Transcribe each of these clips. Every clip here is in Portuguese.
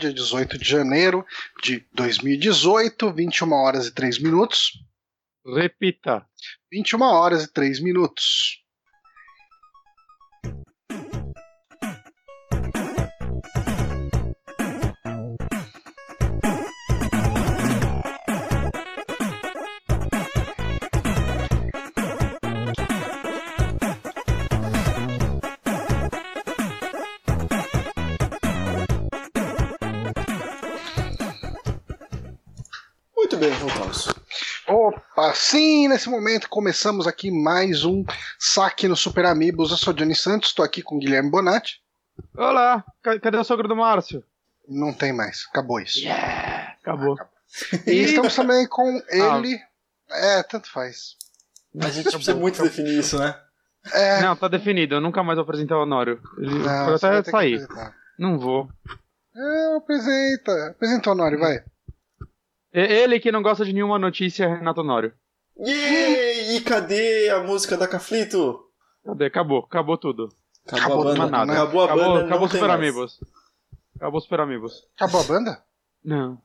dia 18 de janeiro de 2018, 21 horas e 3 minutos. Repita. 21 horas e 3 minutos. Opa, sim, nesse momento começamos aqui mais um saque no Super Amigos. Eu sou Johnny Santos, estou aqui com o Guilherme Bonatti. Olá, ca- cadê o sogro do Márcio? Não tem mais, acabou isso. Acabou. E estamos também com ele. É, tanto faz. A gente precisa muito definir isso, né? É, Não, tá definido, eu nunca mais vou apresentar o Honório. Ele não, até sair. Não vou. É, apresenta. Apresenta o Honório, vai. Ele que não gosta de nenhuma notícia, Renato Honório. Yay! E cadê a música da Caflito? Cadê? Acabou, acabou tudo. Acabou, Acabou a banda. tudo, né? Acabou a acabou banda, acabou Super mais. Amigos. Acabou Super Amigos. Acabou a banda? Não.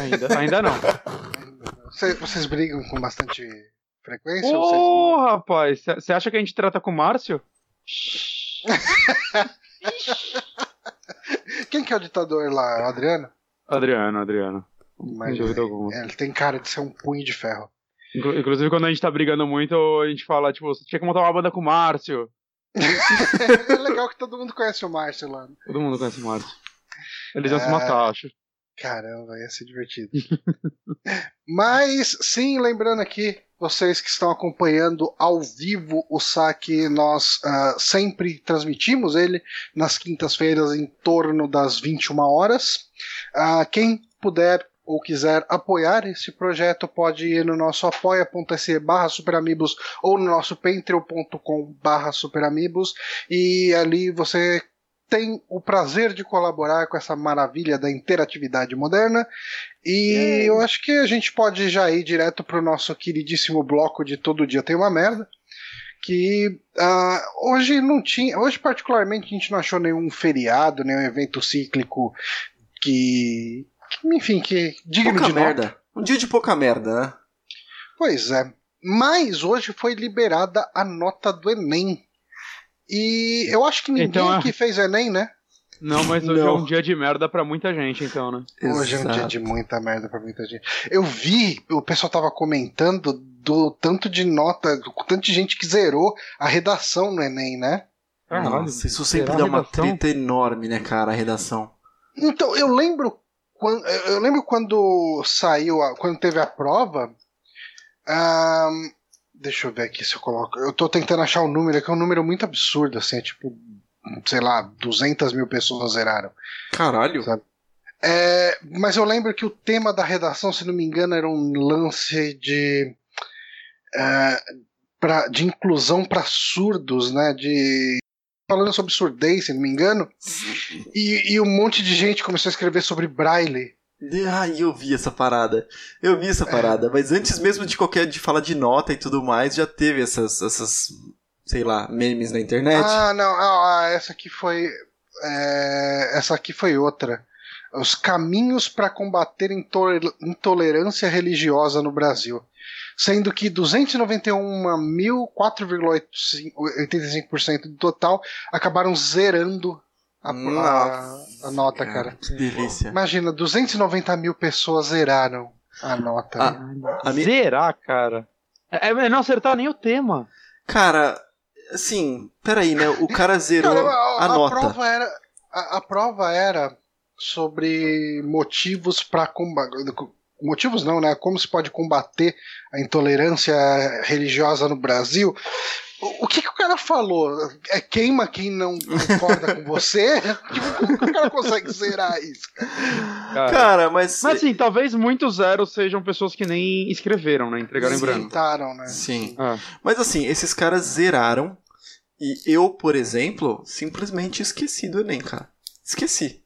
Ainda, ainda não. Cê- vocês brigam com bastante frequência? Ô, ou vocês- rapaz, você acha que a gente trata com o Márcio? Quem que é o ditador lá? O Adriano? Adriano, Adriano. Imagina dúvida alguma. É, Ele tem cara de ser um punho de ferro. Inclu- Inclusive, quando a gente tá brigando muito, a gente fala, tipo, você tinha que montar uma banda com o Márcio. é legal que todo mundo conhece o Márcio lá. né? Todo mundo conhece o Márcio. Eles iam se É. matar, acho. Caramba, ia ser divertido. Mas, sim, lembrando aqui, vocês que estão acompanhando ao vivo o saque, nós ah, sempre transmitimos ele nas quintas-feiras em torno das 21 horas. Ah, quem puder ou quiser apoiar esse projeto pode ir no nosso apoia.se barra superamigos ou no nosso patreon.com barra superamigos e ali você tem o prazer de colaborar com essa maravilha da interatividade moderna. E eu acho que a gente pode já ir direto para o nosso queridíssimo bloco de Todo Dia Tem uma Merda. Que ah, hoje não tinha. Hoje, particularmente, a gente não achou nenhum feriado, nenhum evento cíclico que. Que, enfim, que digno Pouca de nota. merda. Um dia de pouca merda, né? Pois é. Mas hoje foi liberada a nota do Enem. E eu acho que ninguém Então, é- que fez Enem, né? Não, mas hoje é Não. um dia de merda pra muita gente, então, né? Hoje é um dia de muita merda pra muita gente. Eu vi, o pessoal tava comentando do tanto de nota, do tanto de gente que zerou a redação no Enem, né? Caralho, Nossa, isso sempre dá uma treta enorme, né, cara, a redação. Então, eu lembro quando, eu lembro quando saiu, a- quando teve a prova. ahn, deixa eu ver aqui se eu coloco. Eu tô tentando achar o número, que é um número muito absurdo, assim, é tipo, sei lá, 200 mil pessoas zeraram. Caralho. Sabe? É, mas eu lembro que o tema da redação, se não me engano, era um lance de. é, pra- de inclusão para surdos, né? De. Falando sobre surdez, se não me engano. E, e um monte de gente começou a escrever sobre braille. Ai, eu vi essa parada. Eu vi essa parada. Mas antes mesmo de qualquer de falar de nota e tudo mais, já teve essas, essas sei lá, memes na internet. Ah, não, ah, ah, essa aqui foi. é, essa aqui foi outra. Os caminhos para combater intole- intolerância religiosa no Brasil. Sendo que 291 mil, 4,85% do total acabaram zerando a, a- a nota, cara. Que delícia. Imagina, 290 mil pessoas zeraram a nota. Ah? A mi- Zerar, cara. É, é não acertar nem o tema. Cara, assim, peraí, né? O cara zerou Cara, a, nota. prova era, a, a prova era sobre motivos para combater. Motivos não, né? Como se pode combater a intolerância religiosa no Brasil. O, que, que o cara falou? É queima quem não concorda com você? Tipo, como que o cara consegue zerar isso? Cara. Cara, mas. Mas assim, talvez muitos zeros sejam pessoas que nem escreveram, né? Entregaram em Sim. branco. Tentaram, né? Sim. Ah, Mas assim, esses caras zeraram. E eu, por exemplo, simplesmente esqueci do Enem, cara. Esqueci.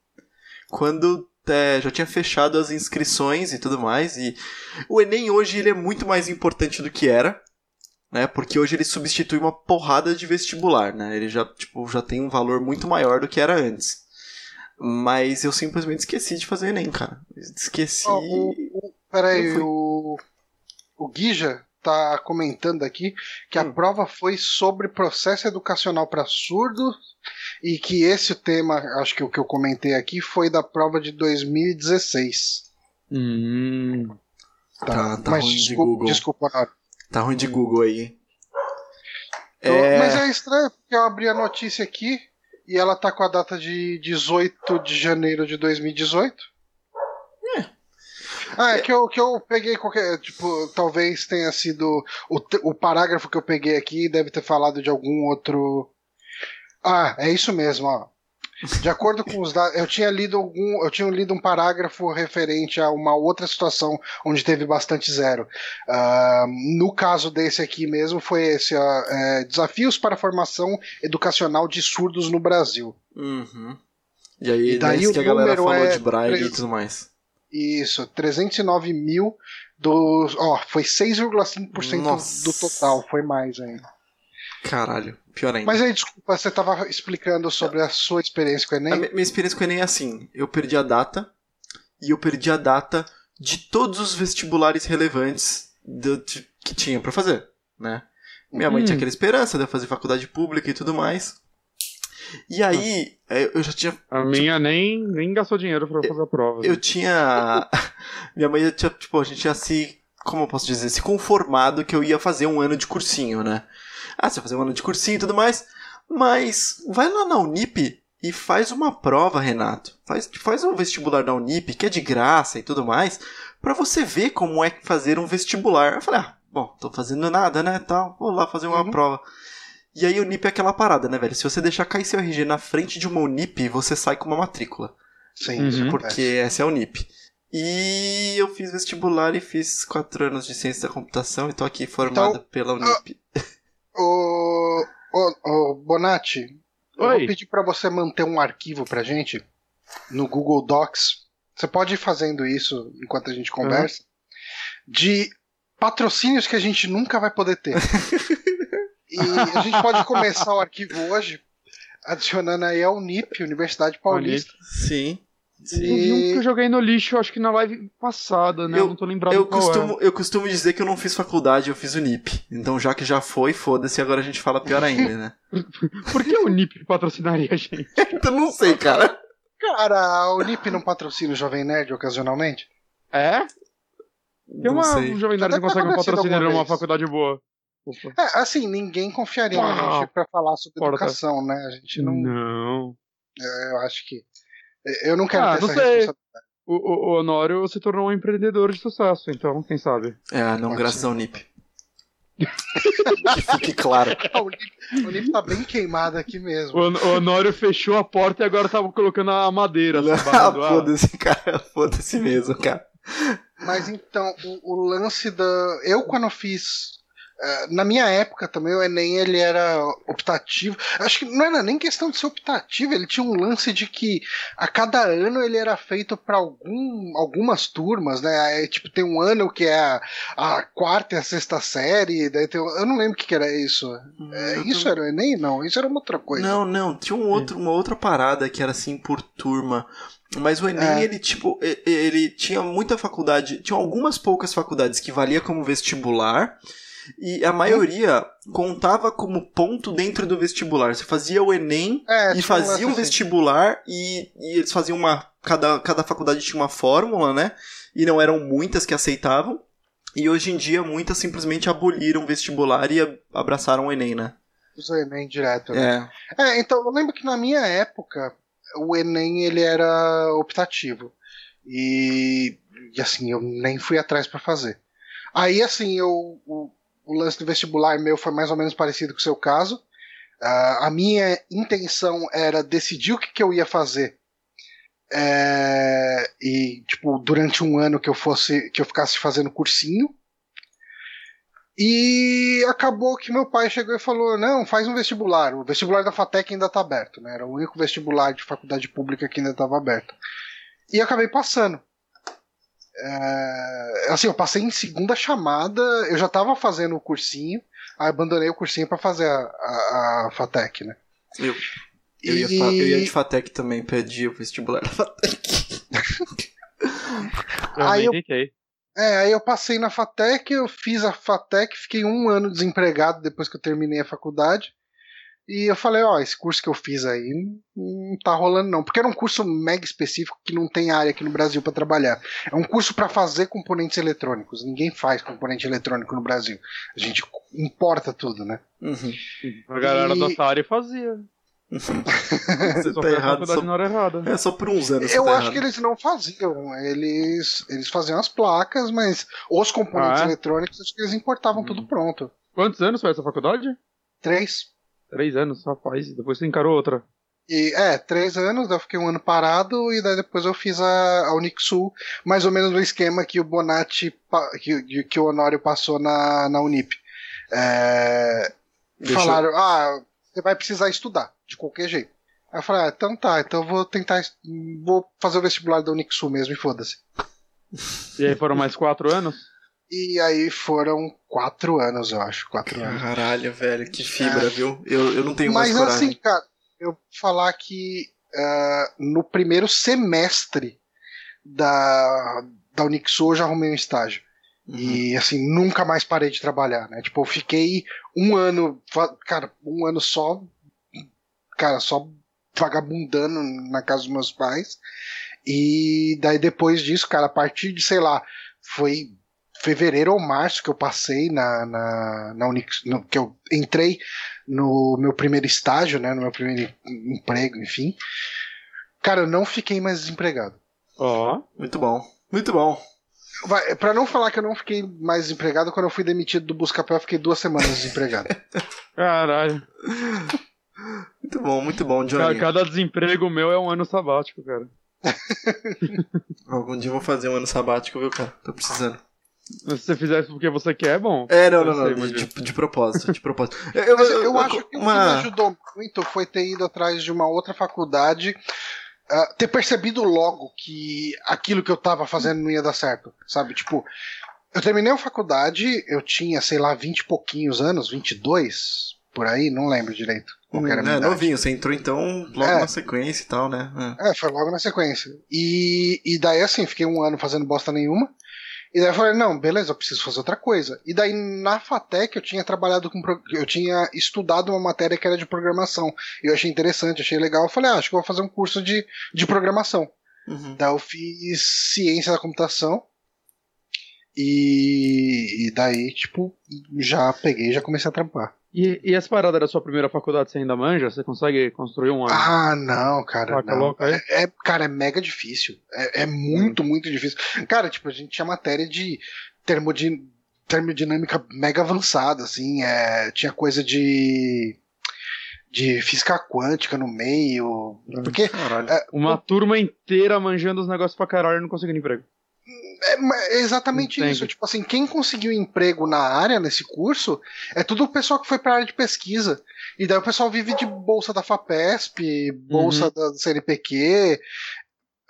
Quando é, já tinha fechado as inscrições e tudo mais. E o Enem hoje ele é muito mais importante do que era. Né, porque hoje ele substitui uma porrada de vestibular, né? Ele já, tipo, já tem um valor muito maior do que era antes. Mas eu simplesmente esqueci de fazer Enem, cara. Esqueci. Ó, o, o, peraí, o, o Guija tá comentando aqui que a Hum. prova foi sobre processo educacional para surdos e que esse tema, acho que o que eu comentei aqui, foi da prova de 2016. Hum. Tá, tá Mas ruim de desculpa, Google. desculpa. Tá ruim de Google aí. Eu- É... Mas é estranho porque eu abri a notícia aqui e ela tá com a data de 18 de janeiro de 2018. Ah, é que eu, que eu peguei qualquer. Tipo, talvez tenha sido. O, o parágrafo que eu peguei aqui deve ter falado de algum outro. Ah, é isso mesmo, ó. De acordo com os dados. Eu tinha lido algum. Eu tinha lido um parágrafo referente a uma outra situação onde teve bastante zero. Ah, no caso desse aqui mesmo, foi esse: ó, é, Desafios para a Formação Educacional de Surdos no Brasil. Uhum. E aí, E daí o que a galera número falou é de braille e tudo mais. Isso, 309 mil dos. Ó, foi 6,5% Nossa. do total, foi mais ainda. Caralho, pior ainda. Mas aí, desculpa, você estava explicando sobre a sua experiência com o A Enem? mi- minha experiência com o Enem é assim: eu perdi a data e eu perdi a data de todos os vestibulares relevantes do- de- que tinha pra fazer, né? Minha mãe Hum. tinha aquela esperança de eu fazer faculdade pública e tudo mais. E aí, é, eu já tinha A minha nem, nem gastou dinheiro pra fazer a prova. eu tinha. Minha mãe já tinha, tipo, a gente tinha se. Como eu posso dizer? Se conformado que eu ia fazer um ano de cursinho, né? Ah, você vai fazer um ano de cursinho e tudo mais. Mas vai lá na Unip e faz uma prova, Renato. Faz, faz um vestibular da Unip, que é de graça e tudo mais, pra você ver como é fazer um vestibular. Eu falei, ah, bom, tô fazendo nada, né? Tal, vou lá fazer uma Uhum. prova. E aí, Unip é aquela parada, né, velho? Se você deixar cair seu RG na frente de uma Unip, você sai com uma matrícula. Sim, Uhum. Porque essa é a Unip. E eu fiz vestibular e fiz quatro anos de ciência da computação e tô aqui formado Então, pela Unip. Ô, ô, ô, Bonatti, eu Oi. vou pedir para você manter um arquivo pra gente no Google Docs. Você pode ir fazendo isso enquanto a gente conversa. De patrocínios que a gente nunca vai poder ter. e a gente pode começar o arquivo hoje adicionando aí a Unip, Universidade Paulista. Sim. Eu vi um que eu joguei no lixo, acho que na live passada, né? Eu, Eu- não tô lembrado Eu qual costumo, eu costumo dizer que eu não fiz faculdade, eu fiz Unip. Então já que já foi, foda-se, agora a gente fala pior ainda, né? é. Por que o NIP patrocinaria a gente? então não sei, cara. Cara, a Unip não patrocina o Jovem Nerd ocasionalmente? É? Tem uma, Não sei. um jovem nerd que consegue um numa vez. faculdade boa. Opa. É, assim, ninguém confiaria na Ah, gente pra falar sobre porta. educação, né? A gente não. Não. Eu acho que. Eu não quero Ah, ter não essa sei. responsabilidade. O, o, o Honório se tornou um empreendedor de sucesso, então, quem sabe? É, não Pode graças ser. ao Unip. que fique claro. A Unip, a Unip tá bem queimada aqui mesmo. O, o Honório fechou a porta e agora tava colocando a madeira. Ah, foda-se, cara. Foda-se mesmo, cara. Mas então, o, o lance da. Eu, quando eu fiz. Eh, na minha época também, o Enem ele era optativo. Acho que não era nem questão de ser optativo, ele tinha um lance de que a cada ano ele era feito para algum, algumas turmas, né? Aí, tipo, tem um ano que é a, a quarta e a sexta série, daí tem, eu não lembro o que, que era isso. É, Eu isso tô- era o Enem? Não, isso era uma outra coisa. Não, não, tinha um outro, uma outra parada que era assim por turma. Mas o Enem, É. ele, tipo, ele tinha muita faculdade, tinha algumas poucas faculdades que valia como vestibular, e a maioria contava como ponto dentro do vestibular. Você fazia o Enem É, e fazia um assim. vestibular e, e eles faziam uma. Cada, cada faculdade tinha uma fórmula, né? E não eram muitas que aceitavam. E hoje em dia, muitas simplesmente aboliram o vestibular e abraçaram o Enem, né? O Enem direto. né? É. É, então eu lembro que na minha época o Enem ele era optativo. E, e, assim, eu nem fui atrás pra fazer. Aí assim, eu, o lance do vestibular meu foi mais ou menos parecido com o seu caso. Ah, a minha intenção era decidir o que, que eu ia fazer. É, e tipo, durante um ano que eu fosse que eu ficasse fazendo cursinho. E acabou que meu pai chegou e falou: não, faz um vestibular. O vestibular da FATEC ainda tá aberto, né? Era o único vestibular de faculdade pública que ainda estava aberto. E acabei passando. É, assim, eu passei em segunda chamada, eu já estava fazendo o cursinho, aí abandonei o cursinho para fazer a, a, a FATEC, né? Eu. Eu ia, E- fa- eu ia de Fatec também, pedi o vestibular da Fatec. Eu Aí eu-. É, aí eu passei na FATEC, eu fiz a FATEC, fiquei um ano desempregado depois que eu terminei a faculdade. E eu falei, ó, esse curso que eu fiz aí não tá rolando não, porque era um curso mega específico que não tem área aqui no Brasil para trabalhar. É um curso para fazer componentes eletrônicos. Ninguém faz componente eletrônico no Brasil. A gente importa tudo, né? Uhum. A galera E- da Atari fazia. Você tá errado. faculdade Só... na hora errada. É só por uns anos. Eu tá acho errado. que eles não faziam, eles eles faziam as placas, mas os componentes Ah, é? eletrônicos acho que eles importavam Hum. tudo pronto. Quantos anos foi essa faculdade? Três. Três anos, rapaz. Depois você encarou outra. E, é, três anos, eu fiquei um ano parado e daí depois eu fiz a, a Unixul, mais ou menos no esquema que o Bonatti, que, que o Honório passou na, na Unip. É, falaram, ah, você vai precisar estudar, de qualquer jeito. Aí eu falei, ah, então tá, então eu vou tentar, vou fazer o vestibular da Unixul mesmo e foda-se. E aí foram mais quatro anos? E aí foram quatro anos, eu acho, quatro anos. Caralho, velho, que fibra, viu? Eu, eu não tenho Mas mais coragem. assim, cara, eu vou falar que ah, no primeiro semestre da, da Unixo eu já arrumei um estágio. Uhum. E assim, nunca mais parei de trabalhar, né? Tipo, eu fiquei um ano, cara, um ano só, cara, só vagabundando na casa dos meus pais. E daí depois disso, cara, a partir de, sei lá, foi fevereiro ou março que eu passei na, na, na Unix, no- que eu entrei no meu primeiro estágio, né, no meu primeiro emprego, enfim. Cara, eu não fiquei mais desempregado. Ó. Muito bom. Muito bom. Vai, pra não falar que eu não fiquei mais desempregado, quando eu fui demitido do Buscapé, eu fiquei duas semanas desempregado. Caralho. Muito bom, muito bom, Johnny. cada desemprego meu é um ano sabático, cara. Algum dia eu vou fazer um ano sabático, viu, cara? Tô precisando. Se você fizer isso porque você quer, é bom. É, não, Eu não, não. sei, de, de- de propósito, de propósito. Eu, Mas eu, eu acho que o que me uma... ajudou muito foi ter ido atrás de uma outra faculdade, ah, ter percebido logo que aquilo que eu tava fazendo não ia dar certo, sabe? Tipo, eu terminei a faculdade, eu tinha, sei lá, 20 e pouquinhos anos, 22, por aí, não lembro direito. A minha é, novinho, você entrou então logo É. na sequência e tal, né? É, foi logo na sequência. E, e daí, assim, fiquei um ano fazendo bosta nenhuma. E daí eu falei, não, beleza, eu preciso fazer outra coisa. E daí na FATEC eu tinha trabalhado com. Eu tinha estudado uma matéria que era de programação. E eu achei interessante, achei legal. Eu falei, ah, acho que eu vou fazer um curso de, de programação. Uhum. Daí eu fiz ciência da computação. E, e daí, tipo, já peguei e já comecei a trampar. E, e essa parada da sua primeira faculdade você ainda manja? Você consegue construir um? Ah, não, cara. Não. É, é- cara, é mega difícil. É, é muito, muito difícil. Cara, tipo, a gente tinha matéria de termodi- termodinâmica mega avançada, assim. é, tinha coisa de. de física quântica no meio. Porque é, Uma turma inteira manjando os negócios pra caralho e não conseguindo emprego. É é exatamente Entendo. isso. Tipo assim, quem conseguiu emprego na área, nesse curso, é tudo o pessoal que foi pra área de pesquisa. E daí o pessoal vive de bolsa da FAPESP, bolsa Uhum. da CNPq.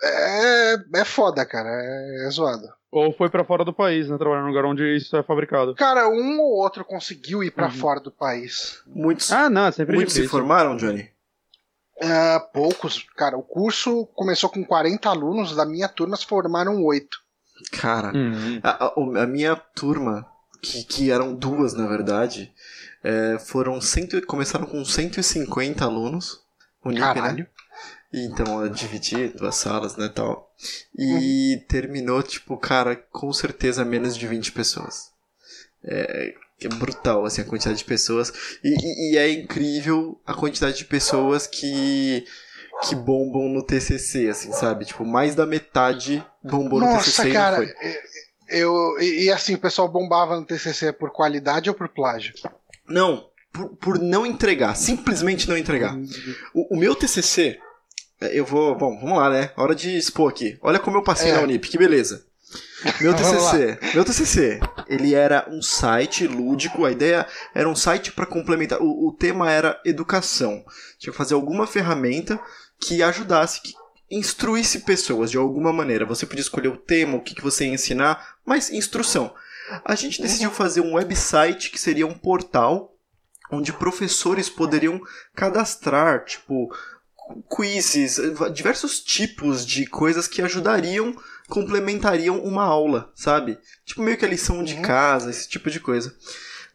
É, é foda, cara. É, é zoado. Ou foi pra fora do país, né? Trabalhar num lugar onde isso é fabricado. Cara, um ou outro conseguiu ir pra Uhum. fora do país. Muitos, Ah, não, é sempre muitos se difícil. formaram, Johnny? Ah, poucos. Cara, o curso começou com 40 alunos, da minha turma se formaram oito. Cara, Hum, a, a- o- a minha turma, que, que eram duas na verdade, é, foram cento, começaram com 150 alunos. Unip, né? Caralho. E Então eu dividi duas salas, né, tal. E terminou, tipo, cara, com certeza menos de 20 pessoas. É, é brutal, assim, a quantidade de pessoas. E, e- e é incrível a quantidade de pessoas que que bombam no TCC, assim, sabe? Tipo, mais da metade bombou no Nossa, TCC e cara. foi. é- Eu, e, e assim, o pessoal bombava no TCC por qualidade ou por plágio? Não, por, por não entregar, simplesmente não entregar. O, o meu TCC, é, eu vou. Bom, vamos lá, né? Hora de expor aqui. Olha como eu passei É. na Unip, que beleza. Meu TCC, meu TCC, ele era um site lúdico. A ideia era um site para complementar. O, o tema era educação. Tinha que fazer alguma ferramenta que ajudasse, que instruísse pessoas de alguma maneira. Você podia escolher o tema, o que, que você ia ensinar, mas instrução. A gente decidiu fazer um website que seria um portal onde professores poderiam cadastrar, tipo, quizzes, diversos tipos de coisas que ajudariam, complementariam uma aula, sabe? Tipo meio que a lição de Uhum. casa, esse tipo de coisa.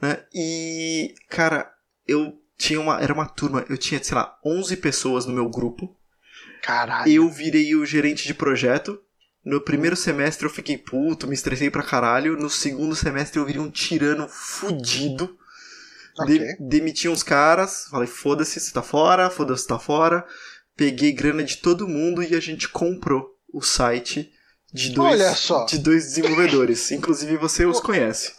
Né? E, cara, eu tinha uma. Era uma turma, eu tinha, sei lá, 11 pessoas no meu grupo. Caralho. Eu virei o gerente de projeto. No primeiro semestre eu fiquei puto, me estressei pra caralho. No segundo semestre eu virei um tirano fudido. Ok. De- demiti uns caras, falei, foda-se, você tá fora, foda-se, você tá fora. Peguei grana de todo mundo e a gente comprou o site de dois, de dois desenvolvedores. Inclusive você os conhece.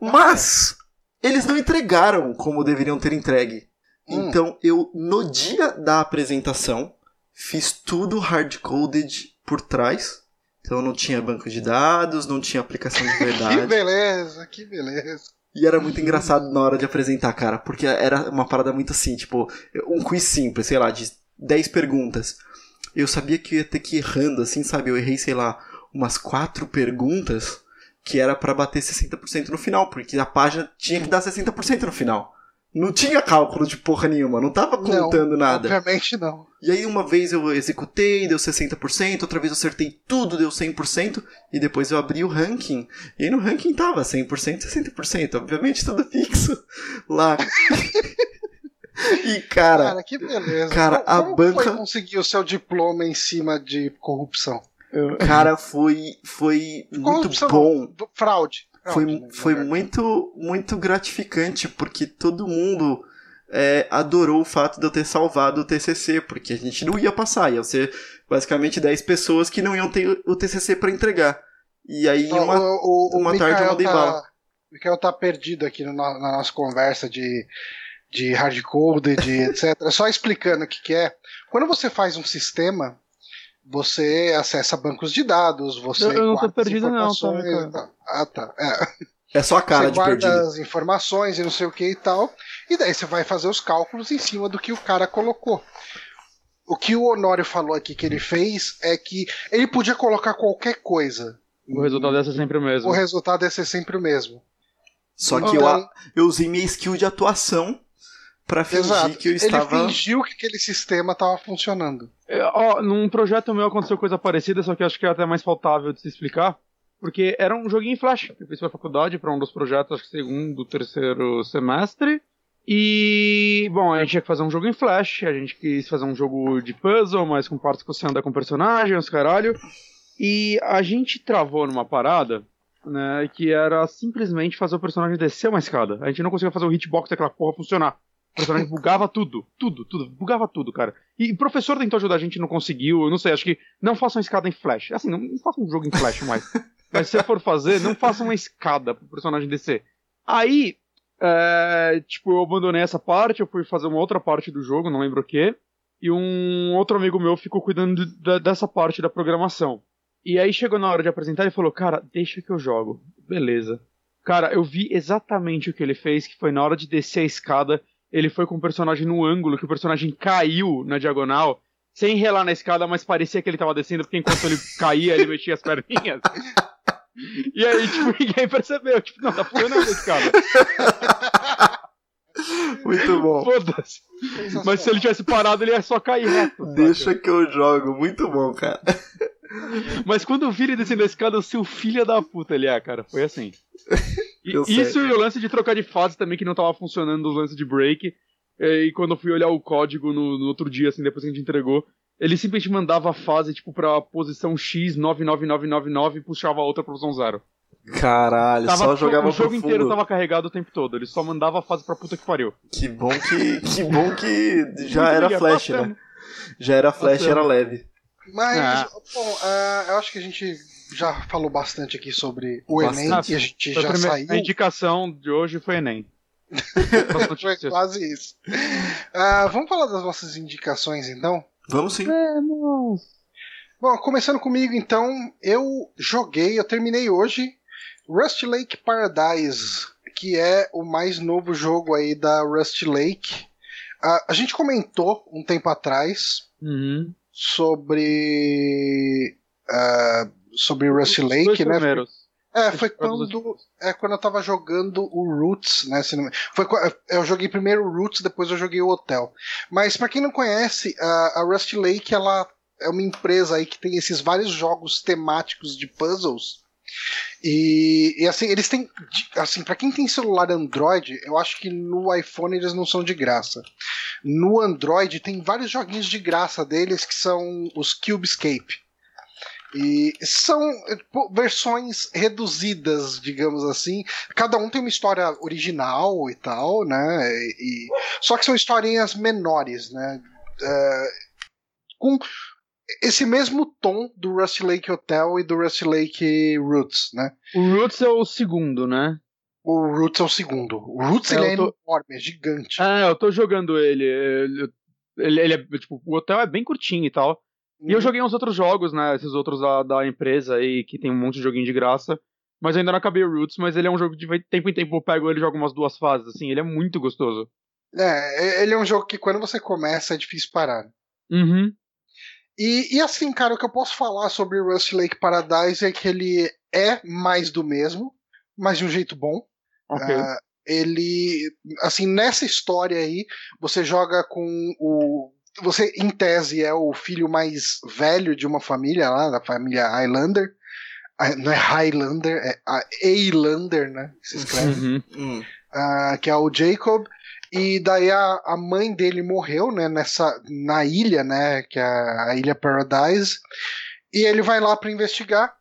Mas eles não entregaram como deveriam ter entregue. Hum. Então eu, no dia da apresentação, fiz tudo hard-coded por trás. Então não tinha banco de dados, não tinha aplicação de Que verdade. beleza, que beleza. E era muito engraçado na hora de apresentar, cara, porque era uma parada muito assim, tipo, um quiz simples, sei lá, de 10 perguntas. Eu sabia que eu ia ter que ir errando, assim, sabe? Eu errei, sei lá, umas quatro perguntas que era pra bater 60% no final, porque a página tinha que dar 60% no final. Não tinha cálculo de porra nenhuma, não tava contando não, nada. Obviamente não. E aí uma vez eu executei, deu 60%, outra vez eu acertei tudo, deu 100%, e depois eu abri o ranking. E aí no ranking tava 100%, 60%, obviamente tudo fixo lá. e cara, Cara, que beleza. cara, Como- a como banca- o seu diploma em cima de corrupção? Cara, foi foi muito corrupção bom. fraude. Foi, Fraude, foi na verdade. muito, muito gratificante, porque todo mundo é, adorou o fato de eu ter salvado o TCC, porque a gente não ia passar, ia ser basicamente 10 pessoas que não iam ter o TCC para entregar. E aí, Ó, uma, o, o, uma o tarde eu mandei tá, bala. O Mikael tá perdido aqui no- na, na nossa conversa de, de hardcode, de etc. Só explicando o que, que é. Quando você faz um sistema, você acessa bancos de dados, você. Eu- eu não tô perdido não, tá, informações Mikael? e tal. Ah, tá. É. é só a cara você de guarda perdido. as informações e não sei o que e tal. E daí você vai fazer os cálculos em cima do que o cara colocou. O que o Honório falou aqui que ele fez é que ele podia colocar qualquer coisa. O resultado é sempre o mesmo. O resultado ia ser sempre o mesmo. Só que Então, eu, eu usei minha skill de atuação pra fingir Exato. que eu Ele estava. fingiu que aquele sistema estava funcionando. É, ó, num projeto meu aconteceu coisa parecida, só que acho que é até mais faltável de se explicar. Porque era um joguinho em Flash. Eu fiz pra faculdade para um dos projetos, acho que segundo, terceiro semestre. E, bom, a gente tinha que fazer um jogo em Flash. A gente quis fazer um jogo de puzzle, mas com partes que você anda com personagens, caralho. E a gente travou numa parada, né, que era simplesmente fazer o personagem descer uma escada. A gente não conseguia fazer o hitbox daquela porra funcionar. O personagem bugava tudo, tudo, tudo, bugava tudo, cara. E o professor tentou ajudar a gente, não conseguiu. Eu não sei, acho que não façam escada em Flash. Assim, não, não façam um jogo em Flash mais. Mas se for fazer, não faça uma escada pro personagem descer. Aí, é, tipo, eu abandonei essa parte, eu fui fazer uma outra parte do jogo, não lembro o que. E um outro amigo meu ficou cuidando de- da- dessa parte da programação. E aí chegou na hora de apresentar e falou, cara, deixa que eu jogo. Beleza. Cara, eu vi exatamente o que ele fez, que foi na hora de descer a escada, ele foi com o personagem no ângulo, que o personagem caiu na diagonal, sem relar na escada, mas parecia que ele tava descendo, porque enquanto ele caía, ele mexia as perninhas. E aí, tipo, ninguém percebeu. Tipo, não, tá funcionando a escada. Muito bom. Foda-se. Mas se ele tivesse parado, ele ia só cair reto. saca? Deixa que eu jogo. Muito bom, cara. Mas quando eu vi ele descendo a escada, o seu filho da puta ele é, cara. Foi assim. Isso e o lance de trocar de fase também, que não tava funcionando, os lances de break. E quando eu fui olhar o código no, no outro dia, assim, depois que a gente entregou, ele simplesmente mandava a fase, tipo, pra posição X 99999 e puxava a outra pra posição 0. Caralho, Tava, só jogava o jogo inteiro fundo. tava carregado o tempo todo. Ele só mandava a fase pra puta que pariu. Que bom que, que bom que já Muito era flash, né? Já era flash, era leve. Mas, Ah. bom, ah, eu acho que a gente já falou bastante aqui sobre o Enem Bastante. e a gente Foi a, já primeira- saiu. a indicação de hoje foi Enem. Foi quase isso. Ah, vamos falar das nossas indicações então? Vamos sim. Vamos. Bom, começando comigo então, eu joguei, eu terminei hoje Rust Lake Paradise, que é o mais novo jogo aí da Rust Lake. Ah, a gente comentou um tempo atrás Uhum. sobre ah, sobre Rust Os Lake, né? primeiros. É, foi quando, é quando eu tava jogando o Roots, né? Foi, eu joguei primeiro o Roots, depois eu joguei o Hotel. Mas para quem não conhece, a, a Rust Lake ela é uma empresa aí que tem esses vários jogos temáticos de puzzles. E, e assim, eles têm. Assim, para quem tem celular Android, eu acho que no iPhone eles não são de graça. No Android tem vários joguinhos de graça deles que são os Cubescape. E são versões reduzidas, digamos assim. Cada um tem uma história original e tal, né? E, só que são historinhas menores, né? Uh, com esse mesmo tom do Rusty Lake Hotel e do Rusty Lake Roots, né? O Roots é o segundo, né? O Roots é o segundo. O Roots é, ele é tô... enorme, é gigante. Ah, eu tô jogando ele. Ele, ele, ele é, tipo, o hotel é bem curtinho e tal. E eu joguei uns outros jogos, né? Esses outros da, da empresa aí, que tem um monte de joguinho de graça. Mas ainda não acabei o Roots, mas ele é um jogo de tempo em tempo eu pego ele e jogo umas duas fases, assim. Ele é muito gostoso. É, ele é um jogo que quando você começa é difícil parar. Uhum. E, e assim, cara, o que eu posso falar sobre Rust Lake Paradise é que ele é mais do mesmo, mas de um jeito bom. Okay. Uh, ele, assim, nessa história aí, você joga com o. Você, em tese, é o filho mais velho de uma família lá, da família Highlander. Ah, não é Highlander, é Eilander, né? Se escreve. Uhum. Uh, que é o Jacob. E daí a, a mãe dele morreu, né, nessa na ilha, né, que é a ilha Paradise. E ele vai lá para investigar.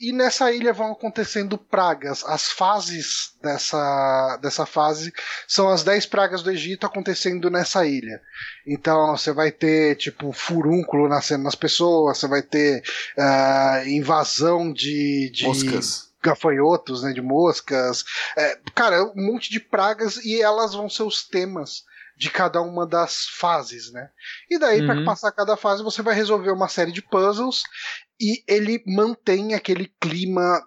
E nessa ilha vão acontecendo pragas. As fases dessa, dessa fase são as 10 pragas do Egito acontecendo nessa ilha. Então você vai ter, tipo, furúnculo nascendo nas pessoas, você vai ter uh, invasão de, de. Moscas gafanhotos, né, de moscas. É, cara, um monte de pragas e elas vão ser os temas de cada uma das fases, né? E daí, uhum. para passar cada fase, você vai resolver uma série de puzzles e ele mantém aquele clima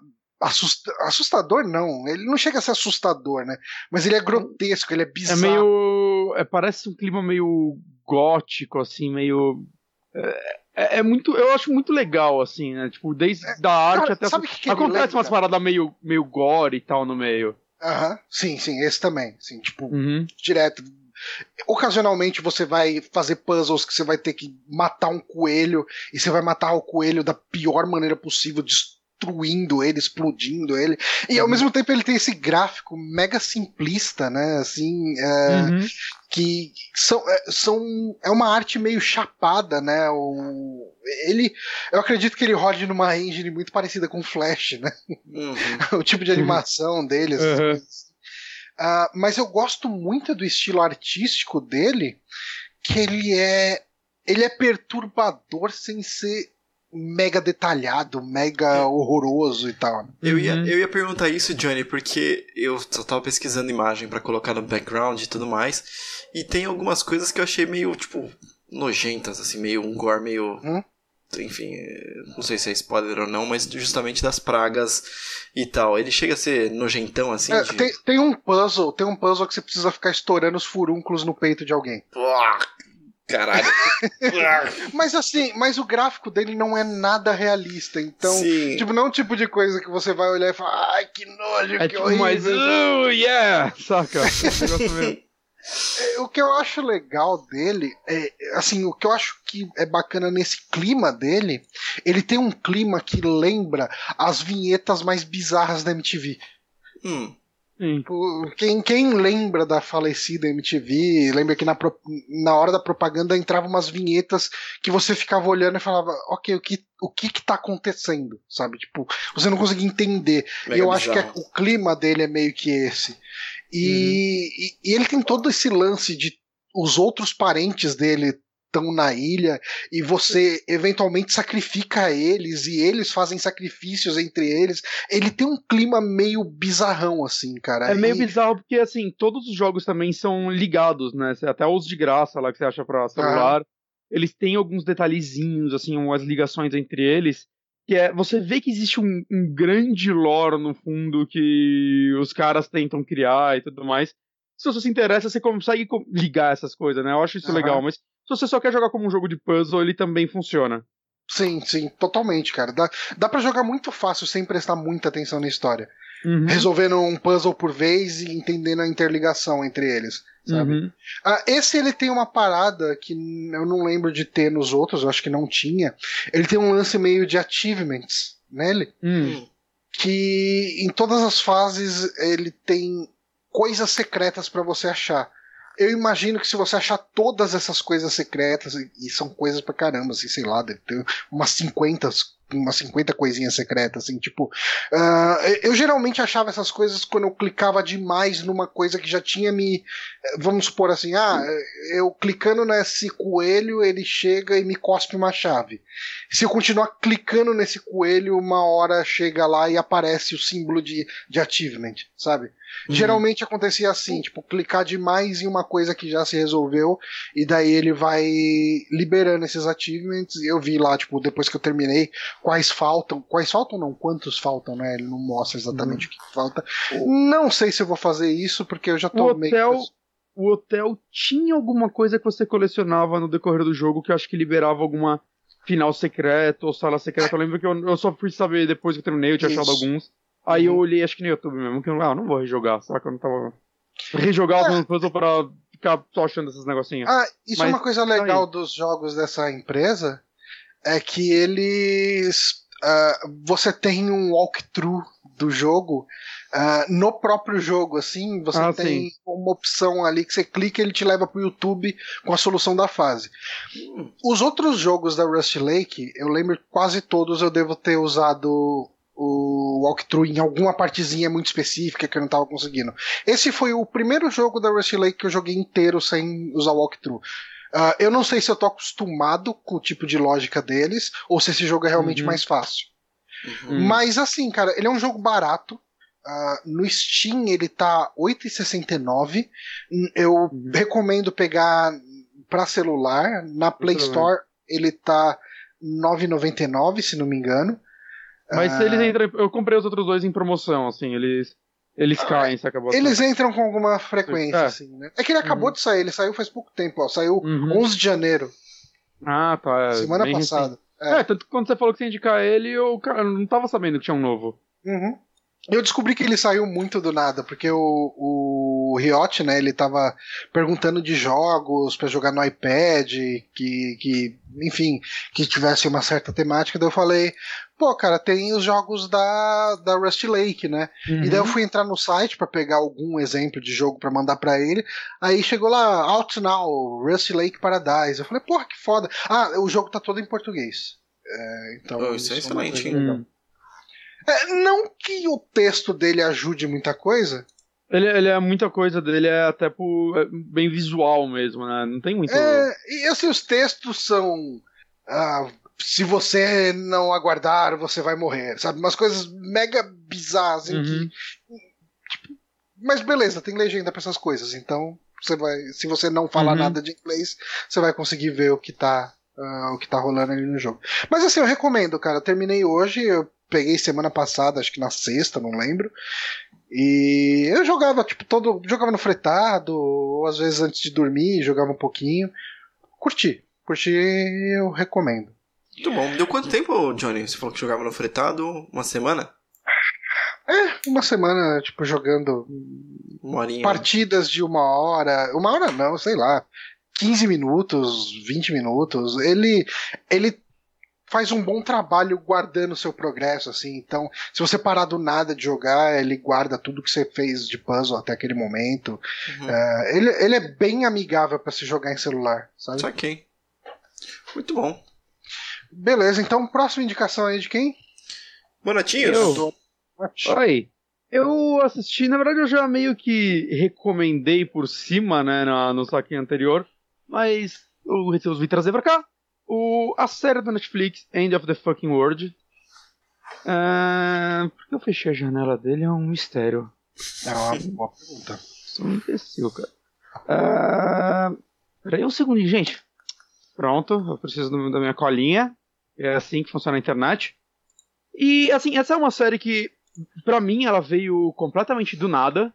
assustador não, ele não chega a ser assustador, né? Mas ele é grotesco, ele é, é bizarro. É meio, é, parece um clima meio gótico, assim, meio é, é, é, muito. Eu acho muito legal, assim, né? Tipo, desde é, a arte cara, até. Sabe que acontece umas paradas meio, meio gore e tal no meio. Aham, uh -huh. sim, sim, esse também. Assim, tipo, uhum. direto. Ocasionalmente você vai fazer puzzles que você vai ter que matar um coelho e você vai matar o coelho da pior maneira possível, destruindo ele, explodindo ele. E ao uhum. mesmo tempo ele tem esse gráfico mega simplista, né? Assim, é, uhum. que são, é, são é uma arte meio chapada, né? O, ele, eu acredito que ele rode numa engine muito parecida com Flash, né? Uhum. o tipo de animação dele. Uhum. Uh, mas eu gosto muito do estilo artístico dele, que ele é ele é perturbador sem ser mega detalhado, mega é. horroroso e tal. Eu ia, uhum. eu ia perguntar isso, Johnny, porque eu só tava pesquisando imagem para colocar no background e tudo mais, e tem algumas coisas que eu achei meio, tipo, nojentas, assim, meio um gore meio... Hum? Enfim, não sei se é spoiler ou não, mas justamente das pragas e tal. Ele chega a ser nojentão, assim? É, de... tem, tem um puzzle, tem um puzzle que você precisa ficar estourando os furúnculos no peito de alguém. Caralho. mas assim, mas o gráfico dele não é nada realista. Então, Sim. tipo, não é um tipo de coisa que você vai olhar e falar, ai, que nojo, é que tipo horrível. Mais, uh, yeah! Saca? É, o que eu acho legal dele é assim, o que eu acho que é bacana nesse clima dele, ele tem um clima que lembra as vinhetas mais bizarras da MTV. Hum. Quem, quem lembra da falecida MTV, lembra que na, na hora da propaganda entravam umas vinhetas que você ficava olhando e falava, ok, o que, o que que tá acontecendo, sabe? Tipo, você não conseguia entender. Mega e eu bizarro. acho que é, o clima dele é meio que esse. E, uhum. e, e ele tem todo esse lance de os outros parentes dele estão na ilha e você eventualmente sacrifica eles e eles fazem sacrifícios entre eles. Ele tem um clima meio bizarrão, assim, cara. É meio e... bizarro porque, assim, todos os jogos também são ligados, né? Até os de graça lá que você acha pra celular. Ah. Eles têm alguns detalhezinhos, assim, umas ligações entre eles. Que é, você vê que existe um, um grande lore no fundo que os caras tentam criar e tudo mais se você se interessa, você consegue ligar essas coisas, né? Eu acho isso uhum. legal, mas se você só quer jogar como um jogo de puzzle, ele também funciona. Sim, sim, totalmente, cara. Dá, dá para jogar muito fácil sem prestar muita atenção na história. Uhum. Resolvendo um puzzle por vez e entendendo a interligação entre eles. Sabe? Uhum. Ah, esse ele tem uma parada que eu não lembro de ter nos outros, eu acho que não tinha. Ele tem um lance meio de achievements nele. Uhum. Que em todas as fases ele tem coisas secretas para você achar eu imagino que se você achar todas essas coisas secretas, e são coisas pra caramba, assim, sei lá, deve ter umas 50 umas 50 coisinhas secretas, assim, tipo. Uh, eu geralmente achava essas coisas quando eu clicava demais numa coisa que já tinha me. Vamos supor assim, ah, eu clicando nesse coelho, ele chega e me cospe uma chave. Se eu continuar clicando nesse coelho, uma hora chega lá e aparece o símbolo de, de achievement, sabe? Uhum. Geralmente acontecia assim, tipo, clicar demais em uma coisa que já se resolveu, e daí ele vai liberando esses achievements. Eu vi lá, tipo, depois que eu terminei, quais faltam. Quais faltam não, quantos faltam, né? Ele não mostra exatamente uhum. o que falta. Não sei se eu vou fazer isso, porque eu já tô o meio. Hotel, o hotel tinha alguma coisa que você colecionava no decorrer do jogo que eu acho que liberava alguma final secreto ou sala secreta. Eu lembro que eu, eu só fui saber depois que eu terminei, eu tinha isso. achado alguns. Aí eu uhum. olhei, acho que no YouTube mesmo, que eu ah, não vou rejogar. Será que eu não tava. Rejogar é. os puzzles pra ficar só achando esses negocinhos. Ah, isso Mas, é uma coisa legal aí. dos jogos dessa empresa. É que eles. Uh, você tem um walkthrough do jogo uh, no próprio jogo, assim, você ah, tem sim. uma opção ali que você clica e ele te leva pro YouTube com a solução da fase. Os outros jogos da Rust Lake, eu lembro quase todos eu devo ter usado o walkthrough em alguma partezinha muito específica que eu não estava conseguindo. Esse foi o primeiro jogo da Rusty Lake que eu joguei inteiro sem usar walkthrough. Uh, eu não sei se eu tô acostumado com o tipo de lógica deles ou se esse jogo é realmente uhum. mais fácil. Uhum. Mas assim, cara, ele é um jogo barato. Uh, no Steam ele tá 8,69. Eu uhum. recomendo pegar para celular. Na Play Store ele tá 9,99, se não me engano. Mas ah. eles entram. Eu comprei os outros dois em promoção, assim, eles. Eles ah, caem, se acabou. Eles entram com alguma frequência, é. assim, né? É que ele acabou uhum. de sair, ele saiu faz pouco tempo, ó. Saiu uhum. 11 de janeiro. Ah, tá. É, Semana passada. É. é. tanto que quando você falou que você ia indicar ele, eu, cara, não tava sabendo que tinha um novo. Uhum. Eu descobri que ele saiu muito do nada, porque o, o Riot, né, ele tava perguntando de jogos para jogar no iPad, que, que, enfim, que tivesse uma certa temática, daí eu falei, pô, cara, tem os jogos da, da Rust Lake, né? Uhum. E daí eu uhum. fui entrar no site para pegar algum exemplo de jogo para mandar para ele, aí chegou lá, Out Now, Rust Lake Paradise, eu falei, porra, que foda. Ah, o jogo tá todo em português. É, então, oh, isso é excelente, hein? É, não que o texto dele ajude muita coisa. Ele, ele é muita coisa dele, é até por, é bem visual mesmo, né? Não tem muito. É, e assim, os textos são. Ah, se você não aguardar, você vai morrer, sabe? Umas coisas mega bizarras em uhum. que. Tipo, mas beleza, tem legenda pra essas coisas, então você vai. Se você não falar uhum. nada de inglês, você vai conseguir ver o que tá. Uh, o que tá rolando ali no jogo. Mas assim, eu recomendo, cara. Eu terminei hoje, eu peguei semana passada, acho que na sexta, não lembro. E eu jogava, tipo, todo. Jogava no fretado, ou às vezes antes de dormir, jogava um pouquinho. Curti. Curti, eu recomendo. Muito bom. Deu quanto tempo, Johnny? Você falou que jogava no fretado? Uma semana? É, uma semana, tipo, jogando uma partidas de uma hora. Uma hora não, sei lá. 15 minutos, 20 minutos. Ele, ele faz um bom trabalho guardando o seu progresso, assim. Então, se você parar do nada de jogar, ele guarda tudo que você fez de puzzle até aquele momento. Uhum. Uh, ele, ele é bem amigável para se jogar em celular, sabe? Saquei. Muito bom. Beleza, então próxima indicação aí de quem? Bonatinhos. Eu. Oi. Eu assisti, na verdade eu já meio que recomendei por cima, né, no, no saquinho anterior, mas eu resolvi trazer pra cá o, a série da Netflix, End of the Fucking World. Uh, por que eu fechei a janela dele é um mistério. É uma boa pergunta. Sou um imbecil, cara. Uh, peraí um segundinho, gente. Pronto, eu preciso do, da minha colinha. É assim que funciona a internet. E, assim, essa é uma série que, pra mim, ela veio completamente do nada.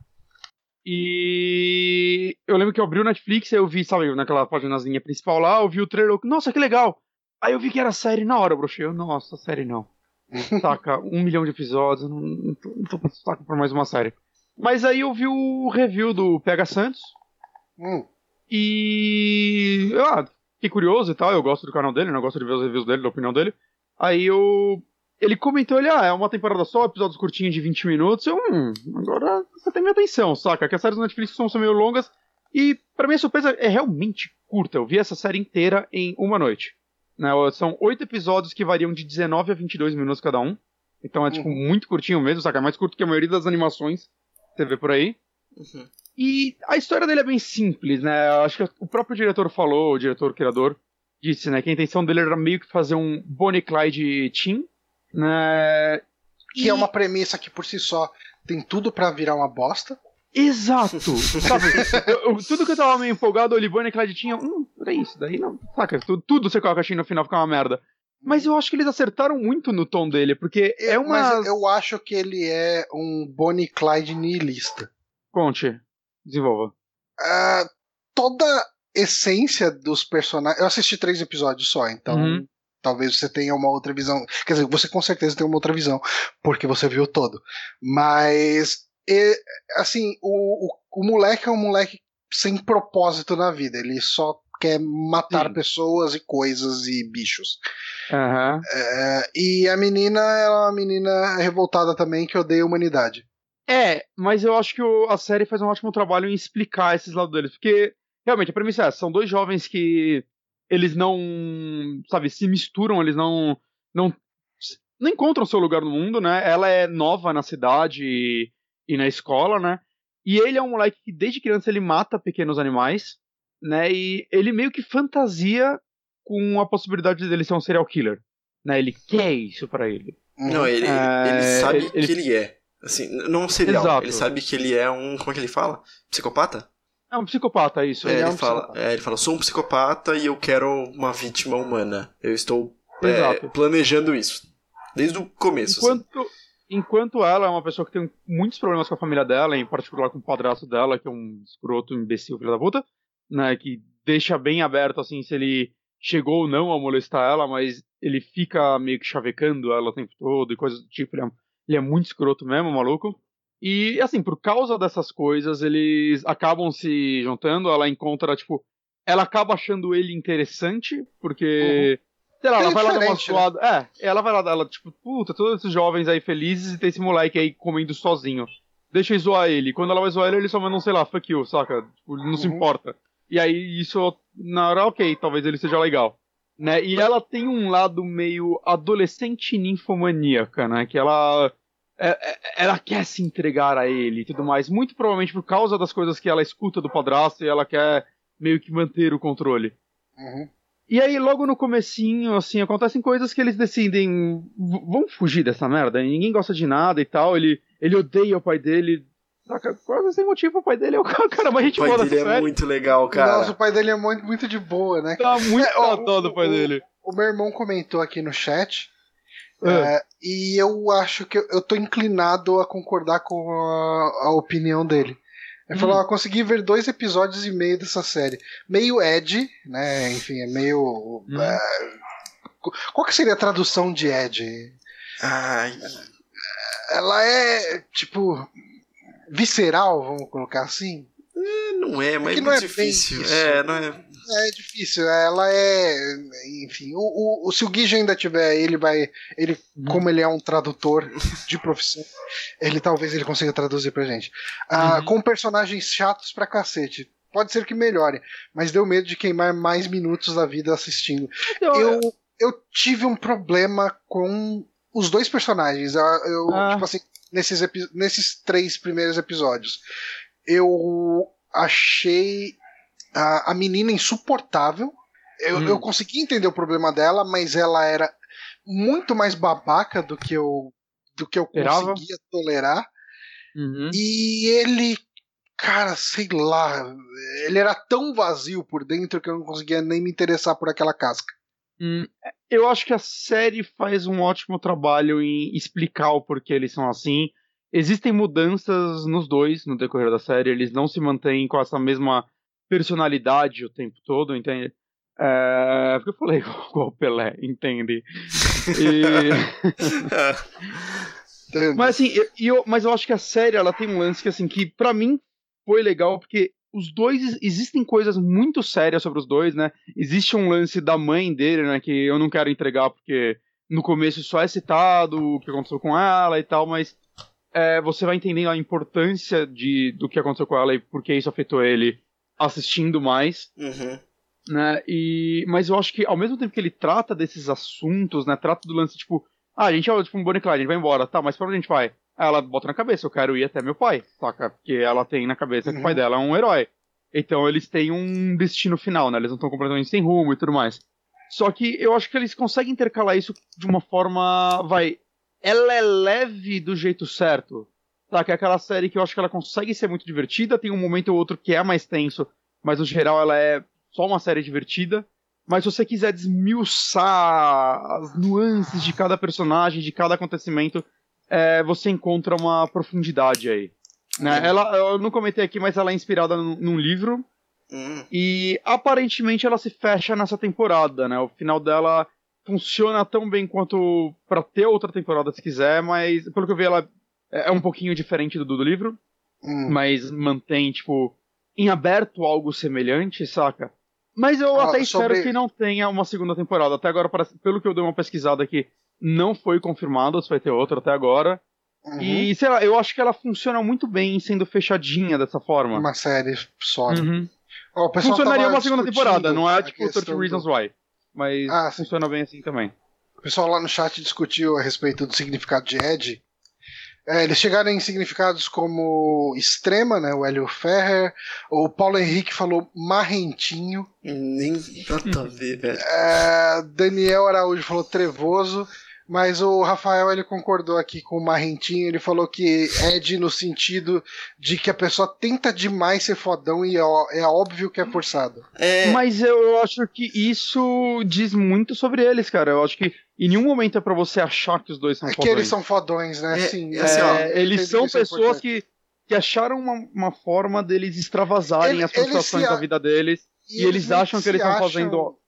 E eu lembro que eu abri o Netflix e eu vi, sabe, naquela paginazinha principal lá, eu vi o trailer, nossa, que legal! Aí eu vi que era série na hora, brochei. Eu, nossa, série não. Saca, um milhão de episódios, não, não, tô, não tô com saco por mais uma série. Mas aí eu vi o review do Pega Santos. Hum. E. Ah, fiquei curioso e tal. Eu gosto do canal dele, né? Eu gosto de ver os reviews dele, da opinião dele. Aí eu. Ele comentou, ele, ah, é uma temporada só, episódios curtinhos de 20 minutos. Eu, hum, agora você tem minha atenção, saca? Que as séries do Netflix são, são meio longas. E, pra minha surpresa, é realmente curta. Eu vi essa série inteira em uma noite. Né? São oito episódios que variam de 19 a 22 minutos cada um. Então é, tipo, Uhum. muito curtinho mesmo, saca? É mais curto que a maioria das animações que você vê por aí. Uhum. E a história dele é bem simples, né? Eu acho que o próprio diretor falou, o diretor criador, disse, né, que a intenção dele era meio que fazer um Bonnie Clyde Teen, né? Que E- é uma premissa que por si só tem tudo pra virar uma bosta. Exato! Sabe? Eu- eu- tudo que eu tava meio empolgado, o Bonnie e Clyde tinha. Hum, peraí, isso daí não. Saca? Tudo, tudo você coloca assim no final fica uma merda. Mas eu acho que eles acertaram muito no tom dele, porque é uma. Mas eu acho que ele é um Bonnie Clyde nihilista. Conte, desenvolva. Ah, toda a essência dos personagens. Eu assisti três episódios só, então Uhum. Talvez você tenha uma outra visão. Quer dizer, você com certeza tem uma outra visão, porque você viu todo. Mas, e, assim, o, o, o moleque é um moleque sem propósito na vida. Ele só quer matar Sim. pessoas e coisas e bichos. Aham. É, e a menina é uma menina revoltada também que odeia a humanidade. É, mas eu acho que o- a série faz um ótimo trabalho em explicar esses lados deles. Porque, realmente, a premissa é essa: são dois jovens que eles não, sabe, se misturam, eles não. não não encontram seu lugar no mundo, né? Ela é nova na cidade e, e na escola, né? E ele é um moleque que desde criança ele mata pequenos animais, né? E ele meio que fantasia com a possibilidade dele ser um serial killer, né? Ele quer isso pra ele. Não, ele, É, ele sabe ele- ele- que ele é. Assim, não um serial. Exato. Ele sabe que ele é um. Como é que ele fala? Psicopata? É um psicopata, isso. É, Ele ele, é um fala, psicopata. é, ele fala: sou um psicopata e eu quero uma vítima humana. Eu estou é, planejando isso. Desde o começo. assim. Enquanto, enquanto ela é uma pessoa que tem muitos problemas com a família dela, em particular com o padrasto dela, que é um escroto, imbecil, filho da puta, né, que deixa bem aberto, assim, se ele chegou ou não a molestar ela, mas ele fica meio que chavecando ela o tempo todo e coisas do tipo, ele é, ele é muito escroto mesmo, maluco. E, assim, por causa dessas coisas, eles acabam se juntando, ela encontra, tipo, ela acaba achando ele interessante, porque... Sei lá, ela é vai lá dar uma diferente, né? suada. É, ela vai lá, ela, tipo, puta, todos esses jovens aí felizes e tem esse moleque aí comendo sozinho. Deixa eu zoar ele. Quando ela vai zoar ele, ele só manda um, sei lá, fuck you, saca? Tipo, não se Uhum. importa. E aí, isso, na hora, ok, talvez ele seja legal. Né? E ela tem um lado meio adolescente ninfomaníaca, né? Que ela. É- é- ela quer se entregar a ele e tudo mais. Muito provavelmente por causa das coisas que ela escuta do padrasto e ela quer meio que manter o controle. Uhum. E aí, logo no comecinho, assim, acontecem coisas que eles decidem. "V- Vamos fugir dessa merda. e Ninguém gosta de nada e tal. Ele, ele odeia o pai dele. Saca? Quase sem motivo, o pai dele é o cara mais O gente pai boa dele dessa é série. muito legal, cara. Nossa, o pai dele é muito, muito de boa, né? Tá muito É, ó, é, do pai o- dele. O meu irmão comentou aqui no chat. É. é, e eu acho que eu, eu tô inclinado a concordar com a, a opinião dele. Ele Hum. falou: ah, consegui ver dois episódios e meio dessa série. Meio Ed, né? Enfim, é meio. Hum. é, qual que seria a tradução de Ed? Ai, Ela é, tipo. Visceral, vamos colocar assim? não é, mas que é não é difícil. É, não é. É difícil, ela é. Enfim, o, o, se o Guija ainda tiver, ele vai. Ele, como ele é um tradutor de profissão, ele talvez ele consiga traduzir pra gente. Ah, Uhum. Com personagens chatos pra cacete. Pode ser que melhore, mas deu medo de queimar mais minutos da vida assistindo. Então, Eu, eu tive um problema com os dois personagens. Ah, Eu, Ah. tipo assim, nesses, nesses três primeiros episódios. Eu achei a, a menina insuportável. Eu, Hum. eu consegui entender o problema dela, mas ela era muito mais babaca do que eu, do que eu Esperava? conseguia tolerar. uhum. E ele, cara, sei lá, ele era tão vazio por dentro que eu não conseguia nem me interessar por aquela casca. Hum, eu acho que a série faz um ótimo trabalho em explicar o porquê eles são assim. Existem mudanças nos dois no decorrer da série, eles não se mantêm com essa mesma personalidade o tempo todo, entende? É, porque eu falei igual o Pelé, entende? E... mas assim, eu, eu, mas eu acho que a série ela tem um lance que assim que para mim foi legal porque os dois existem coisas muito sérias sobre os dois, né? Existe um lance da mãe dele, né, que eu não quero entregar porque no começo só é citado o que aconteceu com ela e tal, mas é, você vai entendendo a importância de, do que aconteceu com ela e por que isso afetou ele assistindo mais. Uhum. Né? E, mas eu acho que ao mesmo tempo que ele trata desses assuntos, né? Trata do lance, tipo, ah, a gente é tipo um Bonnie Clyde, a gente vai embora, tá, mas pra onde a gente vai? Aí ela bota na cabeça, eu quero ir até meu pai, saca? Porque ela tem na cabeça uhum. que o pai uhum. dela é um herói. Então eles têm um destino final, né? Eles não estão completamente sem rumo e tudo mais. Só que eu acho que eles conseguem intercalar isso de uma forma. Vai. Ela é leve do jeito certo. Tá? Que é aquela série que eu acho que ela consegue ser muito divertida. Tem um momento ou outro que é mais tenso, mas no geral ela é só uma série divertida. Mas se você quiser desmiuçar as nuances de cada personagem, de cada acontecimento, é, você encontra uma profundidade aí. Né? Ela, eu não comentei aqui, mas ela é inspirada num, num livro. Hum. E aparentemente ela se fecha nessa temporada, né? O final dela funciona tão bem quanto para ter outra temporada se quiser, mas pelo que eu vi ela é um pouquinho diferente do, do livro, hum. mas mantém, tipo, em aberto algo semelhante, saca? Mas eu ah, até espero sobre... que não tenha uma segunda temporada. Até agora, pelo que eu dei uma pesquisada aqui, não foi confirmado se vai ter outra até agora. Uhum. E, sei lá, eu acho que ela funciona muito bem sendo fechadinha dessa forma. Uma série só. Uhum. Oh, Funcionaria uma segunda temporada, não é tipo 30 Reasons do... Why. Mas ah, funciona bem assim também. O pessoal lá no chat discutiu a respeito do significado de Ed. É, eles chegaram em significados como extrema, né? O Hélio Ferrer. O Paulo Henrique falou marrentinho. Nem nada a ver, velho. É, Daniel Araújo falou trevoso. Mas o Rafael ele concordou aqui com o Marrentinho, ele falou que é de no sentido de que a pessoa tenta demais ser fodão e é, é óbvio que é forçado. É... Mas eu acho que isso diz muito sobre eles, cara. Eu acho que em nenhum momento é para você achar que os dois são é fodões. É que eles são fodões, né? É, Sim, é, assim, ó, eles são é pessoas que, que acharam uma, uma forma deles extravasarem Ele, as frustrações da vida deles e, e eles, eles acham que eles estão fazendo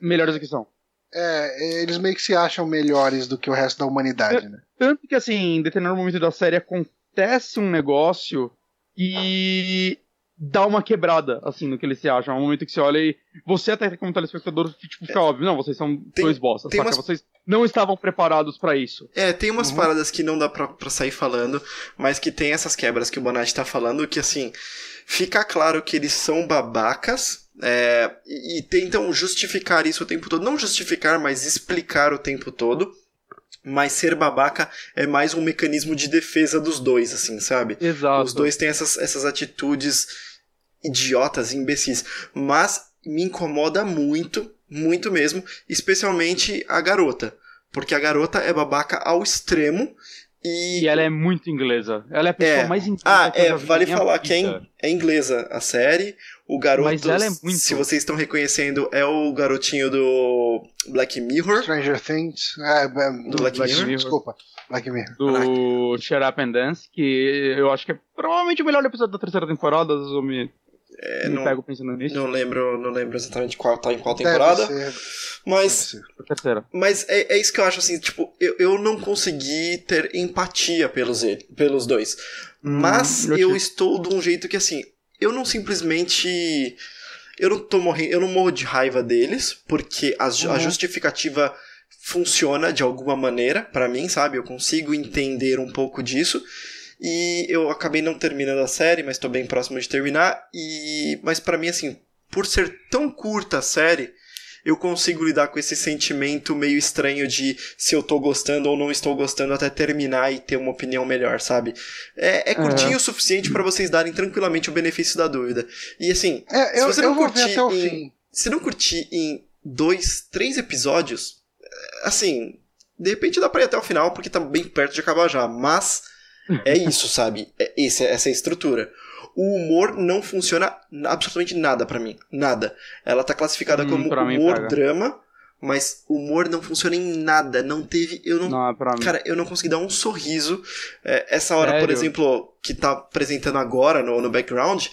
melhores do que são. É, eles meio que se acham melhores do que o resto da humanidade, é, né? Tanto que, assim, em determinado momento da série acontece um negócio e dá uma quebrada, assim, no que eles se acham. É um momento que você olha e você até como telespectador tipo, fica é, óbvio, não, vocês são tem, dois bossas, saca? Umas... Vocês não estavam preparados para isso. É, tem umas uhum. paradas que não dá pra, pra sair falando, mas que tem essas quebras que o Bonatti tá falando, que, assim, fica claro que eles são babacas, é, e, e tentam justificar isso o tempo todo. Não justificar, mas explicar o tempo todo. Mas ser babaca é mais um mecanismo de defesa dos dois, assim, sabe? Exato. Os dois têm essas, essas atitudes idiotas, imbecis. Mas me incomoda muito, muito mesmo, especialmente a garota. Porque a garota é babaca ao extremo e... e ela é muito inglesa. Ela é a pessoa é. mais inglesa. Ah, é, vale falar que é, é inglesa a série. O garoto, Mas ela é muito... se vocês estão reconhecendo, é o garotinho do Black Mirror. Stranger Things. É, é do, Black, Black Mirror? Mirror? Desculpa. Black Mirror. Do Shut Up and Dance, que eu acho que é provavelmente o melhor episódio da terceira temporada, eu me, é, me não, pego pensando nisso. Não lembro, não lembro exatamente qual tá em qual temporada. Mas. Terceira. Mas é, é isso que eu acho assim, tipo, eu, eu não consegui ter empatia pelos, pelos dois. Hum, mas eu, eu estou de um jeito que assim, eu não simplesmente. Eu não tô morrendo. Eu não morro de raiva deles, porque a, uhum. a justificativa funciona de alguma maneira para mim, sabe? Eu consigo entender um pouco disso. E eu acabei não terminando a série, mas tô bem próximo de terminar. E mas para mim assim, por ser tão curta a série, eu consigo lidar com esse sentimento meio estranho de se eu tô gostando ou não estou gostando até terminar e ter uma opinião melhor, sabe? É, é curtinho uhum. o suficiente para vocês darem tranquilamente o benefício da dúvida. E assim, é, eu, se você não curtir em, se não curtir em dois, três episódios, assim, de repente dá pra ir até o final porque tá bem perto de acabar já, mas é isso, sabe? É, esse, essa é a estrutura o humor não funciona absolutamente nada para mim. Nada. Ela tá classificada hum, como humor drama, mas o humor não funciona em nada. Não teve. Eu não. não é cara, eu não consegui dar um sorriso. É, essa hora, Sério? por exemplo, que tá apresentando agora no, no background,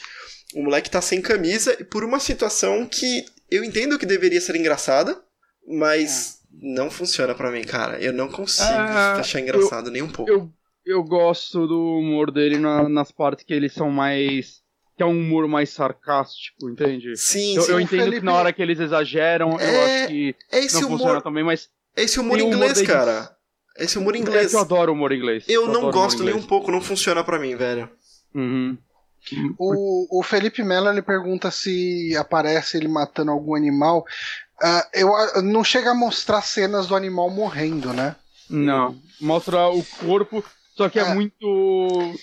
o moleque tá sem camisa e por uma situação que eu entendo que deveria ser engraçada, mas não funciona pra mim, cara. Eu não consigo Ah, achar engraçado nem um pouco. Eu, eu gosto do humor dele na- nas partes que eles são mais. que é um humor mais sarcástico, entende? Sim, Eu, sim. eu entendo Felipe- que na hora que eles exageram, eu É, acho que É esse não funciona humor, também, mas é esse humor um inglês, cara. Esse humor é inglês. que eu adoro humor inglês. Eu não adoro gosto nem um pouco, não funciona pra mim, velho. Uhum. O, o Felipe Mello ele pergunta se aparece ele matando algum animal. Ah, eu não chega a mostrar cenas do animal morrendo, né? Não. Mostra o corpo, só que é, É. muito.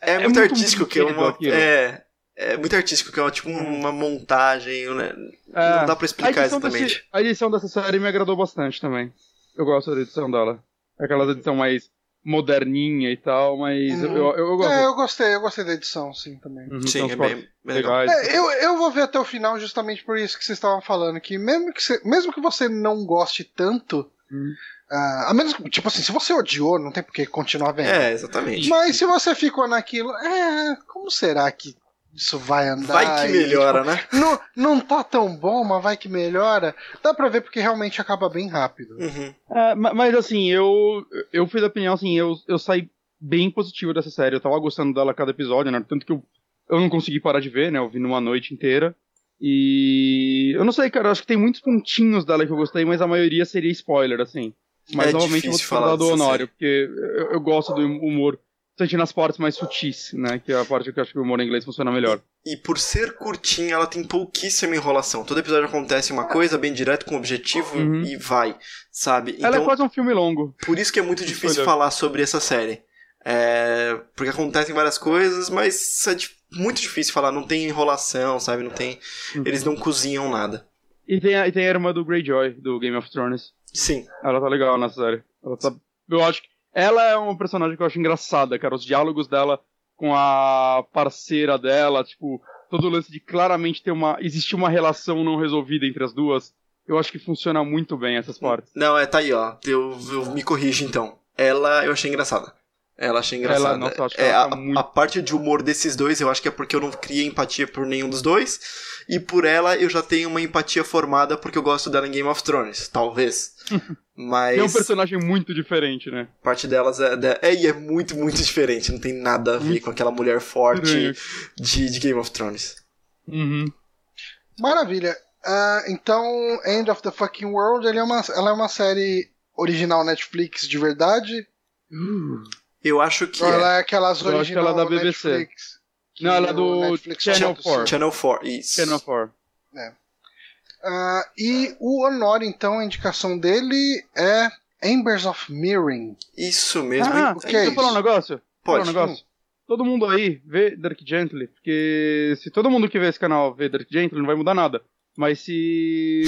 É, É muito, muito artístico, que é uma. aquilo. É. É muito artístico, que é uma, tipo uma montagem, né? É. Não dá pra A explicar edição, exatamente. desse- a edição dessa série me agradou bastante também. Eu gosto da edição dela. Aquela edição mais moderninha e tal, mas Uhum. eu, eu, eu gosto. É, eu gostei, eu gostei da edição, sim, também. Uhum, Sim, é bem, bem legal. É, eu, eu vou ver até o final justamente por isso que vocês estavam falando, que mesmo que você, mesmo que você não goste tanto, Hum. Ah, a menos, tipo assim, se você odiou, não tem por que continuar vendo. É, exatamente. Mas se você ficou naquilo, é, como será que isso vai andar? Vai que E, melhora, né? tipo, não, não tá tão bom, mas vai que melhora. Dá pra ver porque realmente acaba bem rápido. Uhum. É, ma- mas assim, eu, eu fui da opinião, assim, eu, eu saí bem positivo dessa série. Eu tava gostando dela a cada episódio, né? Tanto que eu, eu não consegui parar de ver, né? Eu vi numa noite inteira. E eu não sei, cara, eu acho que tem muitos pontinhos dela que eu gostei, mas a maioria seria spoiler, assim. Mas É novamente eu vou falar do dessa Honório, porque eu, eu gosto do humor, sentindo nas partes mais sutis, né? Que é a parte que eu acho que o humor em inglês funciona melhor. E por ser curtinha, ela tem pouquíssima enrolação. Todo episódio acontece uma coisa bem direto, com objetivo Uhum. e vai, sabe? Ela é Então, quase um filme longo. por isso que é muito difícil falar sobre essa série. É, porque acontecem várias coisas, mas é muito difícil falar. Não tem enrolação, sabe? Não tem. Uhum. Eles não cozinham nada. E tem a, e tem a irmã do Greyjoy, do Game of Thrones. Sim. Ela tá legal nessa série. Ela tá... Eu acho que. Ela é uma personagem que eu acho engraçada, cara. Os diálogos dela com a parceira dela, tipo, todo o lance de claramente ter uma. existir uma relação não resolvida entre as duas. Eu acho que funciona muito bem essas partes. Não, é, tá aí, ó. Eu, eu me corrijo então. Ela eu achei engraçada. Ela achei engraçada. Ela, nossa, é, ela a, tá muito- a parte de humor desses dois, eu acho que é porque eu não criei empatia por nenhum dos dois. E por ela eu já tenho uma empatia formada porque eu gosto dela em Game of Thrones, talvez. Mas É um personagem muito diferente, né? parte delas é, é, é, e é muito, muito diferente. Não tem nada a ver Muito com aquela mulher forte de, de Game of Thrones. Uhum. Maravilha. Ah, então, End of the Fucking World, ele é uma, ela é uma série original Netflix de verdade? Eu acho que Ou é. ela é aquelas Eu acho que ela é da BBC. Netflix? Que Não, ela é do Netflix Channel solta, 4. assim? Channel 4, isso. Channel 4. Ah, e o Honor, então, a indicação dele é Embers of Mirroring. Isso mesmo. Ah, o que deixa é eu falar um negócio? Pode. Falar um negócio. Todo mundo aí vê Dark Gently, porque se todo mundo que vê esse canal vê Dark Gently, não vai mudar nada. Mas se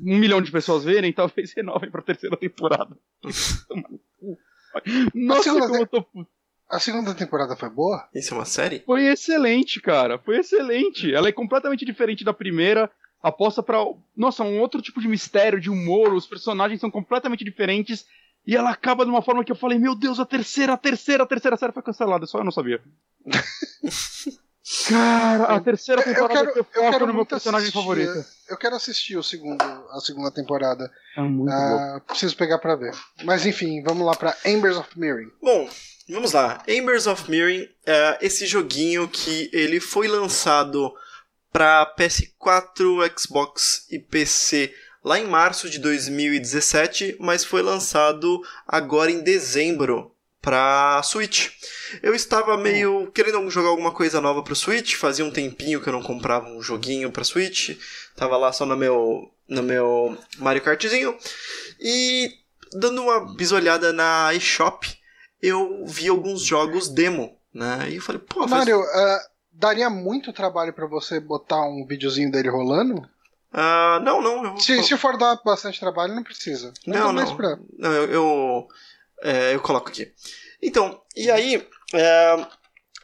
um milhão de pessoas verem, talvez renovem pra terceira temporada. Nossa, segunda como eu tô puto. A segunda temporada foi boa? Isso é uma série? Foi excelente, cara. Foi excelente. Ela é completamente diferente da primeira. Aposta pra. Nossa, um outro tipo de mistério, de humor. Os personagens são completamente diferentes. E ela acaba de uma forma que eu falei: Meu Deus, a terceira, a terceira, a terceira série foi cancelada. Só eu não sabia. cara, a terceira Eu temporada quero, foi eu foco quero no meu personagem assistir, favorito. Eu quero assistir o segundo, a segunda temporada. É muito bom. Ah, preciso pegar pra ver. Mas enfim, vamos lá pra Embers of Mirroring. Bom, vamos lá. Embers of Mirroring é esse joguinho que ele foi lançado para PS4, Xbox e PC lá em março de 2017, mas foi lançado agora em dezembro para Switch. Eu estava meio querendo jogar alguma coisa nova pro Switch, fazia um tempinho que eu não comprava um joguinho para Switch, tava lá só no meu no meu Mario Kartzinho e dando uma bisolhada na eShop, eu vi alguns jogos demo, né? E eu falei, pô, faz- Mário, ah, daria muito trabalho pra você botar um videozinho dele rolando? Ah, não, não, eu Se, se for dar bastante trabalho, não precisa. Não, mais não. Pra... Não, eu, eu, é, eu coloco aqui. Então, e aí, é,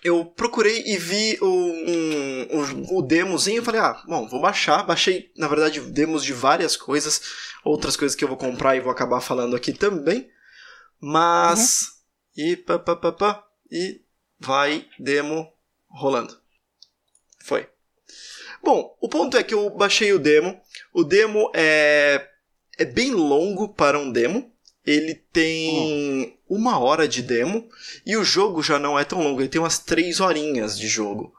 eu procurei e vi o, um, o, o demozinho e falei, ah, bom, vou baixar. Baixei, na verdade, demos de várias coisas, outras coisas que eu vou comprar e vou acabar falando aqui também. Mas. E pá, pá, pá, pá, e vai demo rolando. Foi. Bom, o ponto é que eu baixei o demo. O demo é, é bem longo para um demo. Ele tem uma hora de demo e o jogo já não é tão longo. Ele tem umas três horinhas de jogo.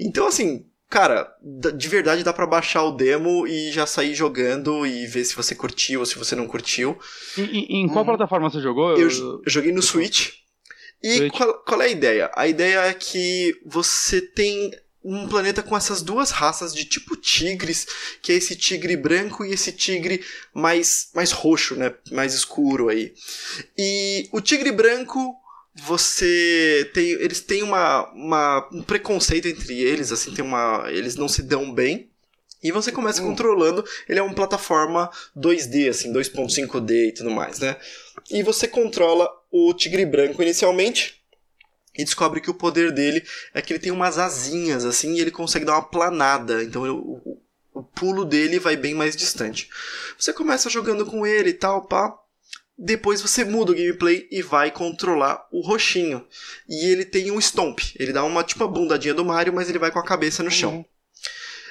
Então, assim, cara, de verdade dá para baixar o demo e já sair jogando e ver se você curtiu ou se você não curtiu. Em, em qual hum. plataforma você jogou? Eu, eu joguei no Switch. E qual, qual, é a ideia? A ideia é que você tem um planeta com essas duas raças de tipo tigres, que é esse tigre branco e esse tigre mais, mais roxo, né? Mais escuro aí. E o tigre branco, você tem. Eles têm uma, uma, um preconceito entre eles, assim, tem uma. Eles não se dão bem. E você começa hum. controlando, ele é uma plataforma 2D, assim, 2.5D e tudo mais, né? E você controla o tigre branco inicialmente, e descobre que o poder dele é que ele tem umas asinhas assim e ele consegue dar uma planada. Então o, o pulo dele vai bem mais distante. Você começa jogando com ele e tal, pá. Depois você muda o gameplay e vai controlar o roxinho. E ele tem um stomp. Ele dá uma tipo a bundadinha do Mario, mas ele vai com a cabeça no chão. Uhum.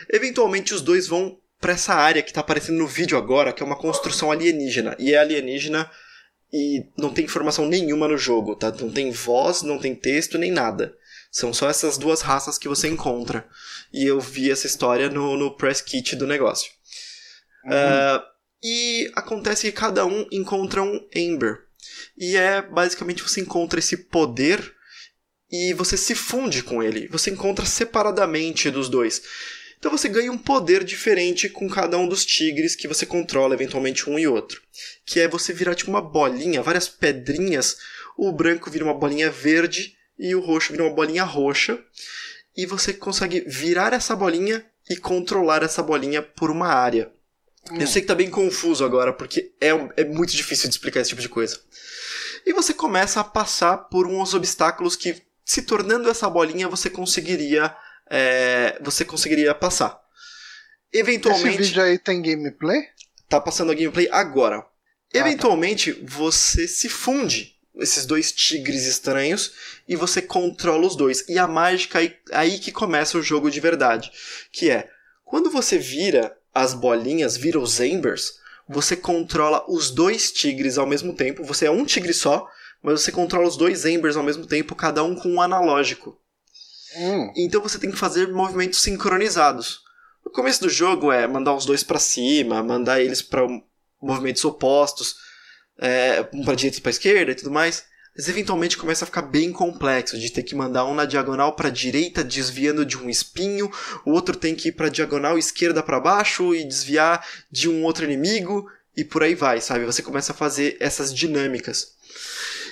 Eventualmente os dois vão para essa área que tá aparecendo no vídeo agora, que é uma construção alienígena. E é alienígena e não tem informação nenhuma no jogo, tá? Não tem voz, não tem texto, nem nada. São só essas duas raças que você encontra. E eu vi essa história no, no press kit do negócio. Uhum. Uh, e acontece que cada um encontra um Ember. E é basicamente você encontra esse poder e você se funde com ele. Você encontra separadamente dos dois. Então você ganha um poder diferente com cada um dos tigres que você controla, eventualmente um e outro. Que é você virar tipo uma bolinha, várias pedrinhas. O branco vira uma bolinha verde e o roxo vira uma bolinha roxa. E você consegue virar essa bolinha e controlar essa bolinha por uma área. Hum. Eu sei que tá bem confuso agora, porque é, é muito difícil de explicar esse tipo de coisa. E você começa a passar por uns obstáculos que, se tornando essa bolinha, você conseguiria é, você conseguiria passar. Eventualmente. Esse vídeo aí tem gameplay? Tá passando a gameplay agora. Ah, tá. Eventualmente, tá. você se funde esses dois tigres estranhos e você controla os dois. E a mágica aí, aí que começa o jogo de verdade. Que é, quando você vira as bolinhas, vira os embers, você controla os dois tigres ao mesmo tempo. Você é um tigre só, mas você controla os dois embers ao mesmo tempo, cada um com um analógico. Hum. Então você tem que fazer movimentos sincronizados. No começo do jogo é mandar os dois para cima, mandar eles para movimentos opostos, é, um para direita e para esquerda e tudo mais. Mas eventualmente começa a ficar bem complexo de ter que mandar um na diagonal para direita desviando de um espinho, o outro tem que ir para diagonal esquerda para baixo e desviar de um outro inimigo e por aí vai, sabe? Você começa a fazer essas dinâmicas.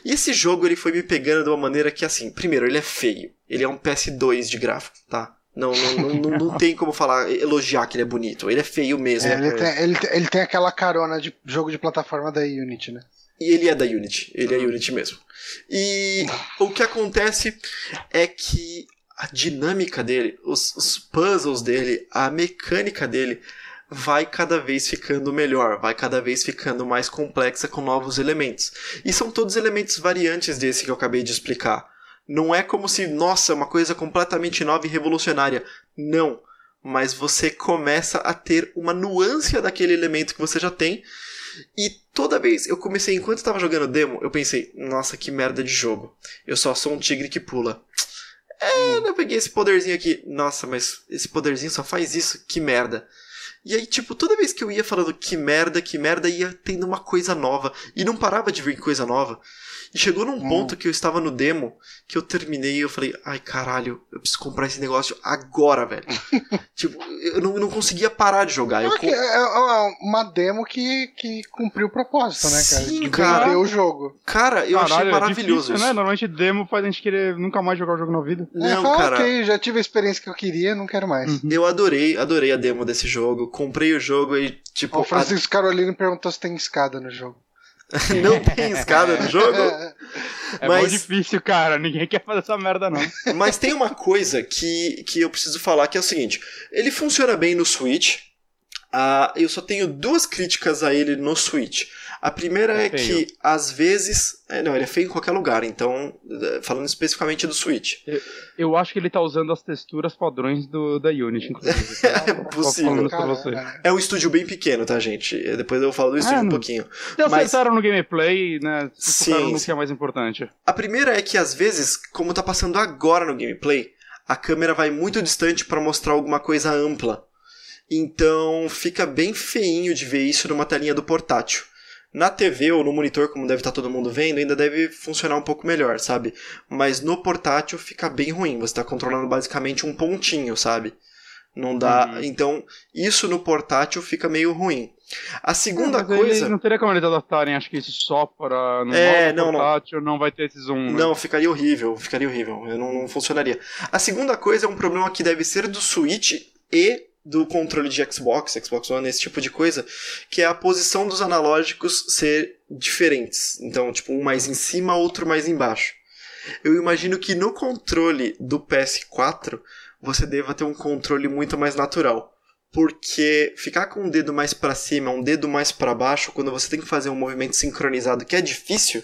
E esse jogo ele foi me pegando de uma maneira que, assim, primeiro, ele é feio. Ele é um PS2 de gráfico, tá? Não, não, não, não, tem como falar, elogiar que ele é bonito. Ele é feio mesmo. É, ele, tem, ele, ele tem aquela carona de jogo de plataforma da Unity, né? E ele é da Unity. Ele é Unity mesmo. E o que acontece é que a dinâmica dele, os, os puzzles dele, a mecânica dele vai cada vez ficando melhor, vai cada vez ficando mais complexa com novos elementos. E são todos elementos variantes desse que eu acabei de explicar. Não é como se, nossa, uma coisa completamente nova e revolucionária. Não. Mas você começa a ter uma nuance daquele elemento que você já tem. E toda vez eu comecei, enquanto estava jogando demo, eu pensei, nossa, que merda de jogo. Eu só sou um tigre que pula. É, eu peguei esse poderzinho aqui. Nossa, mas esse poderzinho só faz isso? Que merda. E aí, tipo, toda vez que eu ia falando que merda, que merda, ia tendo uma coisa nova. E não parava de vir coisa nova. E chegou num hum. ponto que eu estava no demo, que eu terminei e eu falei, ai caralho, eu preciso comprar esse negócio agora, velho. tipo, eu não, não conseguia parar de jogar. Eu comp... É, é, é uma demo que, que cumpriu o propósito, né, cara? Sim, cara. o jogo. Cara, eu caralho, achei é maravilhoso é difícil, né? Normalmente demo faz a gente querer nunca mais jogar o jogo na vida. Não, é, cara. Ok, já tive a experiência que eu queria, não quero mais. Uhum. Eu adorei, adorei a demo desse jogo. Comprei o jogo e, tipo. O Francisco a... Carolino perguntou se tem escada no jogo. não tem escada no jogo. É mas... difícil, cara. Ninguém quer fazer essa merda, não. Mas tem uma coisa que, que eu preciso falar que é o seguinte: ele funciona bem no Switch. Uh, eu só tenho duas críticas a ele no Switch. A primeira é, É que, às vezes. é, não, ele é feio em qualquer lugar, então. eh, Falando especificamente do Switch. Eu acho que ele tá usando as texturas padrões do, da Unity, inclusive. É possível. é. É um estúdio bem pequeno, tá, gente? Eh, Depois eu falo do estúdio Ah, um pouquinho. Então Mas- acertaram no gameplay, né? Sim, no que é mais importante. A primeira é que, às vezes, como tá passando agora no gameplay, a câmera vai muito distante para mostrar alguma coisa ampla. Então fica bem feinho de ver isso numa telinha do portátil. Na TV ou no monitor, como deve estar todo mundo vendo, ainda deve funcionar um pouco melhor, sabe? Mas no portátil fica bem ruim. Você está controlando basicamente um pontinho, sabe? Não dá. Uhum. Então, isso no portátil fica meio ruim. A segunda Mas aí coisa. Não teria como eles adaptarem, acho que isso só para no É, não, não. portátil, não. vai ter esse zoom. né? Não, ficaria horrível, ficaria horrível. Não, não funcionaria. A segunda coisa é um problema que deve ser do Switch e do controle de Xbox, Xbox One, esse tipo de coisa, que é a posição dos analógicos ser diferentes. Então, tipo, um mais em cima, outro mais embaixo. Eu imagino que no controle do PS4 você deva ter um controle muito mais natural. Porque ficar com um dedo mais para cima, um dedo mais para baixo, quando você tem que fazer um movimento sincronizado que é difícil,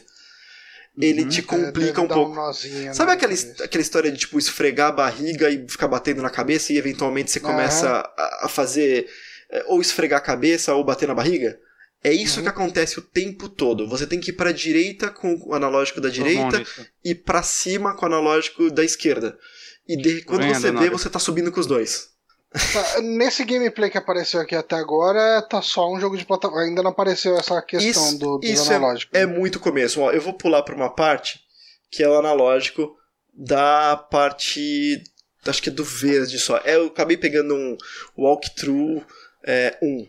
ele Uhum. te É, complica um pouco. nozinho Sabe na aquela, cabeça. aquela história de tipo esfregar a barriga e ficar batendo na cabeça e eventualmente você começa a, a fazer é, ou esfregar a cabeça ou bater na barriga? É isso Uhum. que acontece o tempo todo. Você tem que ir pra direita com o analógico da direita e pra cima com o analógico da esquerda. E de- quando Vendo, você vê, Nari. você tá subindo com os dois. Tá, nesse gameplay que apareceu aqui até agora, tá só um jogo de plataforma. Ainda não apareceu essa questão Isso- do, dos isso é- analógicos. É muito começo. Ó, eu vou pular pra uma parte que é o analógico da parte. Acho que é do verde só. É, eu acabei pegando um walkthrough 1. É, um,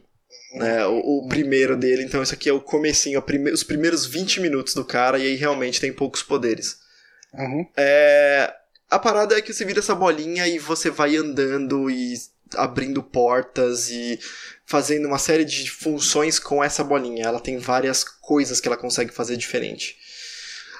né, o, o primeiro dele, então isso aqui é o comecinho, prime- os primeiros 20 minutos do cara, e aí realmente tem poucos poderes. Uhum. É, a parada é que você vira essa bolinha e você vai andando e abrindo portas e fazendo uma série de funções com essa bolinha. Ela tem várias coisas que ela consegue fazer diferente.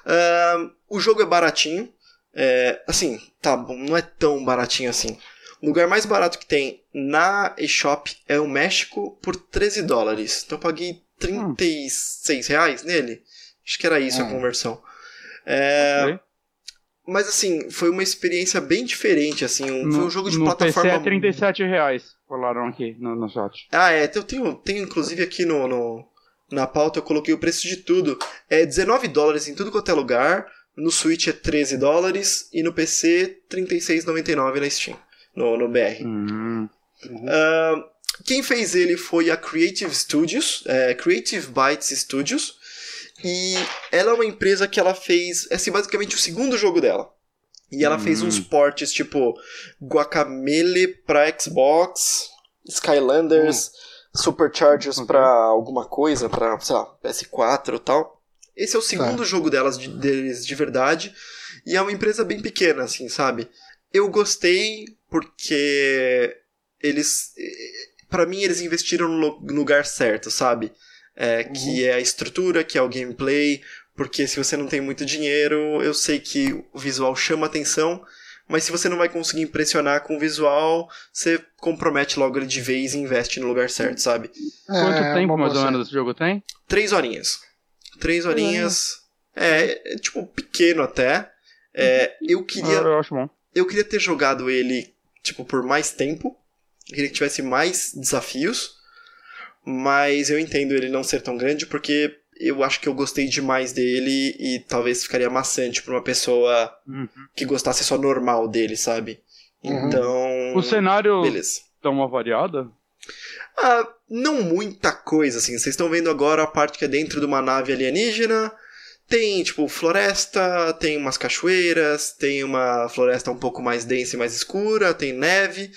Ahn, o jogo é baratinho. É, assim, tá bom, não é tão baratinho assim. O lugar mais barato que tem na eShop é o México por 13 dólares. Então eu paguei 36 reais nele. Acho que era isso a Hum. conversão. É, Ok. Mas assim, foi uma experiência bem diferente, assim, um, foi um jogo de no plataforma. PC é 37 reais, falaram aqui no, no chat. Ah, é, eu tenho, tenho inclusive aqui no, no- na pauta eu coloquei o preço de tudo. É 19 dólares em tudo quanto é lugar. No Switch é 13 dólares e no PC 36,99 na Steam, no, no BR. Hum. Ah, quem fez ele foi a Creative Studios, é, Creative Bytes Studios, e ela é uma empresa que ela fez, esse é basicamente o segundo jogo dela. E ela fez Hum. uns portes tipo Guacamele pra Xbox, Skylanders, Superchargers Ok. pra alguma coisa, pra, sei lá, PS4 e tal. Esse é o segundo jogo delas de, deles de verdade. E é uma empresa bem pequena, assim, sabe? Eu gostei porque eles. Pra mim, eles investiram no lugar certo, sabe? É, Que é a estrutura, que é o gameplay. Porque se você não tem muito dinheiro, eu sei que o visual chama atenção. Mas se você não vai conseguir impressionar com o visual, você compromete logo ele de vez e investe no lugar certo, sabe? Quanto É, tempo mais ou menos esse jogo tem? Três horinhas. Três horinhas. É, é, tipo, pequeno até. É, eu queria. Eu, eu acho bom. Eu queria ter jogado ele, tipo, por mais tempo. Eu queria que tivesse mais desafios. Mas eu entendo ele não ser tão grande porque eu acho que eu gostei demais dele e talvez ficaria maçante pra uma pessoa Uhum. que gostasse só normal dele, sabe? Uhum. Então. O cenário Beleza. dá uma variada? Ah, não muita coisa, assim. Vocês estão vendo agora a parte que é dentro de uma nave alienígena. Tem, tipo, floresta, tem umas cachoeiras, tem uma floresta um pouco mais densa e mais escura, tem neve.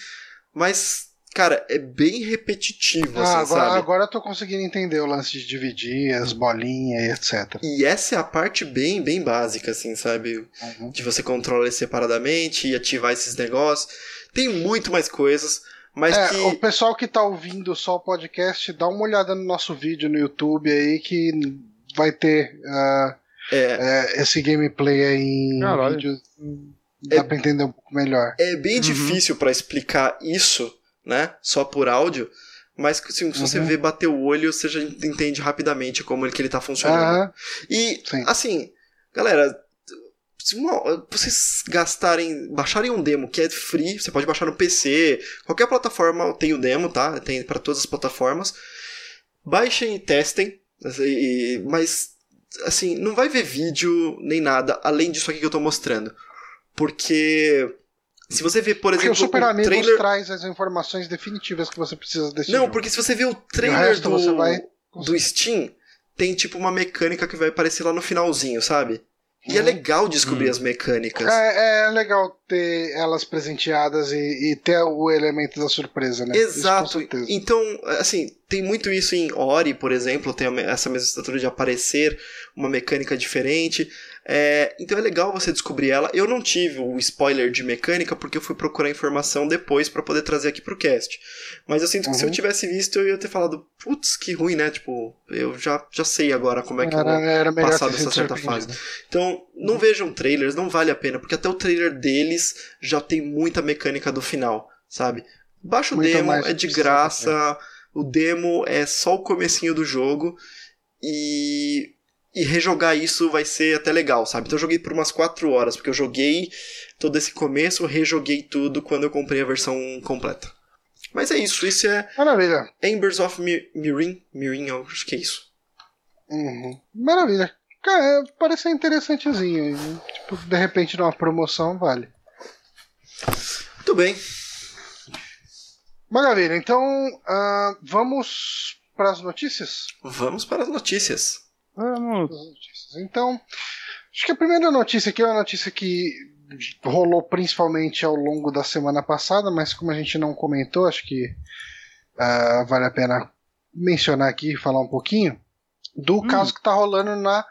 Mas, cara, é bem repetitivo, Ah, assim, agora, sabe? agora eu tô conseguindo entender o lance de dividir as bolinhas e etc. E essa é a parte bem, bem básica, assim, sabe? Uhum. De você controlar ele separadamente e ativar esses negócios. Tem muito mais coisas, mas É, que. o pessoal que tá ouvindo só o podcast, dá uma olhada no nosso vídeo no YouTube aí que vai ter ah, É, é, esse gameplay aí em Caralho. vídeo. Dá É- pra entender um pouco melhor. É bem Uhum. difícil pra explicar isso, né? Só por áudio. mas se, se você vê bater o olho, você já entende rapidamente como ele, que ele tá funcionando. E, Sim. assim, galera, se uma- vocês gastarem, baixarem um demo que é free, você pode baixar no PC, qualquer plataforma tem o demo, tá? Tem para todas as plataformas. Baixem e testem, assim, e- mas, assim, não vai ver vídeo nem nada além disso aqui que eu tô mostrando. Porque, se você vê, por Porque o exemplo, Super o Amigos trailer... traz as informações definitivas que você precisa desse Não, jogo. porque se você vê o trailer resto do, você vai do Steam, tem tipo uma mecânica que vai aparecer lá no finalzinho, sabe? E é Uhum. legal descobrir Hum. as mecânicas. É, é legal ter elas presenteadas e, e ter o elemento da surpresa, né? Isso, com Exato. Então, assim, tem muito isso em Ori, por exemplo, tem essa mesma estrutura de aparecer uma mecânica diferente. É, então é legal você descobrir ela. Eu não tive o spoiler de mecânica porque eu fui procurar informação depois pra poder trazer aqui pro cast. Mas eu sinto que se eu Uhum. tivesse visto, eu ia ter falado, putz, que ruim, né? Tipo, eu já, já sei agora como é que eu Era, vou era passar dessa certa fase. Então, não vejam trailers, não vale a pena, porque até o trailer deles já tem muita mecânica do final, sabe? Baixa o Muito demo, é de precisa graça, o demo é só o comecinho do jogo e e rejogar isso vai ser até legal, sabe? Então eu joguei por umas 4 horas, porque eu joguei todo esse começo, rejoguei tudo quando eu comprei a versão completa. Mas é isso, isso é Maravilha. Embers of Mi- Mirin, Mirin, eu acho que é isso. Uhum. Maravilha. Cara, é, parece ser interessantezinho. hein? Tipo, de repente numa promoção vale. Muito bem. Maravilha, então ah, vamos para as notícias? Vamos para as notícias. Vamos. Então, acho que a primeira notícia aqui é uma notícia que rolou principalmente ao longo da semana passada, mas como a gente não comentou, acho que ah, vale a pena mencionar aqui e falar um pouquinho do Hum. caso que está rolando na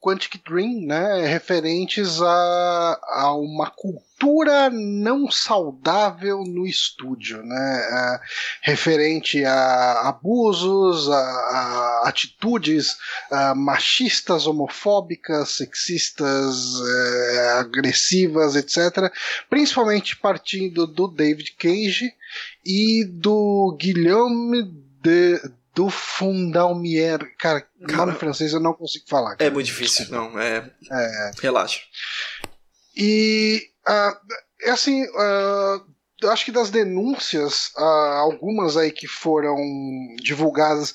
Quantic Dream, né, referentes a, a uma cultura não saudável no estúdio, né, ah, referente a abusos, a, a atitudes ah, machistas, homofóbicas, sexistas, eh, agressivas, etc. Principalmente partindo do David Cage e do Guilherme de, do Fundalmier. Cara, Cara, francês eu não consigo falar. É muito difícil, não, é. Relaxa. E é assim, eu acho que das denúncias, ah, algumas aí que foram divulgadas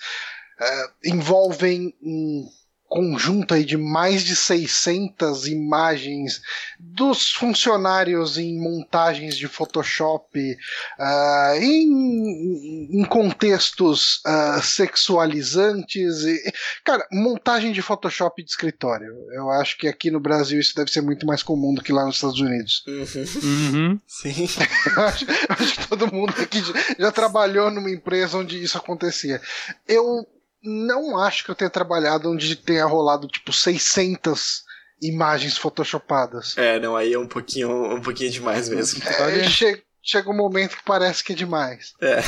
envolvem um conjunto aí de mais de 600 imagens dos funcionários em montagens de Photoshop ah, em, em contextos ah, sexualizantes e, cara, montagem de Photoshop de escritório. Eu acho que aqui no Brasil isso deve ser muito mais comum do que lá nos Estados Unidos. Uhum. Uhum. Sim. Eu acho, eu acho que todo mundo aqui já, já trabalhou numa empresa onde isso acontecia. Eu não acho que eu tenha trabalhado onde tenha rolado tipo 600 imagens photoshopadas. É, não, aí é um pouquinho, um pouquinho demais mesmo. É, che- chega um momento que parece que é demais. É.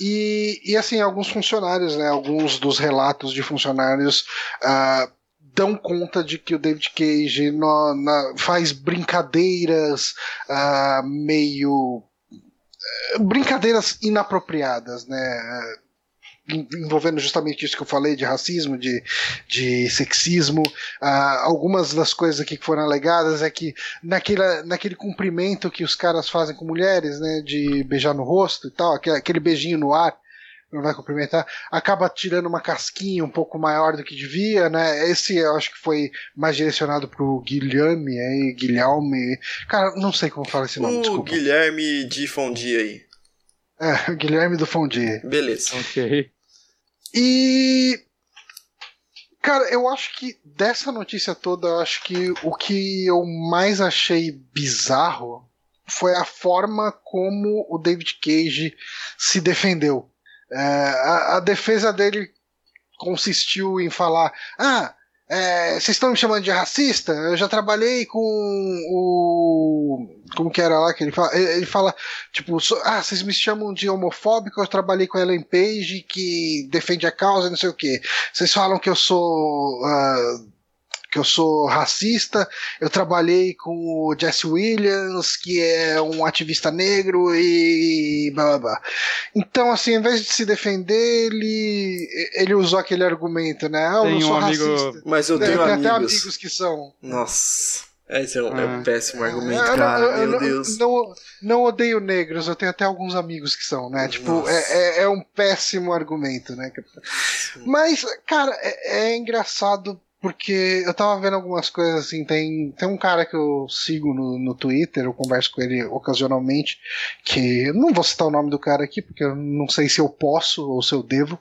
E, e assim, alguns funcionários, né, alguns dos relatos de funcionários ah, dão conta de que o David Cage no- na- faz brincadeiras ah, meio. eh, brincadeiras inapropriadas, né? En- Envolvendo justamente isso que eu falei de racismo, de, de sexismo. Ah, algumas das coisas aqui que foram alegadas é que naquele, naquele cumprimento que os caras fazem com mulheres, né, de beijar no rosto e tal, aquele, aquele beijinho no ar, não vai cumprimentar, acaba tirando uma casquinha um pouco maior do que devia, né? Esse eu acho que foi mais direcionado pro Guilherme aí, Guilherme. Cara, não sei como fala esse nome, O desculpa. Guilherme de Fondi aí. É, o Guilherme do Fondi. Beleza. Ok. E. Cara, eu acho que dessa notícia toda, eu acho que o que eu mais achei bizarro foi a forma como o David Cage se defendeu. É, a, a defesa dele consistiu em falar: Ah, é, vocês estão me chamando de racista? Eu já trabalhei com o. Como que era lá que ele fala? Ele fala, tipo, so- ah, vocês me chamam de homofóbico, eu trabalhei com Ellen Page que defende a causa, não sei o quê. Vocês falam que eu sou. ah, que eu sou racista, eu trabalhei com o Jesse Williams, que é um ativista negro e blá blá blá. Então, assim, ao invés de se defender, ele, ele usou aquele argumento, né? Ah, eu Tem não um sou amigo- racista. Mas eu tenho tem amigos. até amigos que são. Nossa. Esse é um, é um Ah. péssimo argumento, Eu não- cara. eu- eu Meu não- Deus. Não, não odeio negros, eu tenho até alguns amigos que são, né? Tipo, é, é, é um péssimo argumento, né? Mas, cara, é, é engraçado porque eu tava vendo algumas coisas assim. Tem, tem um cara que eu sigo no, no Twitter, eu converso com ele ocasionalmente, que não vou citar o nome do cara aqui, porque eu não sei se eu posso ou se eu devo,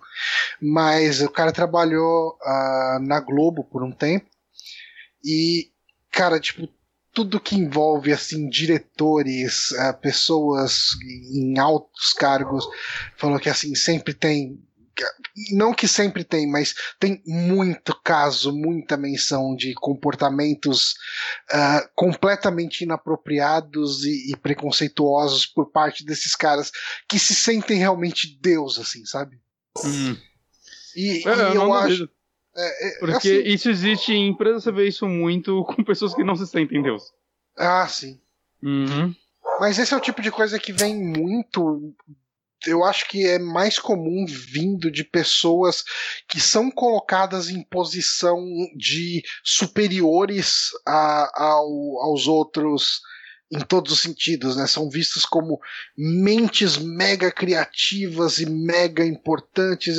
mas o cara trabalhou ah, na Globo por um tempo e, cara, tipo, tudo que envolve assim diretores, ah, pessoas em altos cargos, falou que assim sempre tem não que sempre tem, mas tem muito caso, muita menção de comportamentos ah, completamente inapropriados e, e preconceituosos por parte desses caras que se sentem realmente Deus, assim, sabe? Hum. E, É, e eu eu, acho. é, é, Porque assim, isso existe em empresas, você vê isso muito com pessoas que não se sentem Deus. ah, sim. Uhum. Mas esse é o tipo de coisa que vem muito. Eu acho que é mais comum vindo de pessoas que são colocadas em posição de superiores a- ao- aos outros em todos os sentidos, né? São vistos como mentes mega criativas e mega importantes.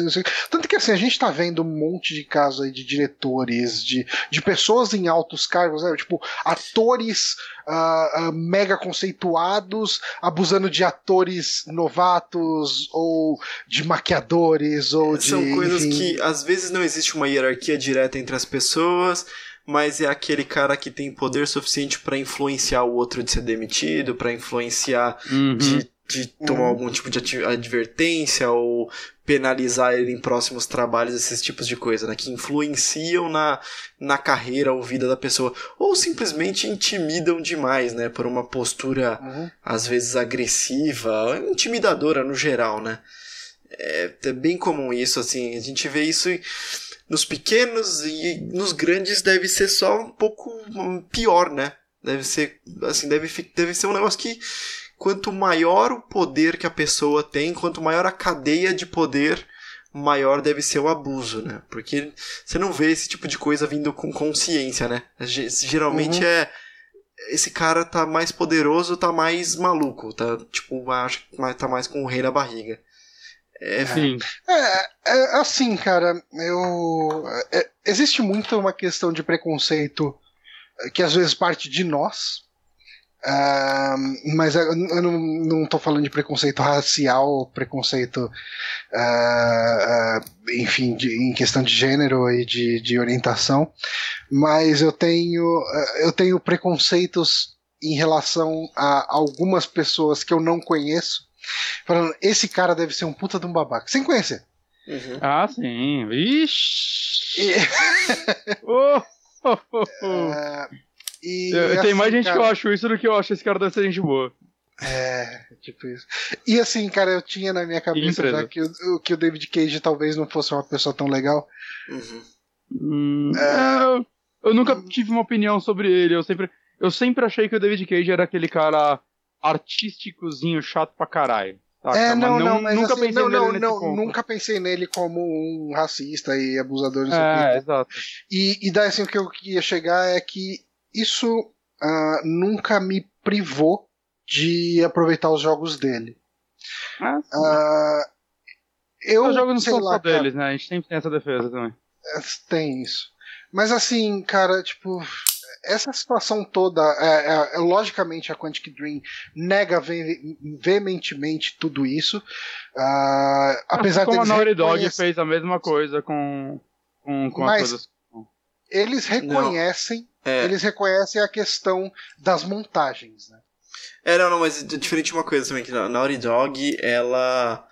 Tanto que assim, a gente tá vendo um monte de casos aí de diretores, de, de pessoas em altos cargos, né? Tipo, atores ah, ah, mega conceituados, abusando de atores novatos, ou de maquiadores, ou de. São coisas enfim. que às vezes não existe uma hierarquia direta entre as pessoas, mas é aquele cara que tem poder suficiente pra influenciar o outro de ser demitido, pra influenciar Uhum. de, de tomar Uhum. algum tipo de advertência ou penalizar ele em próximos trabalhos, esses tipos de coisa, né? Que influenciam na, na carreira ou vida da pessoa. Ou simplesmente intimidam demais, né? Por uma postura Uhum. às vezes agressiva, intimidadora no geral, né? É, é bem comum isso, assim, a gente vê isso em- nos pequenos e nos grandes deve ser só um pouco pior, né? Deve ser, assim, deve, deve ser um negócio que quanto maior o poder que a pessoa tem, quanto maior a cadeia de poder, maior deve ser o abuso, né? Porque você não vê esse tipo de coisa vindo com consciência, né? Ge- Geralmente Uhum. é esse cara tá mais poderoso, tá mais maluco, tá tipo, acho tá mais com o rei na barriga. É, Sim. É, é, assim, cara, eu. é, existe muito uma questão de preconceito é, que às vezes parte de nós. ah, mas eu eu não, não tô falando de preconceito racial, preconceito, ah, ah, enfim, de- em questão de gênero e de, de orientação, mas eu tenho, ah, eu tenho preconceitos em relação a algumas pessoas que eu não conheço, falando, esse cara deve ser um puta de um babaca, sem conhecer. uhum. Ah, sim. Vixe. E, Oh, oh, oh, e, Eu- Tem mais assim, gente que cara, eu acho isso do que eu acho esse cara deve ser gente boa. É, tipo isso. E assim, cara, eu tinha na minha cabeça já que o, que o David Cage talvez não fosse uma pessoa tão legal. Uhum. Hum, É. eu, eu nunca tive uma opinião sobre ele. Eu sempre, eu sempre achei que o David Cage era aquele cara artísticozinho chato pra caralho. saca? é, não, não, mas nunca assim, pensei não, nele não, não, nunca pensei nele como um racista e abusador. não É, exato. E, e daí assim, o que eu ia chegar é que isso ah, nunca me privou de aproveitar os jogos dele. Ah, Ah, eu, Os jogos não são só deles, né? A gente sempre tem essa defesa também. É, Tem isso. Mas assim, cara, tipo, essa situação toda, é, é- é- logicamente a Quantic Dream nega ve- veementemente tudo isso. ah, apesar Como a Naughty Dog reconhece- fez a mesma coisa com, com, com Mas- as coisas. eles reconhecem, É, eles reconhecem a questão das montagens, né? É, não, não, mas é diferente de uma coisa também, que na Naughty Dog, ela.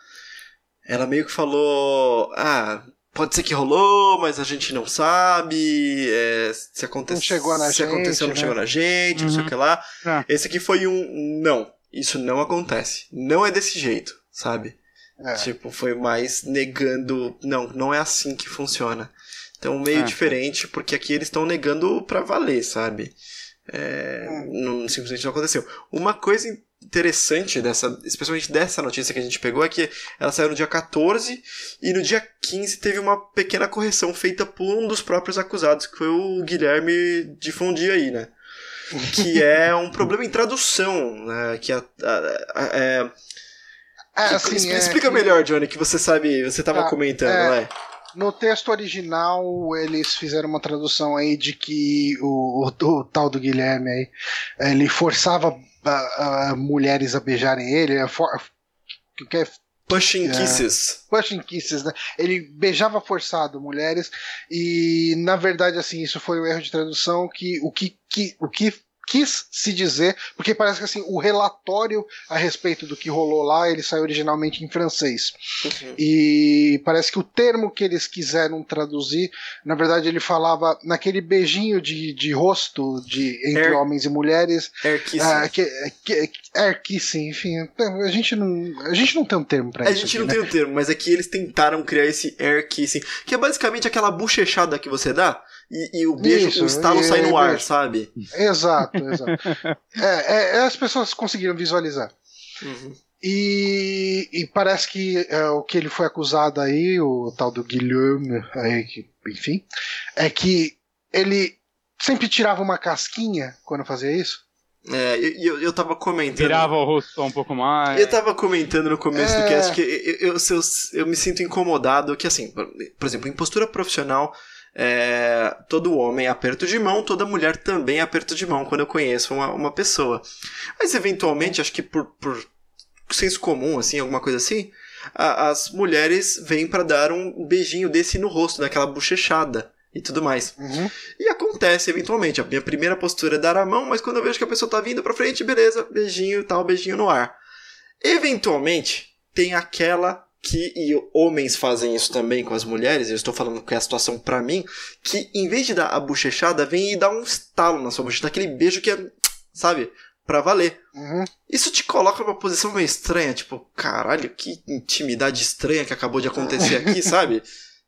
Ela meio que falou. Ah, pode ser que rolou, mas a gente não sabe. é, se aconteceu. Não chegou na se gente, aconteceu, não né? chegou na gente, não sei o Uhum. que lá. É. Esse aqui foi um. Não, isso não acontece. Não é desse jeito, sabe? É. Tipo, foi mais negando. Não, não é assim que funciona. Então, meio É. diferente, porque aqui eles estão negando pra valer, sabe? É, Hum. não, simplesmente não aconteceu. Uma coisa interessante dessa, especialmente dessa notícia que a gente pegou, é que ela saiu no dia 14 e no dia 15 teve uma pequena correção feita por um dos próprios acusados, que foi o Guilherme de Fondi aí, né? Que é um problema em tradução, né? Que a, a- a- é, É, que- assim, expl- é explica que melhor, Johnny, que você sabe, você tava Tá, comentando, é. No texto original, eles fizeram uma tradução aí de que o, o- o tal do Guilherme aí, ele forçava ah, ah, mulheres a beijarem ele, é for, que é Pushing É. Kisses. pushing kisses, né? Ele beijava forçado mulheres e na verdade assim isso foi um erro de tradução que o que, que o que quis se dizer, porque parece que assim o relatório a respeito do que rolou lá ele saiu originalmente em francês Uhum. e parece que o termo que eles quiseram traduzir, na verdade ele falava naquele beijinho de, de rosto de entre Air- homens e mulheres, Air Kissing. ah, que, que, air kissing, enfim, a gente não a gente não tem um termo para A isso. gente aqui, não né? tem o termo, mas é que eles tentaram criar esse air kissing, que é basicamente aquela bochechada que você dá e, e o beijo, Isso, o estalo e- sai no ar, beijo. sabe? Exato, exato. é, é, é, as pessoas conseguiram visualizar. Uhum. E, e parece que é, o que ele foi acusado aí, o tal do Guilherme, aí, que, enfim, é que ele sempre tirava uma casquinha quando fazia isso. É, e eu, eu tava comentando. Virava o rosto um pouco mais. Eu tava comentando no começo do É. cast que eu, eu, eu, eu me sinto incomodado que, assim, por por exemplo, em postura profissional, é, todo homem é aperto de mão, toda mulher também é aperto de mão quando eu conheço uma, uma pessoa. Mas, eventualmente, acho que por, por senso comum, assim, alguma coisa assim, a- as mulheres vêm pra dar um beijinho desse no rosto, daquela bochechada e tudo mais. Uhum. E acontece, eventualmente. A minha primeira postura é dar a mão, mas quando eu vejo que a pessoa tá vindo pra frente, beleza, beijinho e tal, beijinho no ar. Eventualmente, tem aquela que, e homens fazem isso também com as mulheres, eu estou falando que é a situação pra mim, que em vez de dar a bochechada, vem e dá um estalo na sua bochecha, aquele beijo que é, sabe, pra valer. Uhum. Isso te coloca numa posição meio estranha, tipo, caralho, que intimidade estranha que acabou de acontecer aqui, sabe?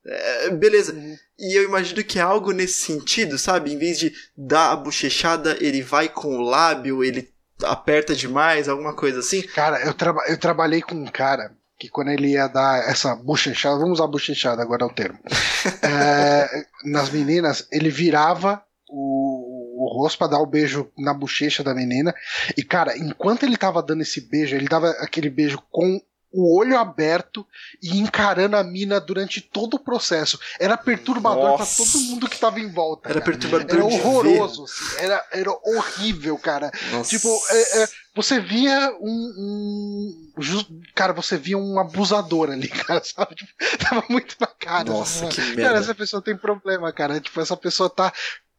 É, beleza. Uhum. E eu imagino que é algo nesse sentido, sabe? Em vez de dar a bochechada, ele vai com o lábio, ele aperta demais, alguma coisa assim. Cara, eu, traba eu trabalhei com um cara que quando ele ia dar essa bochechada, vamos usar bochechada, agora é o termo, é, nas meninas, ele virava o, o rosto pra dar o beijo na bochecha da menina. E, cara, enquanto ele tava dando esse beijo, ele dava aquele beijo com o olho aberto e encarando a mina durante todo o processo. Era perturbador pra Nossa. todo mundo que tava em volta. Era cara. perturbador Era de horroroso, assim, era, era horrível, cara. Nossa. Tipo, é, é, você via um. um cara, você via um abusador ali, cara, sabe? Tipo, tava muito na cara. Nossa, assim, que Cara, merda. essa pessoa tem problema, cara. Tipo, essa pessoa tá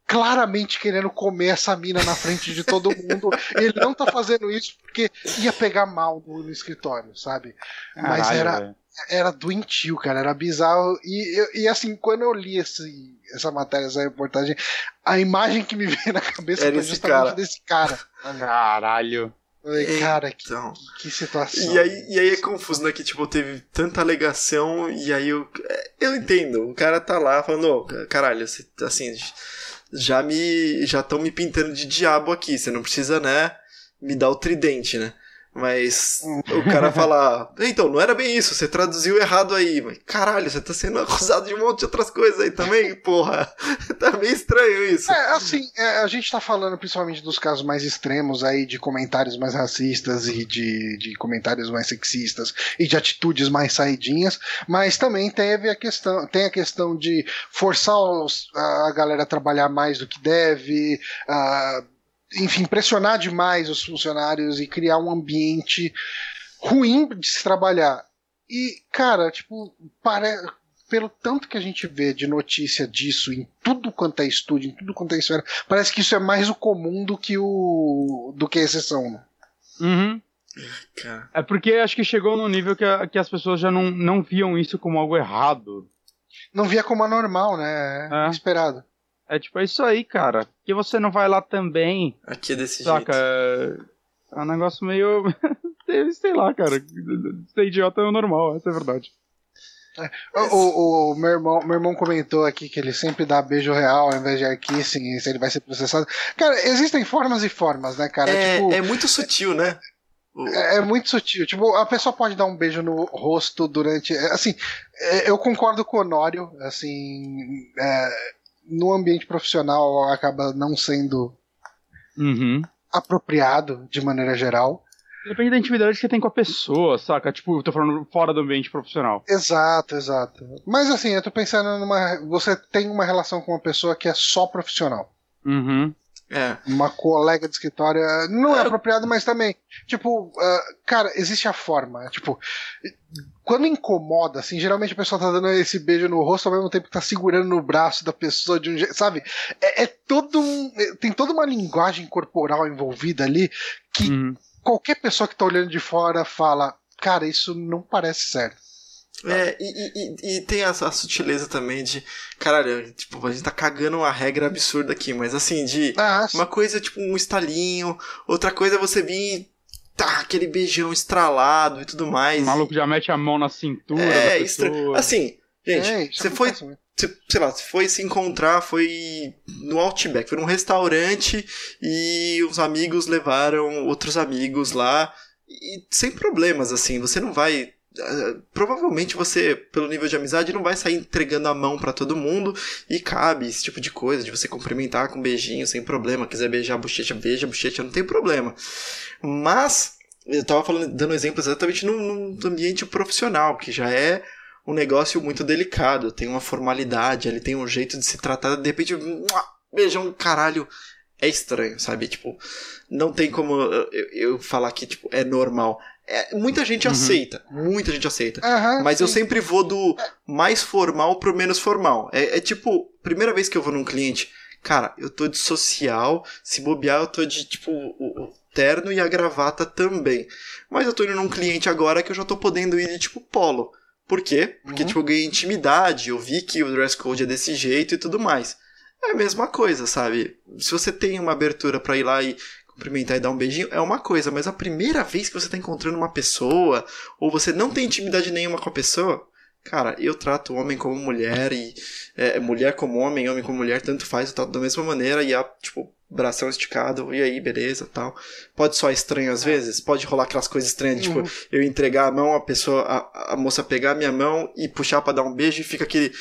claramente querendo comer essa mina na frente de todo mundo. ele não tá fazendo isso porque ia pegar mal no, no escritório, sabe? Mas Caralho, era- velho. Era doentio, cara, era bizarro. E, eu- e assim, quando eu li esse, essa matéria, essa reportagem, a imagem que me veio na cabeça Era foi justamente cara. desse cara. Caralho. Cara, que, Então. que situação. E aí, e aí é confuso, né? Que tipo, teve tanta alegação e aí eu. Eu entendo. O cara tá lá falando, ô, caralho, você, assim, já me. Já estão me pintando de diabo aqui. Você não precisa, né? Me dar o tridente, né? Mas o cara fala, então, não era bem isso, você traduziu errado aí. Mas, caralho, você tá sendo acusado de um monte de outras coisas aí também, porra. tá meio estranho isso. É, assim, é, a gente tá falando principalmente dos casos mais extremos aí, de comentários mais racistas e de, de comentários mais sexistas e de atitudes mais saidinhas, mas também teve a questão, tem a questão de forçar os- a galera a trabalhar mais do que deve, ah, enfim, pressionar demais os funcionários e criar um ambiente ruim de se trabalhar. E, cara, tipo, pare... pelo tanto que a gente vê de notícia disso em tudo quanto é estúdio, em tudo quanto é esfera, parece que isso é mais o comum do que o do que a exceção. Né? Uhum. É porque acho que chegou num nível que, a- que as pessoas já não, não viam isso como algo errado. Não via como anormal, né? É. Esperado. É tipo, é isso aí, cara. Que você não vai lá também, Aqui é desse saca? jeito. É é um negócio meio. sei lá, cara. Ser idiota é o normal, essa é a verdade. O, o, meu, irmão, meu irmão comentou aqui que ele sempre dá beijo real ao invés de arquissing, se ele vai ser processado. Cara, existem formas e formas, né, cara? É, tipo, é muito sutil, né? É, é, muito sutil. Tipo, a pessoa pode dar um beijo no rosto durante. é, Assim, é, eu concordo com o Honório. Assim, é, no ambiente profissional acaba não sendo Uhum. apropriado de maneira geral. Depende da intimidade que você tem com a pessoa, saca? Tipo, eu tô falando fora do ambiente profissional. Exato, exato. Mas assim, eu tô pensando numa. Você tem uma relação com uma pessoa que é só profissional. Uhum. É. Uma colega de escritório. eh, Não é É. apropriado, mas também. Tipo, ah, cara, existe a forma. Tipo, quando incomoda, assim, geralmente a pessoa tá dando esse beijo no rosto ao mesmo tempo que tá segurando no braço da pessoa de um jeito. Sabe? É, é todo um. é- Tem toda uma linguagem corporal envolvida ali que Uhum. qualquer pessoa que tá olhando de fora fala. Cara, isso não parece certo. É, e, e- e- e tem a, a sutileza também de. Caralho, tipo, a gente tá cagando uma regra absurda aqui, mas assim, de. Ah, Uma coisa tipo um estalinho, outra coisa é você vir e. Tá, aquele beijão estralado e tudo mais. O maluco já mete a mão na cintura É, estra... assim, gente, é, você foi acontece muito. Você- sei lá, você foi se encontrar, foi no Outback, foi num restaurante e os amigos levaram outros amigos lá e sem problemas, assim, você não vai. Provavelmente você, pelo nível de amizade, não vai sair entregando a mão pra todo mundo e cabe esse tipo de coisa, de você cumprimentar com um beijinho sem problema. Quiser beijar a bochecha, beija a bochecha, não tem problema. Mas, eu tava falando, dando exemplo exatamente num, num ambiente profissional, que já é um negócio muito delicado, tem uma formalidade, ele tem um jeito de se tratar, de repente, beijão, caralho, é estranho, sabe? Tipo, não tem como eu- eu falar que, tipo, é normal. É, muita gente Uhum. aceita, muita gente aceita. Aham, Mas eu sim. sempre vou do mais formal pro menos formal. É, é tipo, primeira vez que eu vou num cliente, cara, eu tô de social, se bobear, eu tô de, tipo, o, o terno e a gravata também. Mas eu tô indo num cliente agora que eu já tô podendo ir de, tipo, polo. Por quê? Porque, Uhum. tipo, eu ganhei intimidade, eu vi que o dress code é desse jeito e tudo mais. É a mesma coisa, sabe? Se você tem uma abertura pra ir lá e cumprimentar e dar um beijinho, é uma coisa, mas a primeira vez que você tá encontrando uma pessoa, ou você não tem intimidade nenhuma com a pessoa, cara, eu trato homem como mulher e é, mulher como homem, homem como mulher, tanto faz, eu trato da mesma maneira e a, tipo, bração esticado, e aí, beleza, tal. Pode soar estranho às vezes, pode rolar aquelas coisas estranhas, de, Uhum. tipo, eu entregar a mão, a pessoa, a, a moça pegar a minha mão e puxar pra dar um beijo e fica aquele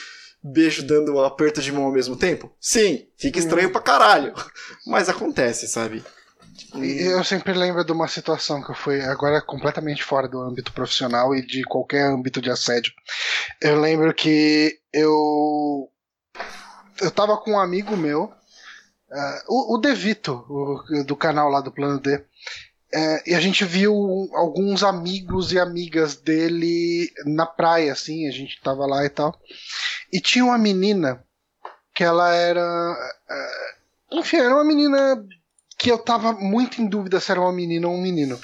beijo dando um aperto de mão ao mesmo tempo? Sim, fica estranho pra caralho. Mas acontece, sabe? Eu sempre lembro de uma situação que eu fui agora completamente fora do âmbito profissional e de qualquer âmbito de assédio. Eu lembro que eu eu tava com um amigo meu, ah, o, o Devito, o- do canal lá do Plano D, eh, e a gente viu alguns amigos e amigas dele na praia, assim, a gente tava lá e tal. E tinha uma menina que ela era. eh, enfim, era uma menina que eu tava muito em dúvida se era uma menina ou um menino.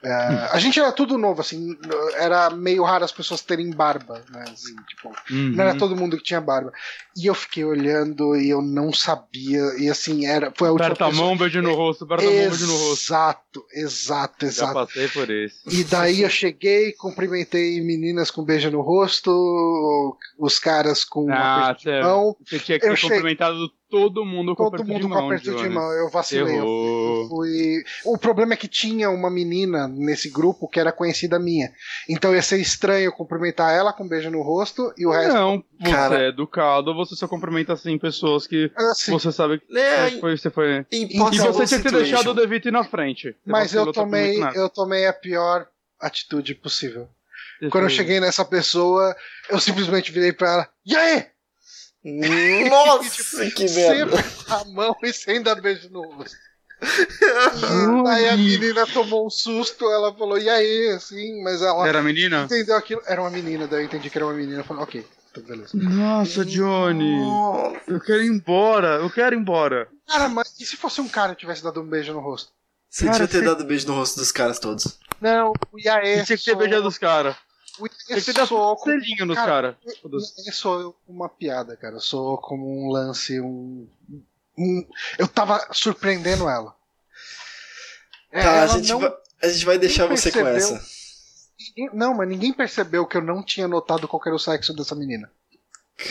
É, A gente era tudo novo, assim, era meio raro as pessoas terem barba, né? assim, tipo, Uhum. não era todo mundo que tinha barba. E eu fiquei olhando e eu não sabia, e assim, era, foi a última Aperta a pessoa- mão, beijo no rosto, aperta a mão, beijo no rosto. Exato, exato, Já exato. passei por isso. E daí eu cheguei, cumprimentei meninas com beijo no rosto, os caras com uma Ah, de sério. mão, Você tinha que Eu ter cheguei- cumprimentado todo mundo com todo mundo de com mão, aperto de mão. Eu vacilei. Eu fui. O problema é que tinha uma menina nesse grupo que era conhecida minha. Então ia ser estranho cumprimentar ela com um beijo no rosto e o resto. Não, você Cara- é educado, você só cumprimenta assim pessoas que Assim, você sabe que É, foi, você foi. em E você tinha que ter deixado o Devito ir na frente. Você mas eu tomei, eu tomei a pior atitude possível. Quando eu eu- cheguei nessa pessoa, eu simplesmente virei pra ela. E aí? Nossa, que Sem merda. apertar a mão e sem dar beijo no rosto. Aí a menina tomou um susto, ela falou, e aí, assim, mas ela Era menina? entendeu aquilo. Era uma menina, daí eu entendi que era uma menina. Eu falei, ok, então beleza. Nossa, Johnny. Nossa. Eu quero ir embora, eu quero ir embora. Cara, mas e se fosse um cara que tivesse dado um beijo no rosto? Você Cara, devia ter você- dado beijo no rosto dos caras todos. Não, o Iaê. Você tinha que ter beijado os caras. Iaê que ter um como- selinho nos cara, Iaê soou uma piada, cara. Soou como um lance, um. um- eu tava surpreendendo ela. É, tá, a ela gente, não- vai, a gente vai deixar você com percebeu. essa. Não, mas ninguém percebeu que eu não tinha notado qual era o sexo dessa menina.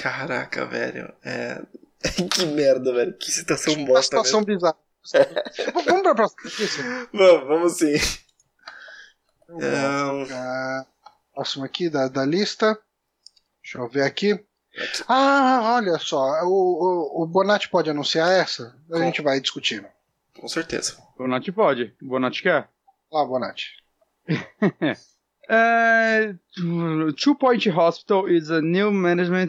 Caraca, velho. É... que merda, velho. Que situação Uma bosta, situação velho. bizarra. Vamos pra próxima? Vamos, vamos sim. Vamos, ah, próximo aqui da, da lista. Deixa eu ver aqui. Ah, olha só. O, o, o Bonatti pode anunciar essa? A Com- gente vai discutindo. Com certeza. Bonatti pode. Bonatti quer. Lá, Bonatti. É, Two Point Hospital is a new management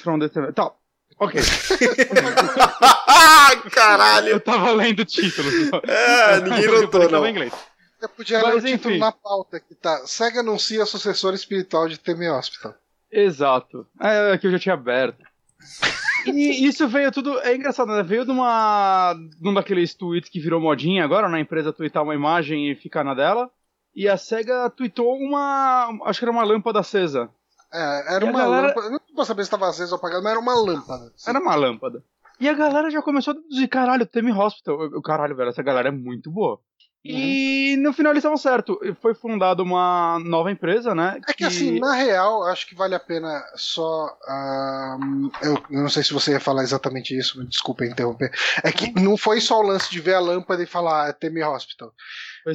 from the. Tá, ok. Caralho! Eu tava lendo o título. Ah, ninguém Eu notou, não. tava em inglês. Eu podia Mas, ler o título enfim. na pauta que tá. SEGA anuncia sucessor espiritual de Temi Hospital. Exato. É que eu já tinha aberto. E isso veio tudo. É engraçado, né? Veio de uma. de um daqueles tweets que virou modinha agora, na empresa tweetar uma imagem e ficar na dela. E a SEGA tweetou uma. Acho que era uma lâmpada acesa. É, era E uma galera- lâmpada. Não vou saber se estava acesa ou apagada, mas era uma lâmpada. Era uma lâmpada. E a galera já começou a deduzir, caralho, Temi Hospital. Eu- Caralho, velho, essa galera é muito boa. E no final eles estavam certo. Foi fundada uma nova empresa, né? É que assim, na real, acho que vale a pena só. ahm, eu, não sei se você ia falar exatamente isso, desculpa interromper. É que não foi só o lance de ver a lâmpada e falar, ah, é Temi Hospital.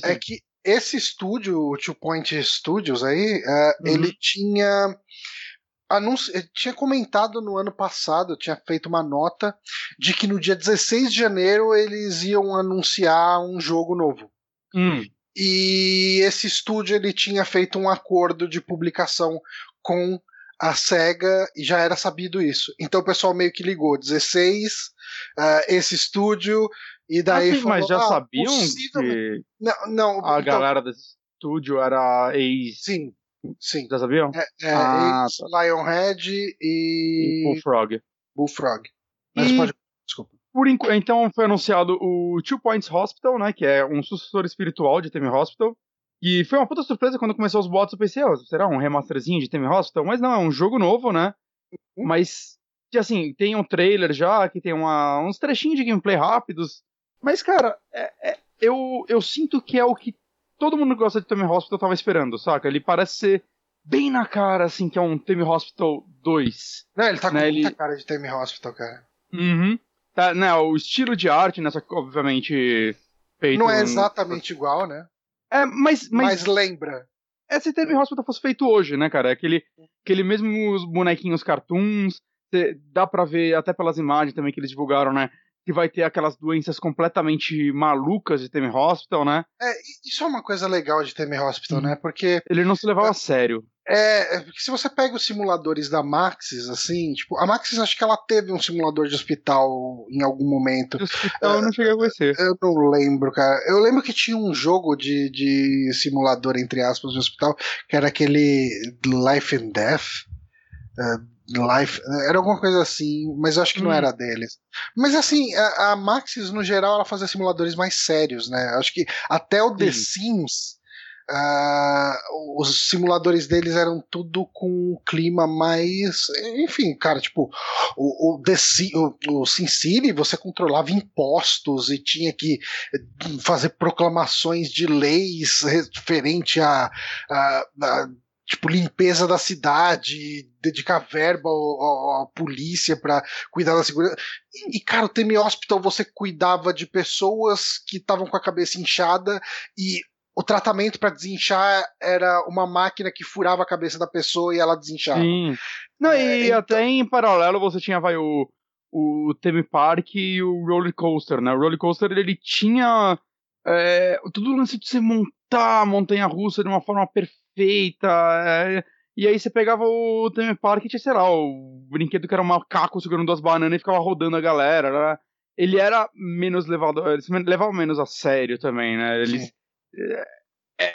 É que esse estúdio, o Two Point Studios aí, é, Uhum. ele tinha. Anunci... ele tinha comentado no ano passado, tinha feito uma nota de que no dia 16 de janeiro eles iam anunciar um jogo novo. Hum, E esse estúdio ele tinha feito um acordo de publicação com a SEGA e já era sabido isso. Então o pessoal meio que ligou 16, ah, esse estúdio, e daí assim, falou, mas já "Ah, sabiam possivelmente-" que Não, não a então, galera desse estúdio era ex. Sim, sim. Já sabiam? É, é Ah, ex Lionhead E e Bullfrog. Bullfrog. Mas E- pode. Por então foi anunciado o Two Points Hospital, né? Que é um sucessor espiritual de Temi Hospital. E foi uma puta surpresa quando começou os bots. Eu pensei, ó, será um remasterzinho de Temi Hospital? Mas não, é um jogo novo, né? Uhum. Mas, que assim, tem um trailer já, que tem uma, uns trechinhos de gameplay rápidos. Mas, cara, é- é- eu, eu sinto que é o que todo mundo que gosta de Temi Hospital tava esperando, saca? Ele parece ser bem na cara, assim, que é um Temi Hospital 2. Não, ele tá com Né, muita ele- cara de Temi Hospital, cara. Uhum. Tá, né, o estilo de arte, né, só que obviamente feito... Não é exatamente igual, né? É, mas, mas, Mas lembra. é se Temi Hospital fosse feito hoje, né, cara? Aquele, aquele mesmo os bonequinhos cartoons, dá pra ver até pelas imagens também que eles divulgaram, né, que vai ter aquelas doenças completamente malucas de Temi Hospital, né? É, isso é uma coisa legal de Temi Hospital, Uhum. né? Porque Ele não se levava a sério. É, é porque se você pega os simuladores da Maxis, assim, tipo, a Maxis acho que ela teve um simulador de hospital em algum momento. De hospital eu não cheguei a conhecer. Eu não lembro, cara. Eu lembro que tinha um jogo de, de simulador, entre aspas, de hospital, que era aquele Life and Death. eh, Life, era alguma coisa assim, mas eu acho que não Hum. era deles. Mas assim, a, a Maxis, no geral, ela fazia simuladores mais sérios, né? Acho que até o The Sims, ah, os simuladores deles eram tudo com um clima mais. Enfim, cara, tipo, o, o, The o, o SimCity você controlava impostos e tinha que fazer proclamações de leis referente a, a- a, tipo limpeza da cidade, dedicar verba à polícia para cuidar da segurança. E, e, cara, o Temi Hospital você cuidava de pessoas que estavam com a cabeça inchada e o tratamento para desinchar era uma máquina que furava a cabeça da pessoa e ela desinchava. Sim. Não, É, e então- até em paralelo você tinha vai, o, o Theme Park e o Roller Coaster, né? O Roller Coaster ele tinha é, todo o lance de você montar a montanha russa de uma forma perfeita. é, e aí você pegava o Theme Park e tinha, sei lá, o brinquedo que era um macaco segurando duas bananas e ficava rodando a galera. né? Ele era menos levado. Eles levavam menos a sério também, né? Eles. Sim. É,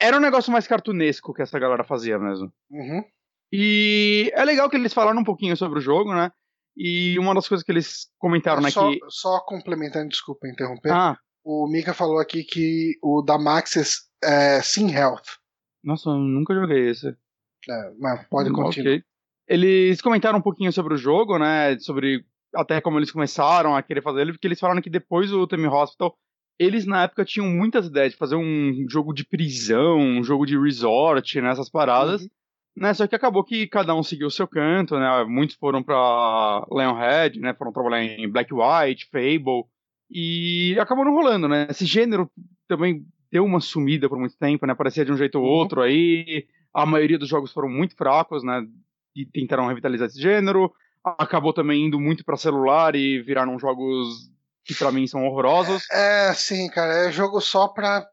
era um negócio mais cartunesco que essa galera fazia mesmo. Uhum. E é legal que eles falaram um pouquinho sobre o jogo, né? E uma das coisas que eles comentaram, né, só, que... só complementando, desculpa interromper. Ah, O Mika falou aqui que o da Maxis é Sim Health. nossa, eu nunca joguei esse. É, mas pode continuar. ok. Eles comentaram um pouquinho sobre o jogo, né? Sobre até como eles começaram a querer fazer ele, porque eles falaram que depois o Temi Hospital eles na época tinham muitas ideias de fazer um jogo de prisão, um jogo de resort, nessas né, paradas. Uhum. Né, só que acabou que cada um seguiu o seu canto, né? Muitos foram para Lionhead, né? Foram trabalhar em Black White, Fable. E acabou não rolando, né? Esse gênero também deu uma sumida por muito tempo, né? Parecia de um jeito ou uhum. outro aí. A maioria dos jogos foram muito fracos, né? E tentaram revitalizar esse gênero. Acabou também indo muito para celular e viraram jogos que para mim são horrorosos. É, sim, cara. É jogo só pra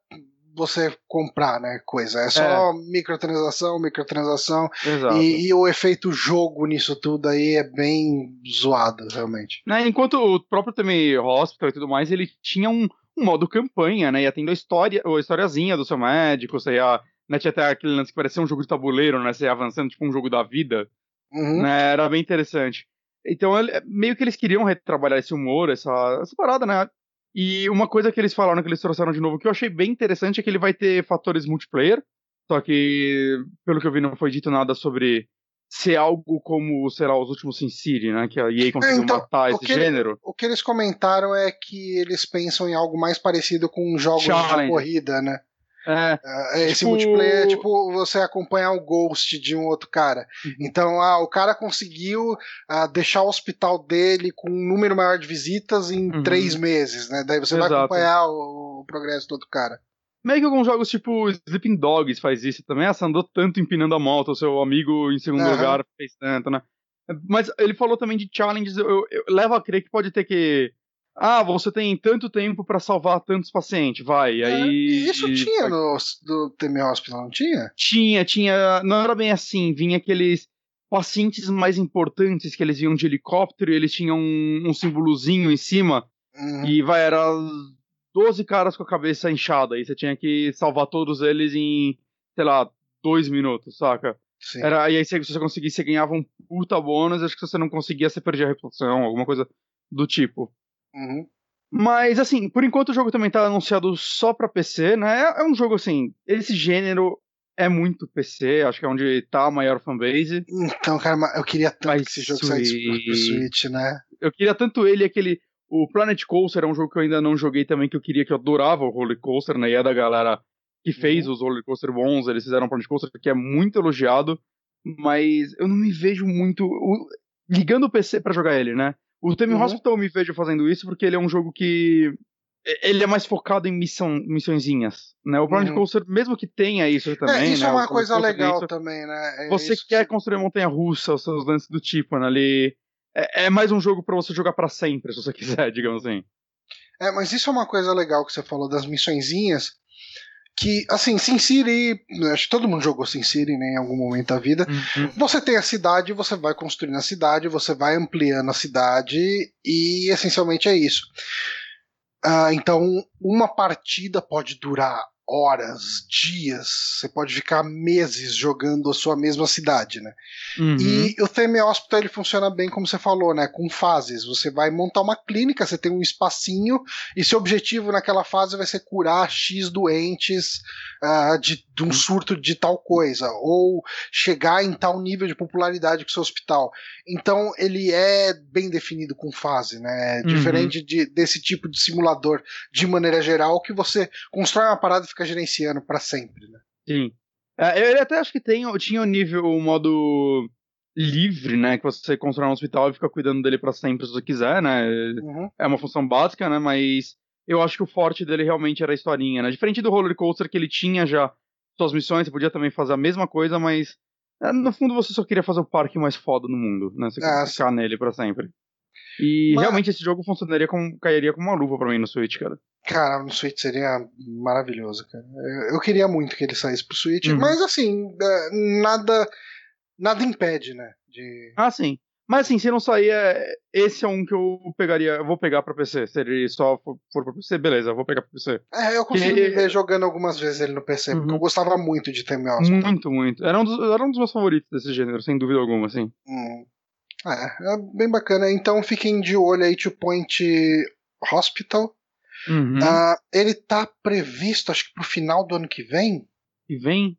você comprar, né, coisa. É só é. microtransação, microtransação. E, e, o efeito jogo nisso tudo aí é bem zoado, realmente. Né, enquanto o próprio também Hospital e tudo mais, ele tinha um, um modo campanha, né, ia tendo a história, a historiazinha do seu médico, você ia, né, tinha até aquele lance que parecia um jogo de tabuleiro, né, você ia avançando, tipo um jogo da vida. Uhum. Né, era bem interessante. Então, meio que eles queriam retrabalhar esse humor, essa, essa parada, né? E uma coisa que eles falaram que eles trouxeram de novo que eu achei bem interessante é que ele vai ter fatores multiplayer. Só que, pelo que eu vi, não foi dito nada sobre ser algo como, sei lá, os últimos Sin City, né? Que a EA conseguiu então, matar esse gênero. Ele, o que eles comentaram é que eles pensam em algo mais parecido com jogos Challenge. de corrida, né? É, é, Esse tipo... multiplayer é tipo você acompanhar o ghost de um outro cara. Uhum. Então, ah, o cara conseguiu ah, deixar o hospital dele com um número maior de visitas em uhum. três meses, né? Daí você Exato. vai acompanhar o, o, progresso do outro cara. Meio que alguns jogos tipo Sleeping Dogs faz isso também. Ah, você andou tanto empinando a moto, o seu amigo em segundo uhum. lugar fez tanto, né? Mas ele falou também de challenges, eu, eu, eu levo a crer que pode ter que ah, você tem tanto tempo para salvar tantos pacientes, vai. É, aí isso tinha no do TM Hospital, não tinha? Tinha, tinha. Não era bem assim. Vinha aqueles pacientes mais importantes que eles iam de helicóptero e eles tinham um, um símbolozinho em cima. Uhum. E vai, era 12 caras com a cabeça inchada. E você tinha que salvar todos eles em, sei lá, dois minutos, saca? Sim. Era, e aí, se você conseguisse, você ganhava um puta bônus. Acho que se você não conseguia, você perdia a reputação, alguma coisa do tipo. Uhum. Mas, assim, por enquanto o jogo também tá anunciado só pra PC, né? É, é um jogo, assim, esse gênero é muito PC, acho que é onde tá a maior fanbase. Então, cara, eu queria tanto Mas que esse jogo saísse pro Switch, né? Eu queria tanto ele aquele. O Planet Coaster é um jogo que eu ainda não joguei também, que eu queria, que eu adorava o Roller Coaster, né? E é da galera que uhum. fez uhum. os Roller Coaster bons, eles fizeram o Planet Coaster, que é muito elogiado, mas eu não me vejo muito. ligando o PC para jogar ele, né? O Theme uhum. Hospital eu me vejo fazendo isso porque ele é um jogo que. Ele é mais focado em missão, missõezinhas, né? O Planet uhum. Coaster, mesmo que tenha isso é, também, é, isso né? é uma coisa legal isso, também, né? É você quer que... construir montanha-russa, os seus lances do tipo, né? Ali, é, é mais um jogo para você jogar para sempre, se você quiser, digamos assim. É, mas isso é uma coisa legal que você falou das missõezinhas, que, assim, Sin City, acho que todo mundo jogou Sin City né, em algum momento da vida. Uhum. Você tem a cidade, você vai construindo a cidade, você vai ampliando a cidade e essencialmente é isso. Uh, então, uma partida pode durar horas, dias, você pode ficar meses jogando a sua mesma cidade, né? Uhum. E o Theme Hospital ele funciona bem como você falou, né? Com fases. Você vai montar uma clínica, você tem um espacinho e seu objetivo naquela fase vai ser curar X doentes uh, de, de, um uhum. surto de tal coisa ou chegar em tal nível de popularidade com seu hospital. Então ele é bem definido com fase, né? Uhum. Diferente de, desse tipo de simulador de maneira geral que você constrói uma parada fica gerenciando para sempre, né? Sim. É, eu até acho que tem, tinha o nível, o modo livre, né? Que você constrói um hospital e fica cuidando dele para sempre se você quiser, né? Uhum. É uma função básica, né? Mas eu acho que o forte dele realmente era a historinha, né? Diferente do roller coaster que ele tinha já suas missões, você podia também fazer a mesma coisa, mas é, no fundo você só queria fazer o parque mais foda no mundo, né? Você queria ficar nele para sempre. E Mas... realmente esse jogo funcionaria com. cairia como uma luva pra mim no Switch, cara. Cara, no Switch seria maravilhoso, cara. Eu, eu queria muito que ele saísse pro Switch, uhum. mas assim, é, nada. Nada impede, né? De... Ah, sim. Mas assim, se não sair, é... esse é um que eu pegaria. Eu vou pegar pra PC. Se ele só for, for pra PC, beleza, eu vou pegar pra PC. É, eu consigo que... ver jogando algumas vezes ele no PC, uhum. porque eu gostava muito de Hospital. Muito, muito. Era um, dos, era um dos meus favoritos desse gênero, sem dúvida alguma, assim. Hum. É, é bem bacana. Então fiquem de olho aí, Two Point Hospital. Uhum. Uh, ele tá previsto, acho que pro final do ano que vem. Que vem?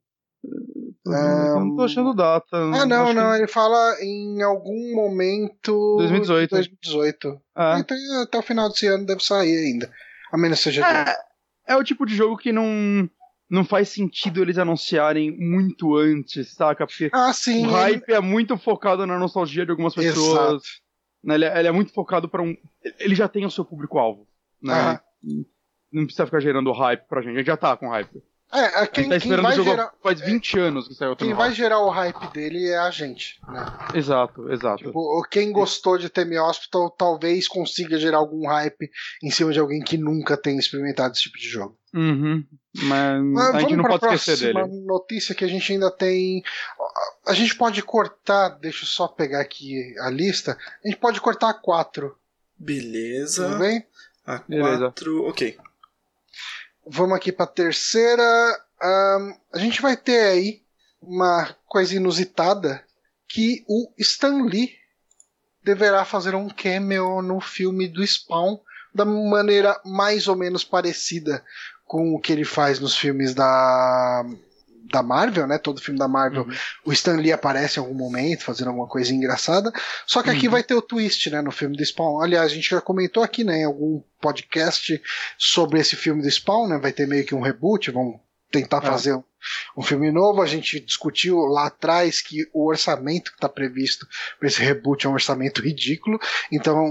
Um... Não tô achando data. Ah, não, não. Que... Ele fala em algum momento. 2018. 2018. Ah. Então até o final desse ano deve sair ainda. A menos seja. É, é o tipo de jogo que não, não faz sentido eles anunciarem muito antes, saca? Porque Ah, sim. o hype é muito focado na nostalgia de algumas pessoas. Né? Ele, é- ele é muito focado pra um. Ele já tem o seu público-alvo. Né? Aham. Não precisa ficar gerando hype pra gente. A gente já tá com hype. É, é, quem, tá quem esperando vai gerar, faz 20 anos que saiu quem vai gerar o hype dele é a gente. Né? Exato, exato. Tipo, o- quem gostou de Temi Hospital talvez consiga gerar algum hype em cima de alguém que nunca tenha experimentado esse tipo de jogo. Uhum. Mas Mas a gente não pode esquecer próxima dele. notícia que a gente ainda tem. A gente pode cortar, deixa eu só pegar aqui a lista. A gente pode cortar a 4, Beleza. tudo bem? A Beleza. 4. Ok. Vamos aqui para a terceira. Ahn, a gente vai ter aí uma coisa inusitada que o Stan Lee deverá fazer um cameo no filme do Spawn da maneira mais ou menos parecida com o que ele faz nos filmes da da Marvel, né? Todo filme da Marvel, o Stan Lee aparece em algum momento fazendo alguma coisa engraçada. Só que aqui Uhum. vai ter o twist, né? No filme do Spawn. Aliás, a gente já comentou aqui, né? Em algum podcast sobre esse filme do Spawn, né? Vai ter meio que um reboot, vão tentar É. fazer um, um filme novo. A gente discutiu lá atrás que o orçamento que está previsto para esse reboot é um orçamento ridículo. Então,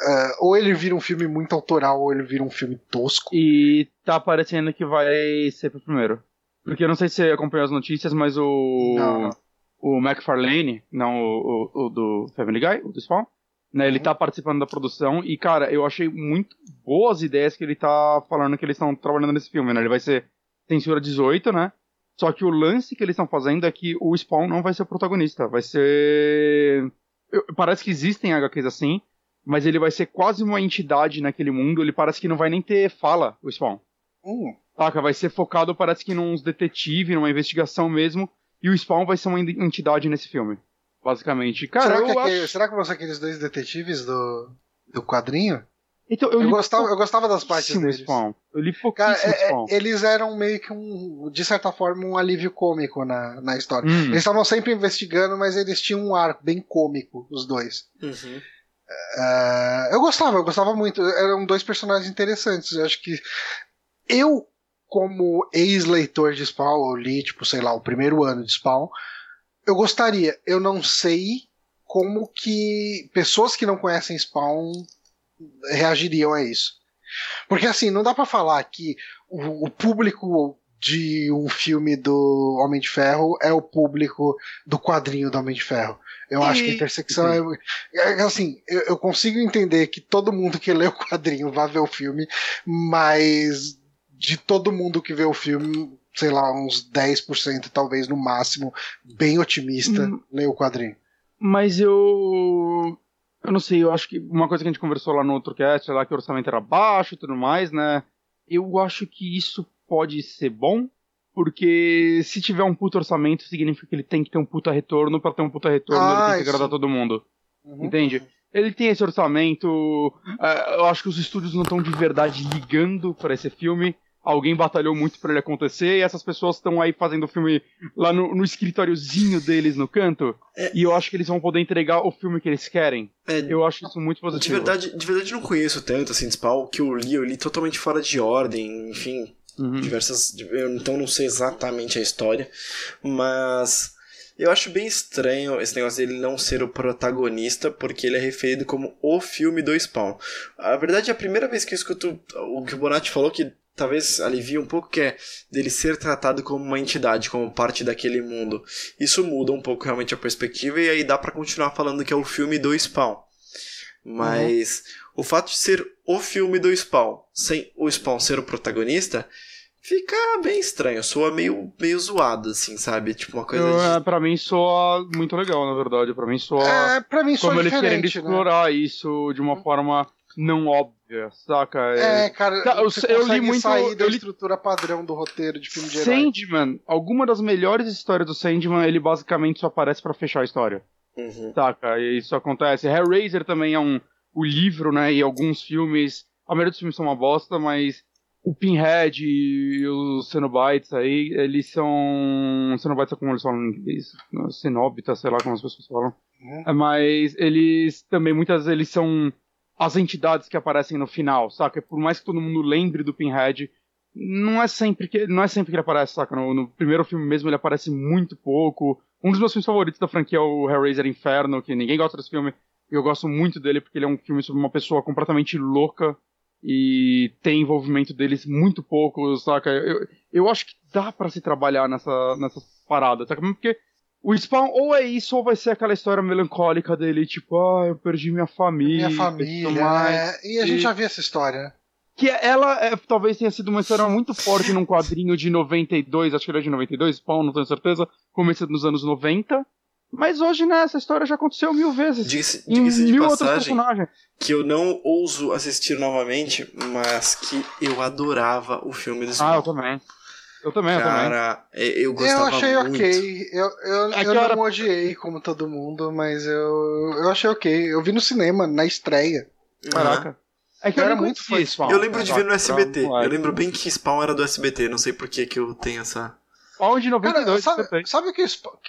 eh, ou ele vira um filme muito autoral, ou ele vira um filme tosco. E tá parecendo que vai ser pro primeiro. Porque eu não sei se você acompanhou as notícias, mas o. Não. O McFarlane, não o, o- o do Family Guy, o do Spawn, né? Ele Uhum. tá participando da produção e, cara, eu achei muito boas ideias que ele tá falando que eles estão trabalhando nesse filme, né? Ele vai ser censura 18, né? Só que o lance que eles estão fazendo é que o Spawn não vai ser o protagonista, vai ser. eu- parece que existem HQs assim, mas ele vai ser quase uma entidade naquele mundo, ele parece que não vai nem ter fala, o Spawn. Hum, Saca, vai ser focado, parece que nos detetives, numa investigação mesmo, e o Spawn vai ser uma entidade nesse filme. Basicamente. Cara, será, que acho... será que vão ser aqueles dois detetives do, do quadrinho? Então, eu, Eu gostava, eu gostava das partes deles. Spawn. Eu li Cara, pouquíssimo é- é- Spawn. eles eram meio que um, de certa forma, um alívio cômico na, na história. Hum. Eles estavam sempre investigando, mas eles tinham um ar bem cômico, os dois. Uhum. É, eu gostava, eu gostava muito. Eram dois personagens interessantes. Eu acho que eu, como ex-leitor de Spawn, eu li, tipo, sei lá, o primeiro ano de Spawn, eu gostaria. Eu não sei como que pessoas que não conhecem Spawn reagiriam a isso. Porque assim, não dá pra falar que o, o público de um filme do Homem de Ferro é o público do quadrinho do Homem de Ferro. Eu acho que a E- intersecção é, é assim, eu, eu consigo entender que todo mundo que lê o quadrinho vai ver o filme, mas de todo mundo que vê o filme, sei lá, uns 10% talvez no máximo, bem otimista, Hum. lê o quadrinho. Mas eu. Eu não sei, eu acho que uma coisa que a gente conversou lá no outro cast, lá que o orçamento era baixo e tudo mais, né? Eu acho que isso pode ser bom, porque se tiver um puto orçamento, significa que ele tem que ter um puta retorno, pra ter um puta retorno, Ah, ele tem que isso. agradar todo mundo. Uhum. Entende? Ele tem esse orçamento. é, eu acho que os estúdios não estão de verdade ligando pra esse filme. Alguém batalhou muito pra ele acontecer e essas pessoas estão aí fazendo o filme lá no, no escritóriozinho deles no canto. É. E eu acho que eles vão poder entregar o filme que eles querem. É, Eu acho isso muito de positivo. verdade, de verdade eu não conheço tanto assim de Spawn, que eu li, eu li totalmente fora de ordem, enfim, Uhum. diversas. Eu então não sei exatamente a história, mas eu acho bem estranho esse negócio dele não ser o protagonista, porque ele é referido como o filme do Spawn. A verdade é a primeira vez que eu escuto o que o Bonatti falou, que talvez alivie um pouco, que é dele ser tratado como uma entidade, como parte daquele mundo. Isso muda um pouco realmente a perspectiva, e aí dá pra continuar falando que é o filme do Spawn. Mas o fato de ser o filme do Spawn, sem o Spawn ser o protagonista, fica bem estranho. Soa meio, meio zoado, assim, sabe? Tipo uma coisa Eu, é, de. pra mim soa muito legal, na verdade. Pra mim soa É, pra mim só como é eles querem diferente, né? explorar isso de uma forma não óbvia, saca? É, cara, Tá, eu eu li muito- sair da eu li- estrutura padrão do roteiro de filme de herói. Sandman, alguma das melhores histórias do Sandman, ele basicamente só aparece pra fechar a história. Uhum. Saca? E isso acontece. Hellraiser também é um. O livro, né? E alguns filmes. A maioria dos filmes são uma bosta, mas o Pinhead e os Cenobites aí, eles são. Cenobites é como eles falam em inglês. Cenobita, sei lá como as pessoas falam. Uhum. É, Mas eles também, muitas vezes, eles são as entidades que aparecem no final, saca? Por mais que todo mundo lembre do Pinhead, não é sempre que, não é sempre que ele aparece, saca? No, no primeiro filme mesmo ele aparece muito pouco. Um dos meus filmes favoritos da franquia é o Hellraiser Inferno, que ninguém gosta desse filme. Eu gosto muito dele porque ele é um filme sobre uma pessoa completamente louca e tem envolvimento deles muito pouco, saca? Eu, eu acho que dá para se trabalhar nessa, nessa parada, saca? Porque o Spawn ou é isso ou vai ser aquela história melancólica dele, tipo, ah, eu perdi minha família. Minha família, mais, é... e a gente já viu essa história, né? Que ela é, talvez tenha sido uma história muito forte num quadrinho de 92, acho que era de 92, Spawn, não tenho certeza, começo dos anos 90. Mas hoje, né, essa história já aconteceu mil vezes. Diga-se diga de passagem que eu não ouso assistir novamente, mas que eu adorava o filme do Ah, eu também. Eu também, Cara, eu também. Eu gostava Eu achei muito. ok. Eu, eu, é eu não era... odiei como todo mundo, mas eu, eu achei ok. Eu vi no cinema, na estreia. Caraca. É que eu, eu era muito fã Spawn. Eu lembro de ver no SBT. Eu lembro bem que Spawn era do SBT. Não sei por que, que eu tenho essa. Spawn de 92. Cara, sabe, sabe, o que,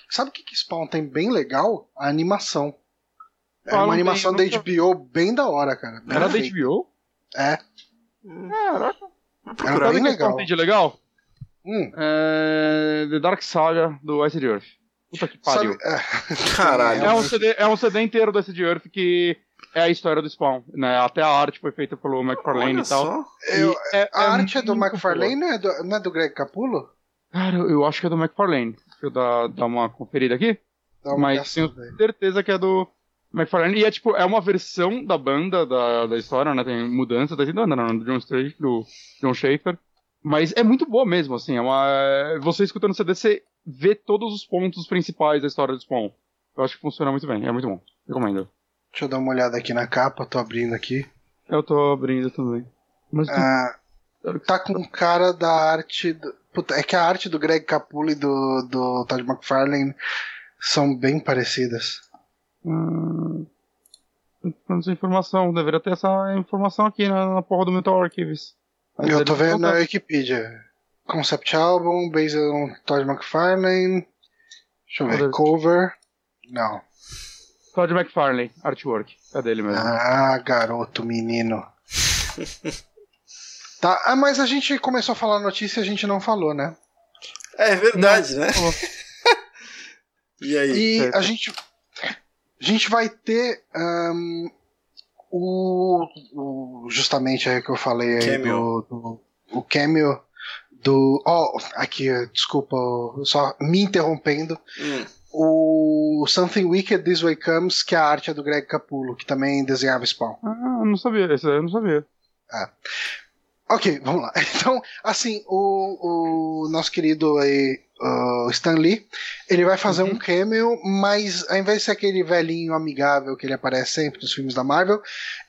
sabe o que Spawn tem bem legal? A animação. É uma animação bem, da HBO bem da hora, cara. Bem era da HBO? É. Caraca. Era bem legal. Spawn tem de legal? Hum. É... The Dark Saga do Ice Earth. Puta que pariu. Sabe... É. Caralho. É um, CD, é um CD inteiro do Ice Earth que é a história do Spawn, né? Até a arte foi feita pelo McFarlane e tal. Eu, é, a é arte é do McFarlane, não é do, não é do Greg Capullo? Cara, eu acho que é do McFarlane. Deixa eu dar, dar uma conferida aqui. Uma mas tenho certeza que é do McFarlane. E é tipo, é uma versão da banda da, da história, né? Tem mudança da banda, não, do John Strait, do John Schaefer. Mas é muito boa mesmo, assim. É uma... Você escutando o CD, você vê todos os pontos principais da história do Spawn. Eu acho que funciona muito bem, é muito bom. Recomendo. Deixa eu dar uma olhada aqui na capa, tô abrindo aqui. Eu tô abrindo também. Mas ah, tá com cara da arte. Do... Puta, é que a arte do Greg Capullo e do, do Todd McFarlane são bem parecidas. Hum, essa informação, deveria ter essa informação aqui na, na porra do Metal Archives. Mas eu tô vendo na Wikipedia. Concept Album, based on Todd McFarlane. Deixa eu ver, cover. Não. Todd McFarlane, artwork. É dele mesmo. Ah, garoto, menino. tá, ah, mas a gente começou a falar notícia e a gente não falou, né? É verdade, não. né? e aí? E a gente, a gente vai ter um, o, o, justamente aí que eu falei aí do, do, o cameo do. Oh, aqui, desculpa, só me interrompendo. Hum o Something Wicked This Way Comes, que é a arte é do Greg Capullo, que também desenhava Spawn. Ah, não sabia, esse eu não sabia. É. Ok, vamos lá. Então, assim, o, o nosso querido aí, uh, Stan Lee, ele vai fazer uhum. um cameo, mas ao invés de ser aquele velhinho amigável que ele aparece sempre nos filmes da Marvel,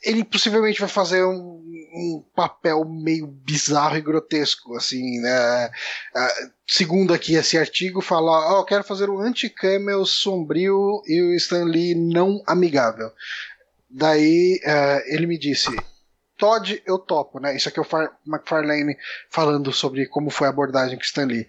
ele possivelmente vai fazer um, um papel meio bizarro e grotesco, assim, né? Uh, segundo aqui esse artigo, fala, ó, oh, quero fazer um anti-cameo sombrio e o Stan Lee não amigável. Daí uh, ele me disse, Todd, eu topo, né? Isso aqui é o Far McFarlane falando sobre como foi a abordagem com Stan Lee.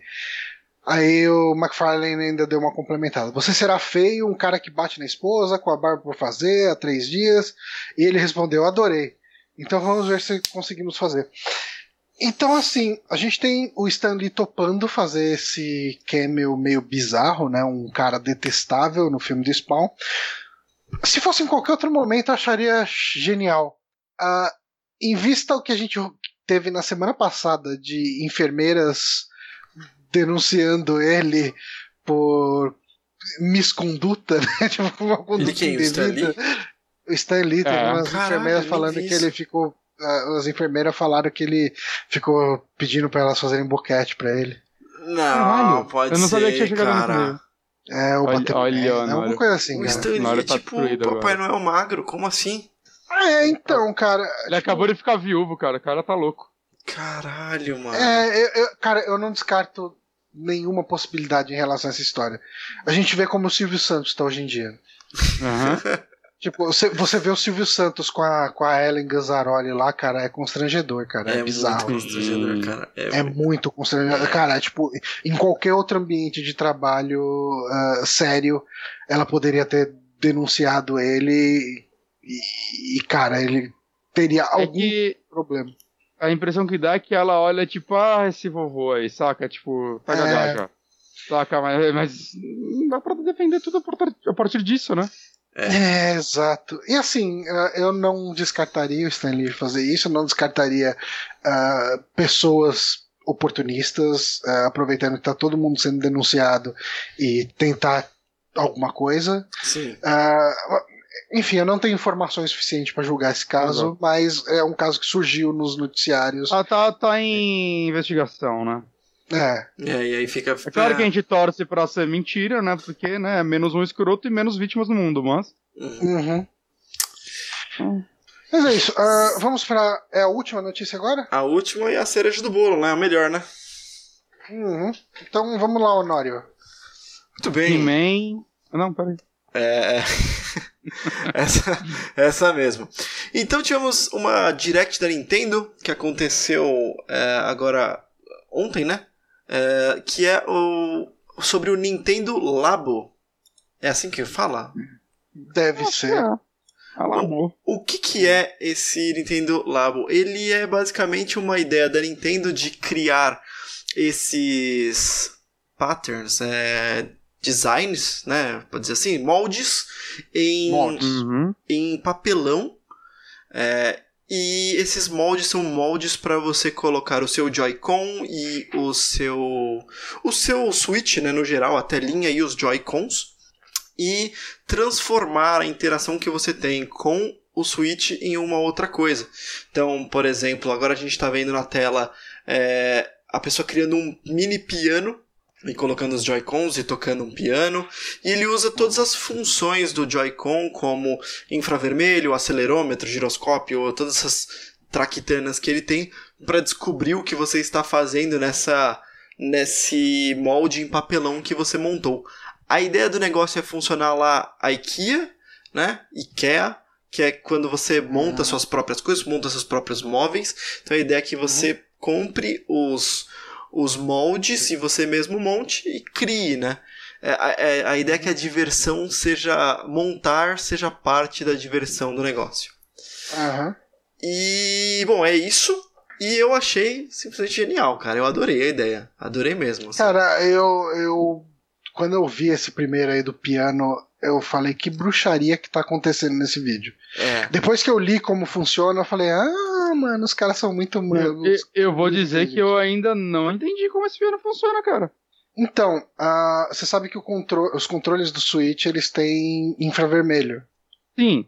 Aí o McFarlane ainda deu uma complementada. Você será feio, um cara que bate na esposa, com a barba por fazer, há três dias? E ele respondeu, adorei. Então vamos ver se conseguimos fazer. Então, assim, a gente tem o Stanley topando fazer esse cameo meio bizarro, né? Um cara detestável no filme do Spawn. Se fosse em qualquer outro momento, eu acharia genial. Uh, em vista ao que a gente teve na semana passada de enfermeiras denunciando ele por misconduta, né? tipo, uma conduta ele indevida. O Stan Lee, teve é. umas Caralho, enfermeiras falando que ele ficou. As enfermeiras falaram que ele ficou pedindo para elas fazerem boquete para ele. Não, Caralho, pode ser. Eu não sabia que tinha chegado cara. É, o olha, olha, é, alguma coisa assim. O Stan Lee é tá tipo o Papai Noel magro, como assim? É, então, cara. Ele tipo... acabou de ficar viúvo, cara. O cara tá louco. Caralho, mano. É, eu, eu, cara, eu não descarto nenhuma possibilidade em relação a essa história. A gente vê como o Silvio Santos tá hoje em dia. Uhum. tipo, você, você vê o Silvio Santos com a, com a Ellen Gazzaroli lá, cara, é constrangedor, cara. É, é bizarro. Muito constrangedor, cara. É, é muito constrangedor. Cara, tipo, em qualquer outro ambiente de trabalho uh, sério, ela poderia ter denunciado ele e, e, cara, ele teria é algum que... problema. A impressão que dá é que ela olha, tipo, ah, esse vovô aí, saca? Tipo, tá é... já. Saca, mas, mas dá pra defender tudo a partir disso, né? É. é. exato. E assim, eh, eu não descartaria o Stanley fazer isso, não descartaria uh, pessoas oportunistas, uh, aproveitando que tá todo mundo sendo denunciado e tentar alguma coisa. Sim. Uh, enfim, eu não tenho informações suficientes para julgar esse caso, Exato. mas é um caso que surgiu nos noticiários. Ah, tá, tá em investigação, né? É. é. E aí fica. É claro que a gente torce pra ser mentira, né? Porque, né, é menos um escroto e menos vítimas no mundo, mas. Uhum. Hum. Mas é isso. Uh, vamos pra. É a última notícia agora? A última e a cereja do bolo, né? A melhor, né? Uhum. Então vamos lá, Honório. Muito bem. He-Man. Não, peraí. É. essa, essa mesmo. Então tivemos uma Direct da Nintendo que aconteceu é, agora ontem, né? É, que é o sobre o Nintendo Labo. É assim que fala? Deve ser. É. O, o que, que é esse Nintendo Labo? Ele é basicamente uma ideia da Nintendo de criar esses patterns, é, designs, né? Pode dizer assim, moldes em, moldes. Uhum. em papelão. É, e esses moldes são moldes para você colocar o seu Joy-Con e o seu o seu Switch, né, no geral, a telinha e os Joy-Cons e transformar a interação que você tem com o Switch em uma outra coisa. Então, por exemplo, agora a gente está vendo na tela é, a pessoa criando um mini piano e colocando os Joy-Cons e tocando um piano. E ele usa todas as funções do Joy-Con, como infravermelho, acelerômetro, giroscópio, todas essas traquitanas que ele tem para descobrir o que você está fazendo nessa nesse molde em papelão que você montou. A ideia do negócio é funcionar lá a IKEA, né? IKEA, que é quando você monta uhum. suas próprias coisas, monta seus próprios móveis. Então a ideia é que você uhum. compre os os moldes e você mesmo monte e crie, né? É, a, é, a ideia é que a diversão seja. montar seja parte da diversão do negócio. Uhum. E, bom, é isso. E eu achei simplesmente genial, cara. Eu adorei a ideia. Adorei mesmo. Assim. Cara, eu, eu. Quando eu vi esse primeiro aí do piano, eu falei que bruxaria que tá acontecendo nesse vídeo. É. Depois que eu li como funciona, eu falei, ah, mano, os caras são muito manos. Eu, eu vou dizer que eu ainda não entendi como esse piano funciona, cara. Então, uh, você sabe que contro os controles do Switch eles têm infravermelho. Sim.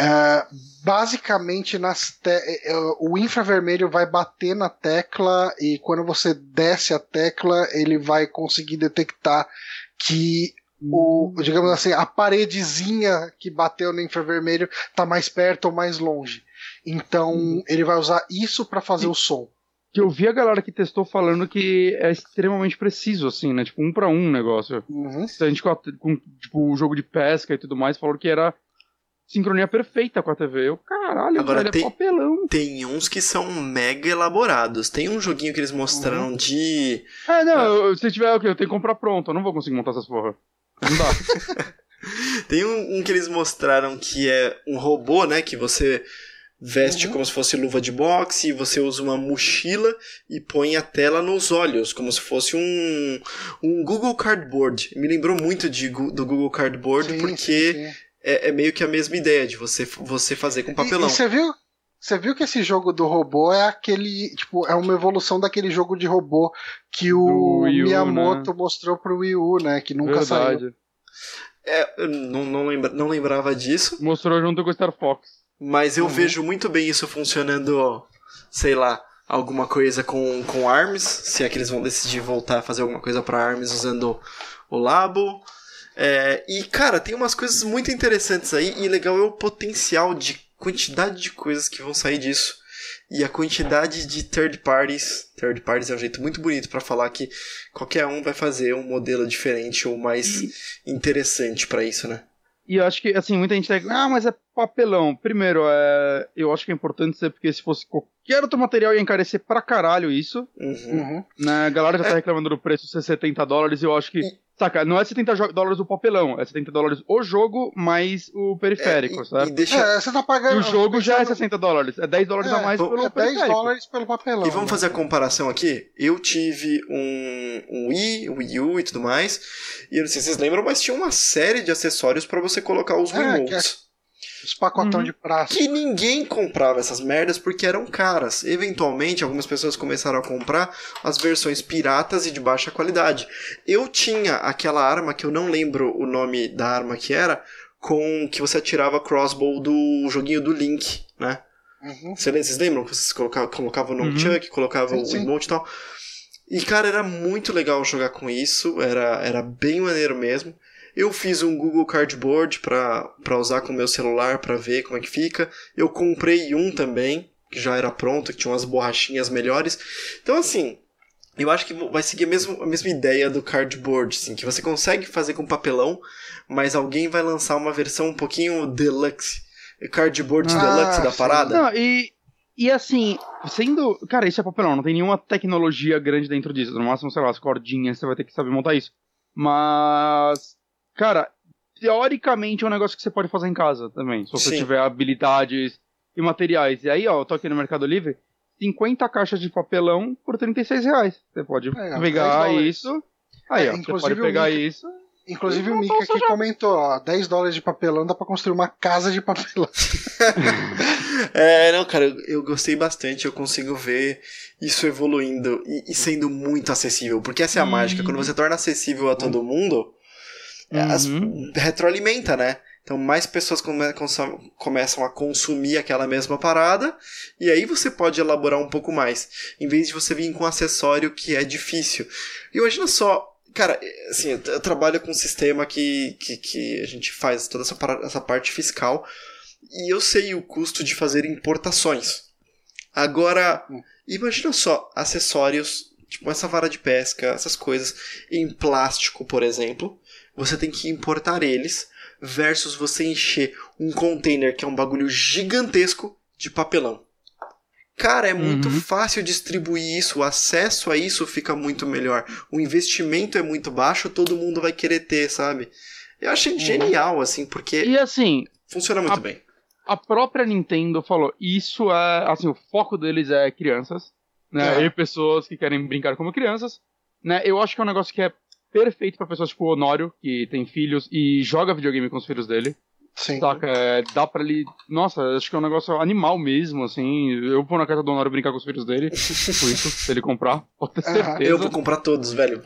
Uh, basicamente, uh, o infravermelho vai bater na tecla e quando você desce a tecla, ele vai conseguir detectar que o, digamos assim, a paredezinha que bateu no infravermelho tá mais perto ou mais longe. Então uhum. ele vai usar isso para fazer e, o som. Que eu vi a galera que testou falando que é extremamente preciso, assim, né? Tipo, um para um negócio. Uhum. A gente com, com tipo, o jogo de pesca e tudo mais, falou que era sincronia perfeita com a TV. Eu, caralho, Agora, velho, é tem, é papelão. Tem uns que são mega elaborados. Tem um joguinho que eles mostraram uhum. de. É, não, ah. se tiver o okay, eu tenho que comprar pronto. Eu não vou conseguir montar essas porra. Não dá. Tem um, um, que eles mostraram que é um robô, né? Que você veste uhum. como se fosse luva de boxe, você usa uma mochila e põe a tela nos olhos, como se fosse um, um Google Cardboard. Me lembrou muito de, do Google Cardboard, sim, porque sim, sim. É, é, meio que a mesma ideia de você, você fazer com papelão. E, e você viu? Você viu que esse jogo do robô é aquele. Tipo, é uma evolução daquele jogo de robô que o Wii Miyamoto né? mostrou pro Wii U, né? Que nunca Verdade. saiu. É, eu não, não, lembra, não lembrava disso. Mostrou junto com o Star Fox. Mas eu uhum. vejo muito bem isso funcionando, sei lá, alguma coisa com, com ARMS. Se é que eles vão decidir voltar a fazer alguma coisa para ARMS usando o Labo. É, e, cara, tem umas coisas muito interessantes aí. E legal é o potencial de quantidade de coisas que vão sair disso e a quantidade de third parties. Third parties é um jeito muito bonito para falar que qualquer um vai fazer um modelo diferente ou mais interessante para isso, né? E eu acho que, assim, muita gente tá ah, mas é papelão. Primeiro, é... eu acho que é importante ser porque se fosse qualquer outro material ia encarecer pra caralho isso. Uhum. Né? A galera já tá é... reclamando do preço de 70 dólares e eu acho que. Saca, não é 70 jo- dólares o papelão, é 70 dólares o jogo mais o periférico, e, certo? e deixa, É, você tá E pagando. o jogo já é pensando- 60 dólares, é 10 dólares a É, mais vamos- pelo É 10 periférico. dólares pelo papelão. E vamos né? fazer a comparação aqui? Eu tive um, um Wii, um Wii U e tudo mais. E eu não sei se vocês lembram, mas tinha uma série de acessórios pra você colocar os É, remotes. Os pacotão Uhum. de praça. Que ninguém comprava essas merdas porque eram caras. Eventualmente, algumas pessoas começaram a comprar as versões piratas e de baixa qualidade. Eu tinha aquela arma que eu não lembro o nome da arma que era, com que você atirava crossbow do joguinho do Link, né? Uhum. Cê- Vocês lembram que vocês colocavam, colocavam no Uhum. chuck, colocavam Sim, o emote e tal? E, cara, era muito legal jogar com isso, era, era bem maneiro mesmo. Eu fiz um Google Cardboard pra, pra usar com o meu celular pra ver como é que fica. Eu comprei um também, que já era pronto, que tinha umas borrachinhas melhores. Então, assim, eu acho que vai seguir a mesma, a mesma ideia do cardboard, assim, que você consegue fazer com papelão, mas alguém vai lançar uma versão um pouquinho deluxe. Cardboard Ah, deluxe da parada. Não, e, e assim, sendo. Cara, isso é papelão, não tem nenhuma tecnologia grande dentro disso. No máximo, sei lá, as cordinhas, você vai ter que saber montar isso. Mas. Cara, teoricamente é um negócio que você pode fazer em casa também. Se você Sim. tiver habilidades e materiais. E aí, ó, eu tô aqui no Mercado Livre. 50 caixas de papelão por 36 reais. Você pode É, 10 pegar isso. Aí, É, ó, você pode pegar isso. Inclusive o Mika não, aqui já- comentou, ó, 10 dólares de papelão dá pra construir uma casa de papelão. É, não, cara, eu, eu gostei bastante. Eu consigo ver isso evoluindo e, e sendo muito acessível. Porque essa é a Uhum. mágica. Quando você torna acessível a todo mundo, as- Uhum. retroalimenta, né? Então mais pessoas come- consom- começam a consumir aquela mesma parada e aí você pode elaborar um pouco mais, em vez de você vir com um acessório que é difícil. E imagina só, cara, assim, eu, trabalho com um sistema que, que, que a gente faz toda essa, essa parte fiscal e eu sei o custo de fazer importações. Agora, Hum. imagina só, acessórios, tipo essa vara de pesca, essas coisas, em plástico, por exemplo, você tem que importar eles, versus você encher um container que é um bagulho gigantesco de papelão. Cara, é muito Uhum. fácil distribuir isso, o acesso a isso fica muito melhor. O investimento é muito baixo, todo mundo vai querer ter, sabe? Eu achei genial, assim, porque E assim, funciona muito a- bem. a própria Nintendo falou, isso é, assim, o foco deles é crianças, né, É. e pessoas que querem brincar como crianças, né, eu acho que é um negócio que é perfeito pra pessoas tipo o Honório, que tem filhos e joga videogame com os filhos dele, Sim. saca, é, dá pra ele, nossa, acho que é um negócio animal mesmo, assim, eu vou na casa do Honório brincar com os filhos dele, tipo isso, se ele comprar, pode ter Aham. certeza. Eu vou comprar todos, velho.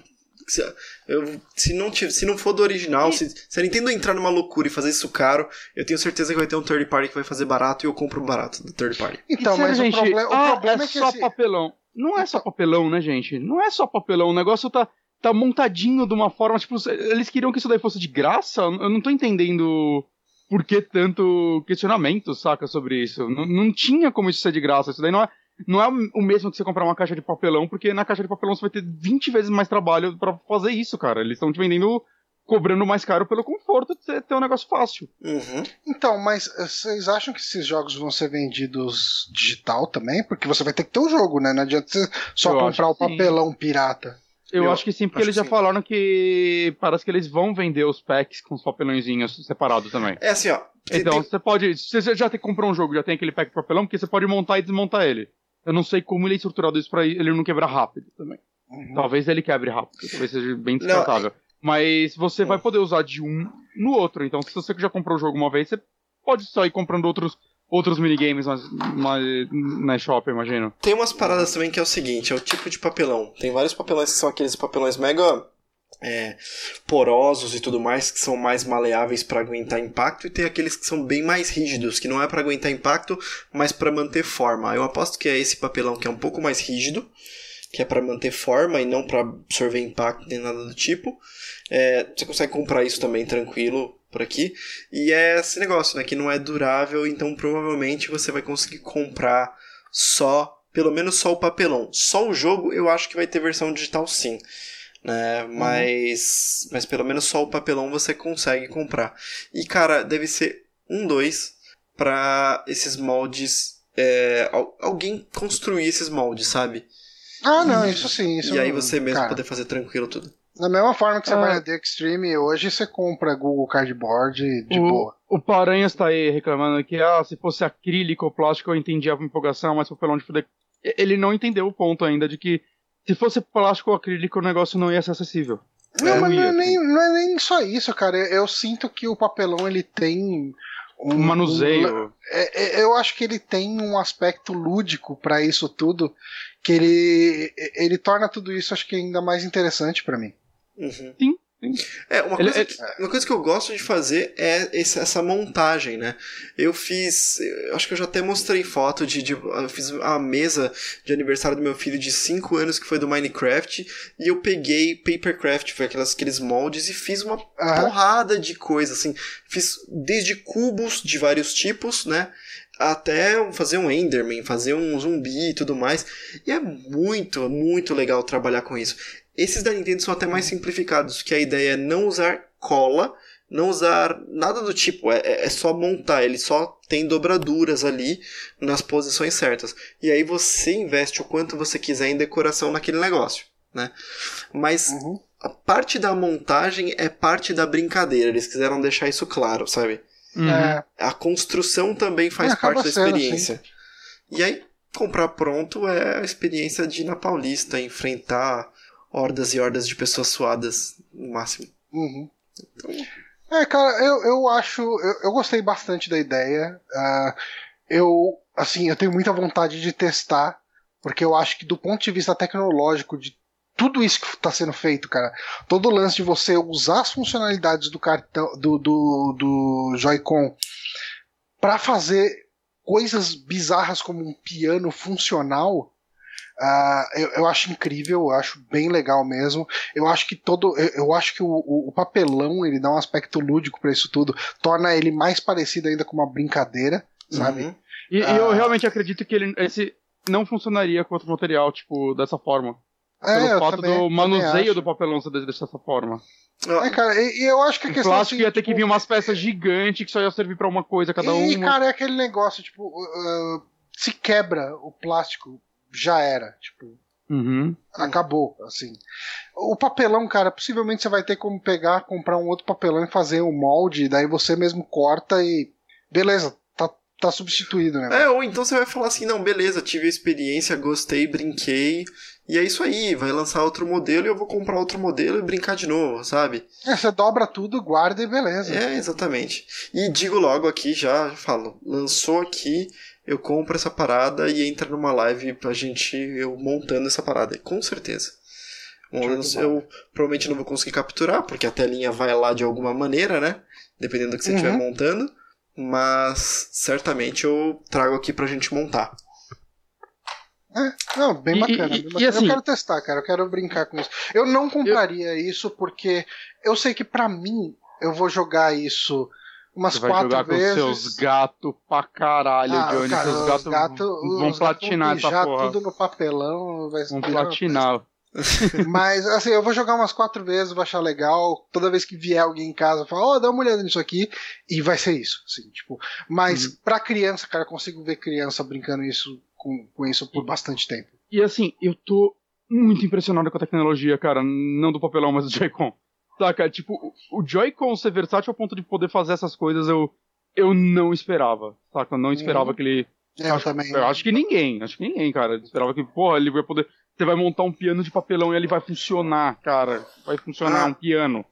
Se, eu- se não, tiv- se não for do original, se, se a Nintendo entrar numa loucura e fazer isso caro, eu tenho certeza que vai ter um third party que vai fazer barato e eu compro barato do third party. Então, mas gente, o, proble- o ah, problema é é que só esse... papelão. Não é só papelão, né, gente? Não é só papelão. O negócio tá, tá montadinho de uma forma, tipo, eles queriam que isso daí fosse de graça? Eu não tô entendendo por que tanto questionamento, saca, sobre isso. Não, não tinha como isso ser de graça. Isso daí não é, não é o mesmo que você comprar uma caixa de papelão, porque na caixa de papelão você vai ter 20 vezes mais trabalho pra fazer isso, cara. Eles estão te vendendo, cobrando mais caro pelo conforto de ter um negócio fácil. Uhum. Então, mas eh, vocês acham que esses jogos vão ser vendidos digital também? Porque você vai ter que ter o jogo, né? Não adianta você só Eu comprar o que sim. papelão pirata. Eu, Eu acho que sim, porque eles já sim. falaram que parece que eles vão vender os packs com os papelãozinhos separados também. É assim, ó. Então, tem- você pode. Se você já tem que comprar um jogo, já tem aquele pack de papelão, porque você pode montar e desmontar ele. Eu não sei como ele é estruturado isso pra ele não quebrar rápido também. Uhum. Talvez ele quebre rápido, talvez seja bem Não, descartável. Mas você Hum. vai poder usar de um no outro. Então, se você já comprou o jogo uma vez, você pode só ir comprando outros, outros minigames mas, mas, na shop, imagino. Tem umas paradas também que é o seguinte, é o tipo de papelão. Tem vários papelões que são aqueles papelões mega é, porosos e tudo mais, que são mais maleáveis para aguentar impacto, e tem aqueles que são bem mais rígidos, que não é para aguentar impacto, mas para manter forma. Eu aposto que é esse papelão que é um pouco mais rígido, que é para manter forma e não para absorver impacto nem nada do tipo. É, você consegue comprar isso também tranquilo por aqui. E é esse negócio, né? Que não é durável, então provavelmente você vai conseguir comprar só, pelo menos só o papelão. Só o jogo eu acho que vai ter versão digital sim. Né? Mas, mas pelo menos só o papelão você consegue comprar. E cara, deve ser um dois para esses moldes. é, al- alguém construir esses moldes, sabe? Ah, não, isso sim. Isso e aí você mesmo cara, poder fazer tranquilo tudo. Da mesma forma que você Ah. vai na The Extreme, hoje você compra Google Cardboard de o, boa. o Paranhas tá aí reclamando que, ah, se fosse acrílico ou plástico eu entendia a empolgação, mas papelão de fuder. Ele não entendeu o ponto ainda de que se fosse plástico ou acrílico o negócio não ia ser acessível. Não, É, mas não é, nem, não é nem só isso, cara. Eu, eu sinto que o papelão ele tem um Um manuseio. É, é, eu acho que ele tem um aspecto lúdico pra isso tudo, que ele ele torna tudo isso acho que ainda mais interessante pra mim. Uhum. Sim, sim. É, uma Ele- coisa, ele- que, uma coisa que eu gosto de fazer é esse- essa montagem, né? Eu fiz. eu Acho que eu já até mostrei foto de. de- eu fiz a mesa de aniversário do meu filho de 5 anos, que foi do Minecraft, e eu peguei Papercraft, foi aquelas, aqueles moldes, e fiz uma Aham. porrada de coisa, assim. Fiz desde cubos de vários tipos, né? Até fazer um Enderman, fazer um zumbi e tudo mais. E é muito, muito legal trabalhar com isso. Esses da Nintendo são até mais simplificados, que a ideia é não usar cola, não usar nada do tipo, é, é só montar, ele só tem dobraduras ali nas posições certas. E aí você investe o quanto você quiser em decoração naquele negócio, né? Mas Uhum. a parte da montagem é parte da brincadeira, eles quiseram deixar isso claro, sabe? Uhum. É, A construção também faz É, parte da sendo, experiência. E aí, comprar pronto é a experiência de ir na Paulista, enfrentar hordas e hordas de pessoas suadas, no máximo. uhum. É, cara, eu, eu acho. Eu, eu gostei bastante da ideia. Ah, eu, assim, eu tenho muita vontade de testar, porque eu acho que do ponto de vista tecnológico, de tudo isso que está sendo feito, cara, todo o lance de você usar as funcionalidades do cartão do, do, do Joy-Con para fazer coisas bizarras como um piano funcional. Ah, eu, eu acho incrível, eu acho bem legal mesmo. Eu acho que todo, eu, eu acho que o, o- o papelão ele dá um aspecto lúdico para isso tudo, torna ele mais parecido ainda com uma brincadeira, sabe? Uhum. E, e Ah. eu realmente acredito que ele, esse não funcionaria com outro material, tipo, dessa forma. É, Pelo fato também- do manuseio do papelão ser dessa forma. É, cara, e, e eu acho que a O questão plástico assim, ia ter que tipo, vir umas peças gigantes que só ia servir pra uma coisa cada E, uma. cara, é aquele negócio, tipo, uh, se quebra o plástico, já era, tipo, Uhum. acabou, assim. O papelão, cara, possivelmente você vai ter como pegar, comprar um outro papelão e fazer um molde, daí você mesmo corta e beleza, tá, tá substituído, né? É, ou então você vai falar assim, não, beleza, tive a experiência, gostei, brinquei, e é isso aí, vai lançar outro modelo e eu vou comprar outro modelo e brincar de novo, sabe? É, você dobra tudo, guarda e beleza. É, exatamente. E digo logo aqui, já falo, lançou aqui, eu compro essa parada e entra numa live pra gente, eu montando essa parada, com certeza. Bom, eu, eu provavelmente não vou conseguir capturar, porque a telinha vai lá de alguma maneira, né? Dependendo do que você Uhum. estiver montando. Mas certamente eu trago aqui pra gente montar. É, não, bem E- bacana. e- bem e bacana. assim- eu quero testar, cara. Eu quero brincar com isso. Eu não compraria isso porque eu sei que pra mim eu vou jogar isso umas vai quatro jogar com vezes. seus gatos pra caralho, Ah, Johnny. cara, seus os gatos gato- vão platinar gatos vão essa porra. tudo no papelão. Vai Vão platinar. Mas, assim, eu vou jogar umas quatro vezes, vou achar legal. Toda vez que vier alguém em casa, eu falo, ó, dá uma olhada nisso aqui. E vai ser isso, assim, tipo. Mas Uhum. pra criança, cara, eu consigo ver criança brincando isso com, com isso por bastante tempo. E assim, eu tô muito impressionado com a tecnologia, cara. Não do papelão, mas do Joy-Con. Saca? Tipo, o- Joy-Con ser versátil ao ponto de poder fazer essas coisas, eu, eu não esperava. Saca? Eu não esperava Uhum. que ele. Eu também. Eu acho que ninguém, acho que ninguém, cara. Eu esperava que, porra, ele vai poder. Você vai montar um piano de papelão e ele vai funcionar, cara. Vai funcionar Ah. um piano.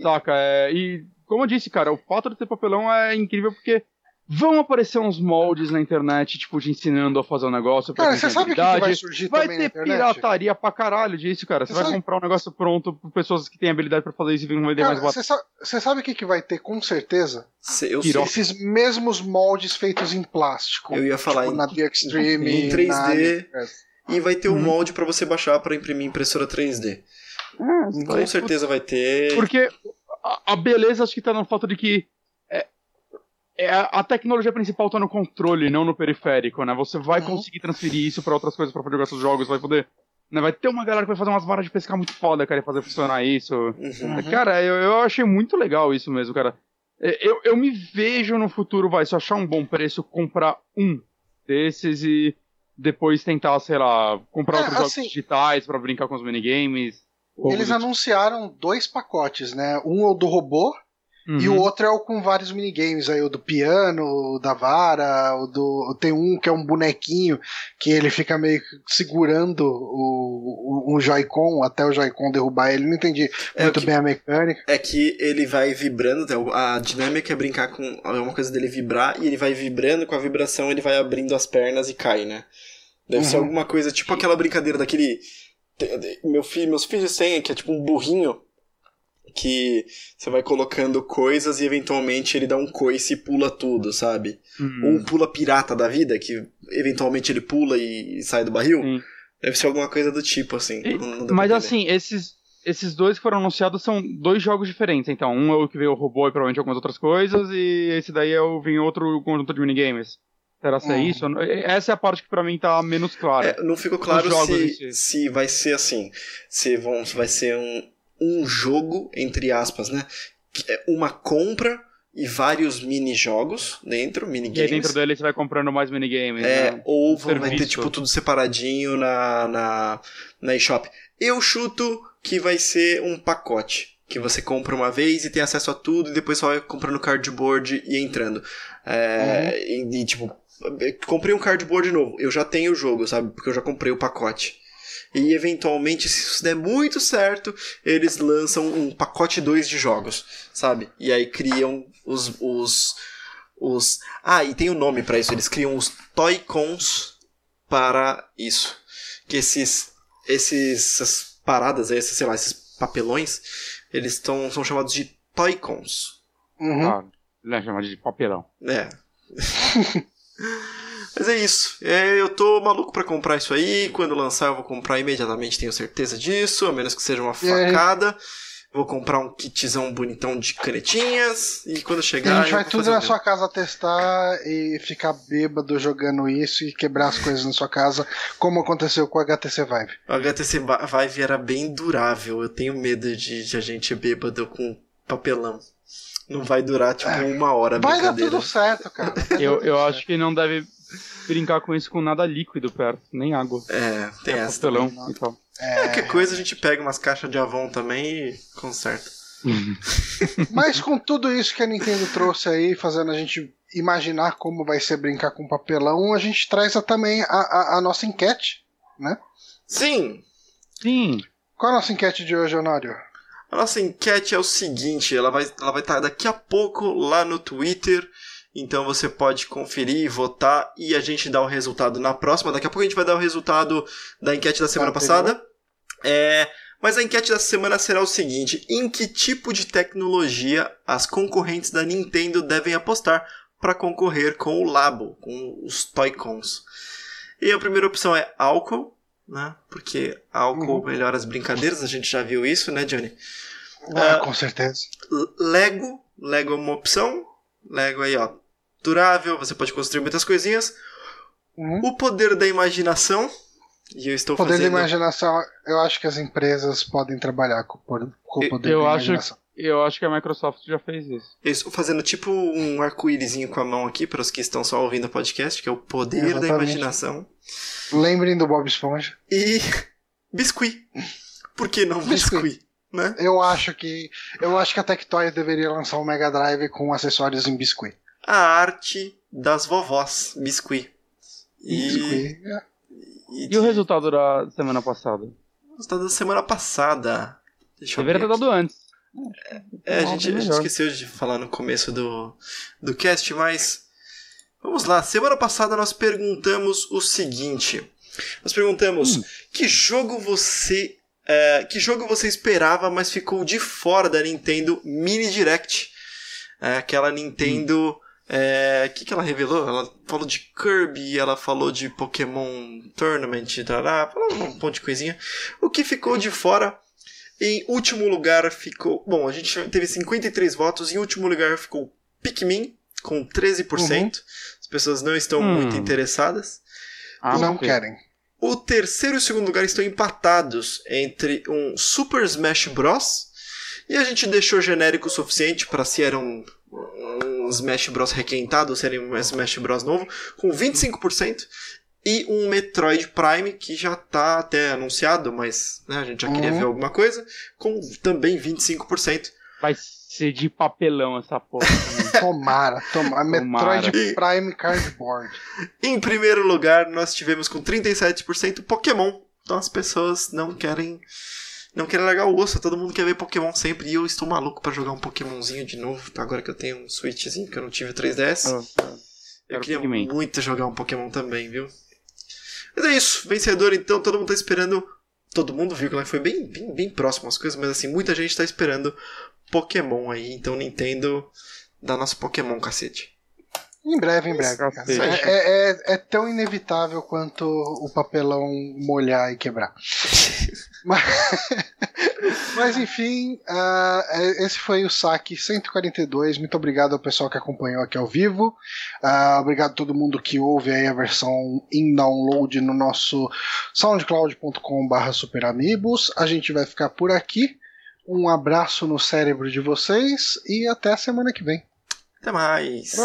Saca? É, e, como eu disse, cara, o fato de ter papelão é incrível porque vão aparecer uns moldes na internet, tipo, te ensinando a fazer um negócio. pra Cara, você sabe o que, vai surgir Vai também na ter pirataria pra caralho disso, cara. Você, Você vai sabe- comprar um negócio pronto por pessoas que têm habilidade pra fazer isso e vão vender Cara, mais barato. você sa- você sabe o que, que vai ter com certeza? Se- Eu, Esses mesmos moldes feitos em plástico. eu ia falar tipo, em, na The Extreme. em 3D. na. E vai ter um Uhum. molde pra você baixar pra imprimir impressora 3D. É, Com certeza vai ter. Porque a, beleza acho que tá no fato de que é a, tecnologia principal tá no controle, não no periférico, né? Você vai Uhum. conseguir transferir isso pra outras coisas pra jogar seus jogos, vai poder. Né? Vai ter uma galera que vai fazer umas varas de pescar muito foda, cara, e fazer funcionar isso. Uhum. Cara, eu, eu achei muito legal isso mesmo, cara. É, Eu, eu me vejo no futuro, vai, se eu achar um bom preço, comprar um desses e depois tentar, sei lá, comprar É, outros assim- jogos digitais pra brincar com os minigames. Eles anunciaram dois pacotes, né? Um é o do robô uhum. e o outro é o com vários minigames aí, o do piano, o da vara, o do tem um que é um bonequinho que ele fica meio segurando o, o, o Joy-Con até o Joy-Con derrubar ele. Não entendi é muito que, bem a mecânica. É que ele vai vibrando, né? a dinâmica é brincar com é uma coisa dele vibrar e ele vai vibrando com a vibração, ele vai abrindo as pernas e cai, né? Deve uhum. ser alguma coisa tipo aquela brincadeira daquele meu filho, meus filhos têm, que é tipo um burrinho que você vai colocando coisas e eventualmente ele dá um coice e pula tudo, sabe? Uhum. Ou um pula pirata da vida, que eventualmente ele pula e sai do barril. Sim. Deve ser alguma coisa do tipo, assim. E, mas assim, esses, esses dois que foram anunciados são dois jogos diferentes. Então, um é o que veio o robô e provavelmente algumas outras coisas, e esse daí é o vem outro conjunto de minigames. Será que é uhum. isso? Essa é a parte que para mim tá menos clara. É, não ficou claro se, se vai ser assim. Se, vão, se vai ser um, um jogo, entre aspas, né? É uma compra e vários mini-jogos dentro, minigames. E aí dentro dele você vai comprando mais minigames. É, né? ou vai ter tipo tudo separadinho na, na, na eShop. Eu chuto que vai ser um pacote. Que você compra uma vez e tem acesso a tudo, e depois só vai comprando cardboard e entrando. É, uhum. e, e, tipo, comprei um cardboard novo, eu já tenho o jogo, sabe? Porque eu já comprei o pacote. E eventualmente, se isso der muito certo, eles lançam um pacote 2 de jogos, sabe? E aí criam os. os, os... Ah, e tem o um nome para isso, eles criam os Toy-Cons para isso. Que esses. esses essas paradas, esses, sei lá, esses papelões, eles tão, são chamados de Toy-Cons. Uhum. Ah, não é chamado de papelão. É. Mas é isso. É, eu tô maluco para comprar isso aí. Quando lançar, eu vou comprar imediatamente, tenho certeza disso. A menos que seja uma facada. Vou comprar um kitzão bonitão de canetinhas. E quando chegar. a gente vai tudo na sua casa testar e ficar bêbado jogando isso e quebrar as coisas na sua casa, como aconteceu com o HTC Vive. O HTC Vive era bem durável. Eu tenho medo de, de a gente bêbado com papelão. Não vai durar, tipo, é. uma hora. Vai dar tudo certo, cara. eu, eu acho que não deve brincar com isso com nada líquido perto, nem água. É, tem é essa. Pastelão e tal. É... Qualquer coisa a gente pega umas caixas de Avon também e conserta. Mas com tudo isso que a Nintendo trouxe aí, fazendo a gente imaginar como vai ser brincar com papelão, a gente traz também a, a, a nossa enquete, né? Sim! Sim! Qual a nossa enquete de hoje, Honório? A nossa enquete é o seguinte, ela vai ela vai estar tá daqui a pouco lá no Twitter. Então você pode conferir, votar e a gente dá o resultado na próxima. Daqui a pouco a gente vai dar o resultado da enquete da semana passada. É, mas a enquete da semana será o seguinte: em que tipo de tecnologia as concorrentes da Nintendo devem apostar para concorrer com o Labo, com os Toy-Cons? E a primeira opção é álcool, né? Porque álcool uhum. melhora as brincadeiras, a gente já viu isso, né, Johnny? Ah, uh, com certeza. Lego, Lego é uma opção. Lego aí, ó, durável, você pode construir muitas coisinhas. Uhum. O poder da imaginação. E eu estou poder fazendo... da imaginação, eu acho que as empresas podem trabalhar com, com o poder eu da acho, imaginação. Eu acho que a Microsoft já fez isso. Eu estou fazendo tipo um arco-írisinho com a mão aqui para os que estão só ouvindo o podcast, que é o poder Exatamente. da imaginação. Lembrem do Bob Esponja. E biscuit. Por que não biscuit? biscuit né? Eu acho que eu acho que a Tectoy deveria lançar um Mega Drive com acessórios em biscuit. A arte das vovós, biscuit. E, biscuit. E, e, o resultado da semana passada? O resultado da semana passada. Deixa Deveria ter dado antes. É, é a, gente, a gente esqueceu de falar no começo do, do cast, mas Vamos lá, semana passada nós perguntamos o seguinte. Nós perguntamos hum. que jogo você. É, que jogo você esperava, mas ficou de fora da Nintendo Mini Direct? É, aquela Nintendo. É, o que, que ela revelou? Ela falou de Kirby, ela falou de Pokémon Tournament, tará, falou um monte de coisinha. O que ficou de fora? Em último lugar ficou. Bom, a gente teve 53 votos. Em último lugar ficou Pikmin, com 13%. Uhum. As pessoas não estão hum. muito interessadas. Ah, não querem. O terceiro e o segundo lugar estão empatados entre um Super Smash Bros. E a gente deixou genérico o suficiente para se era um, um Smash Bros requentado ou se era um Smash Bros novo, com 25%. e um Metroid Prime que já tá até anunciado, mas né, a gente já queria Uhum. ver alguma coisa, com também 25%. Vai ser de papelão essa porra. Tomara, tomara. Metroid Prime Cardboard. Em primeiro lugar, nós tivemos com 37% Pokémon. Então as pessoas não querem não querem largar o osso, todo mundo quer ver Pokémon sempre e eu estou maluco pra jogar um Pokémonzinho de novo, agora que eu tenho um Switchzinho que eu não tive o 3DS. Ah, ah. Eu Quero queria muito jogar um Pokémon também, viu? Mas é isso, vencedor então, todo mundo tá esperando. Todo mundo viu que foi bem, bem, bem próximo às coisas, mas assim, muita gente tá esperando Pokémon aí, então Nintendo dá nosso Pokémon, cacete. Em breve, em breve. É, é- é- é tão inevitável quanto o papelão molhar e quebrar. mas, mas, enfim, é- esse foi o saque 142. Muito obrigado ao pessoal que acompanhou aqui ao vivo. Ah, obrigado a todo mundo que ouve aí a versão em download no nosso soundcloud.com.br superamigos. A gente vai ficar por aqui. Um abraço no cérebro de vocês e até a semana que vem. Até mais!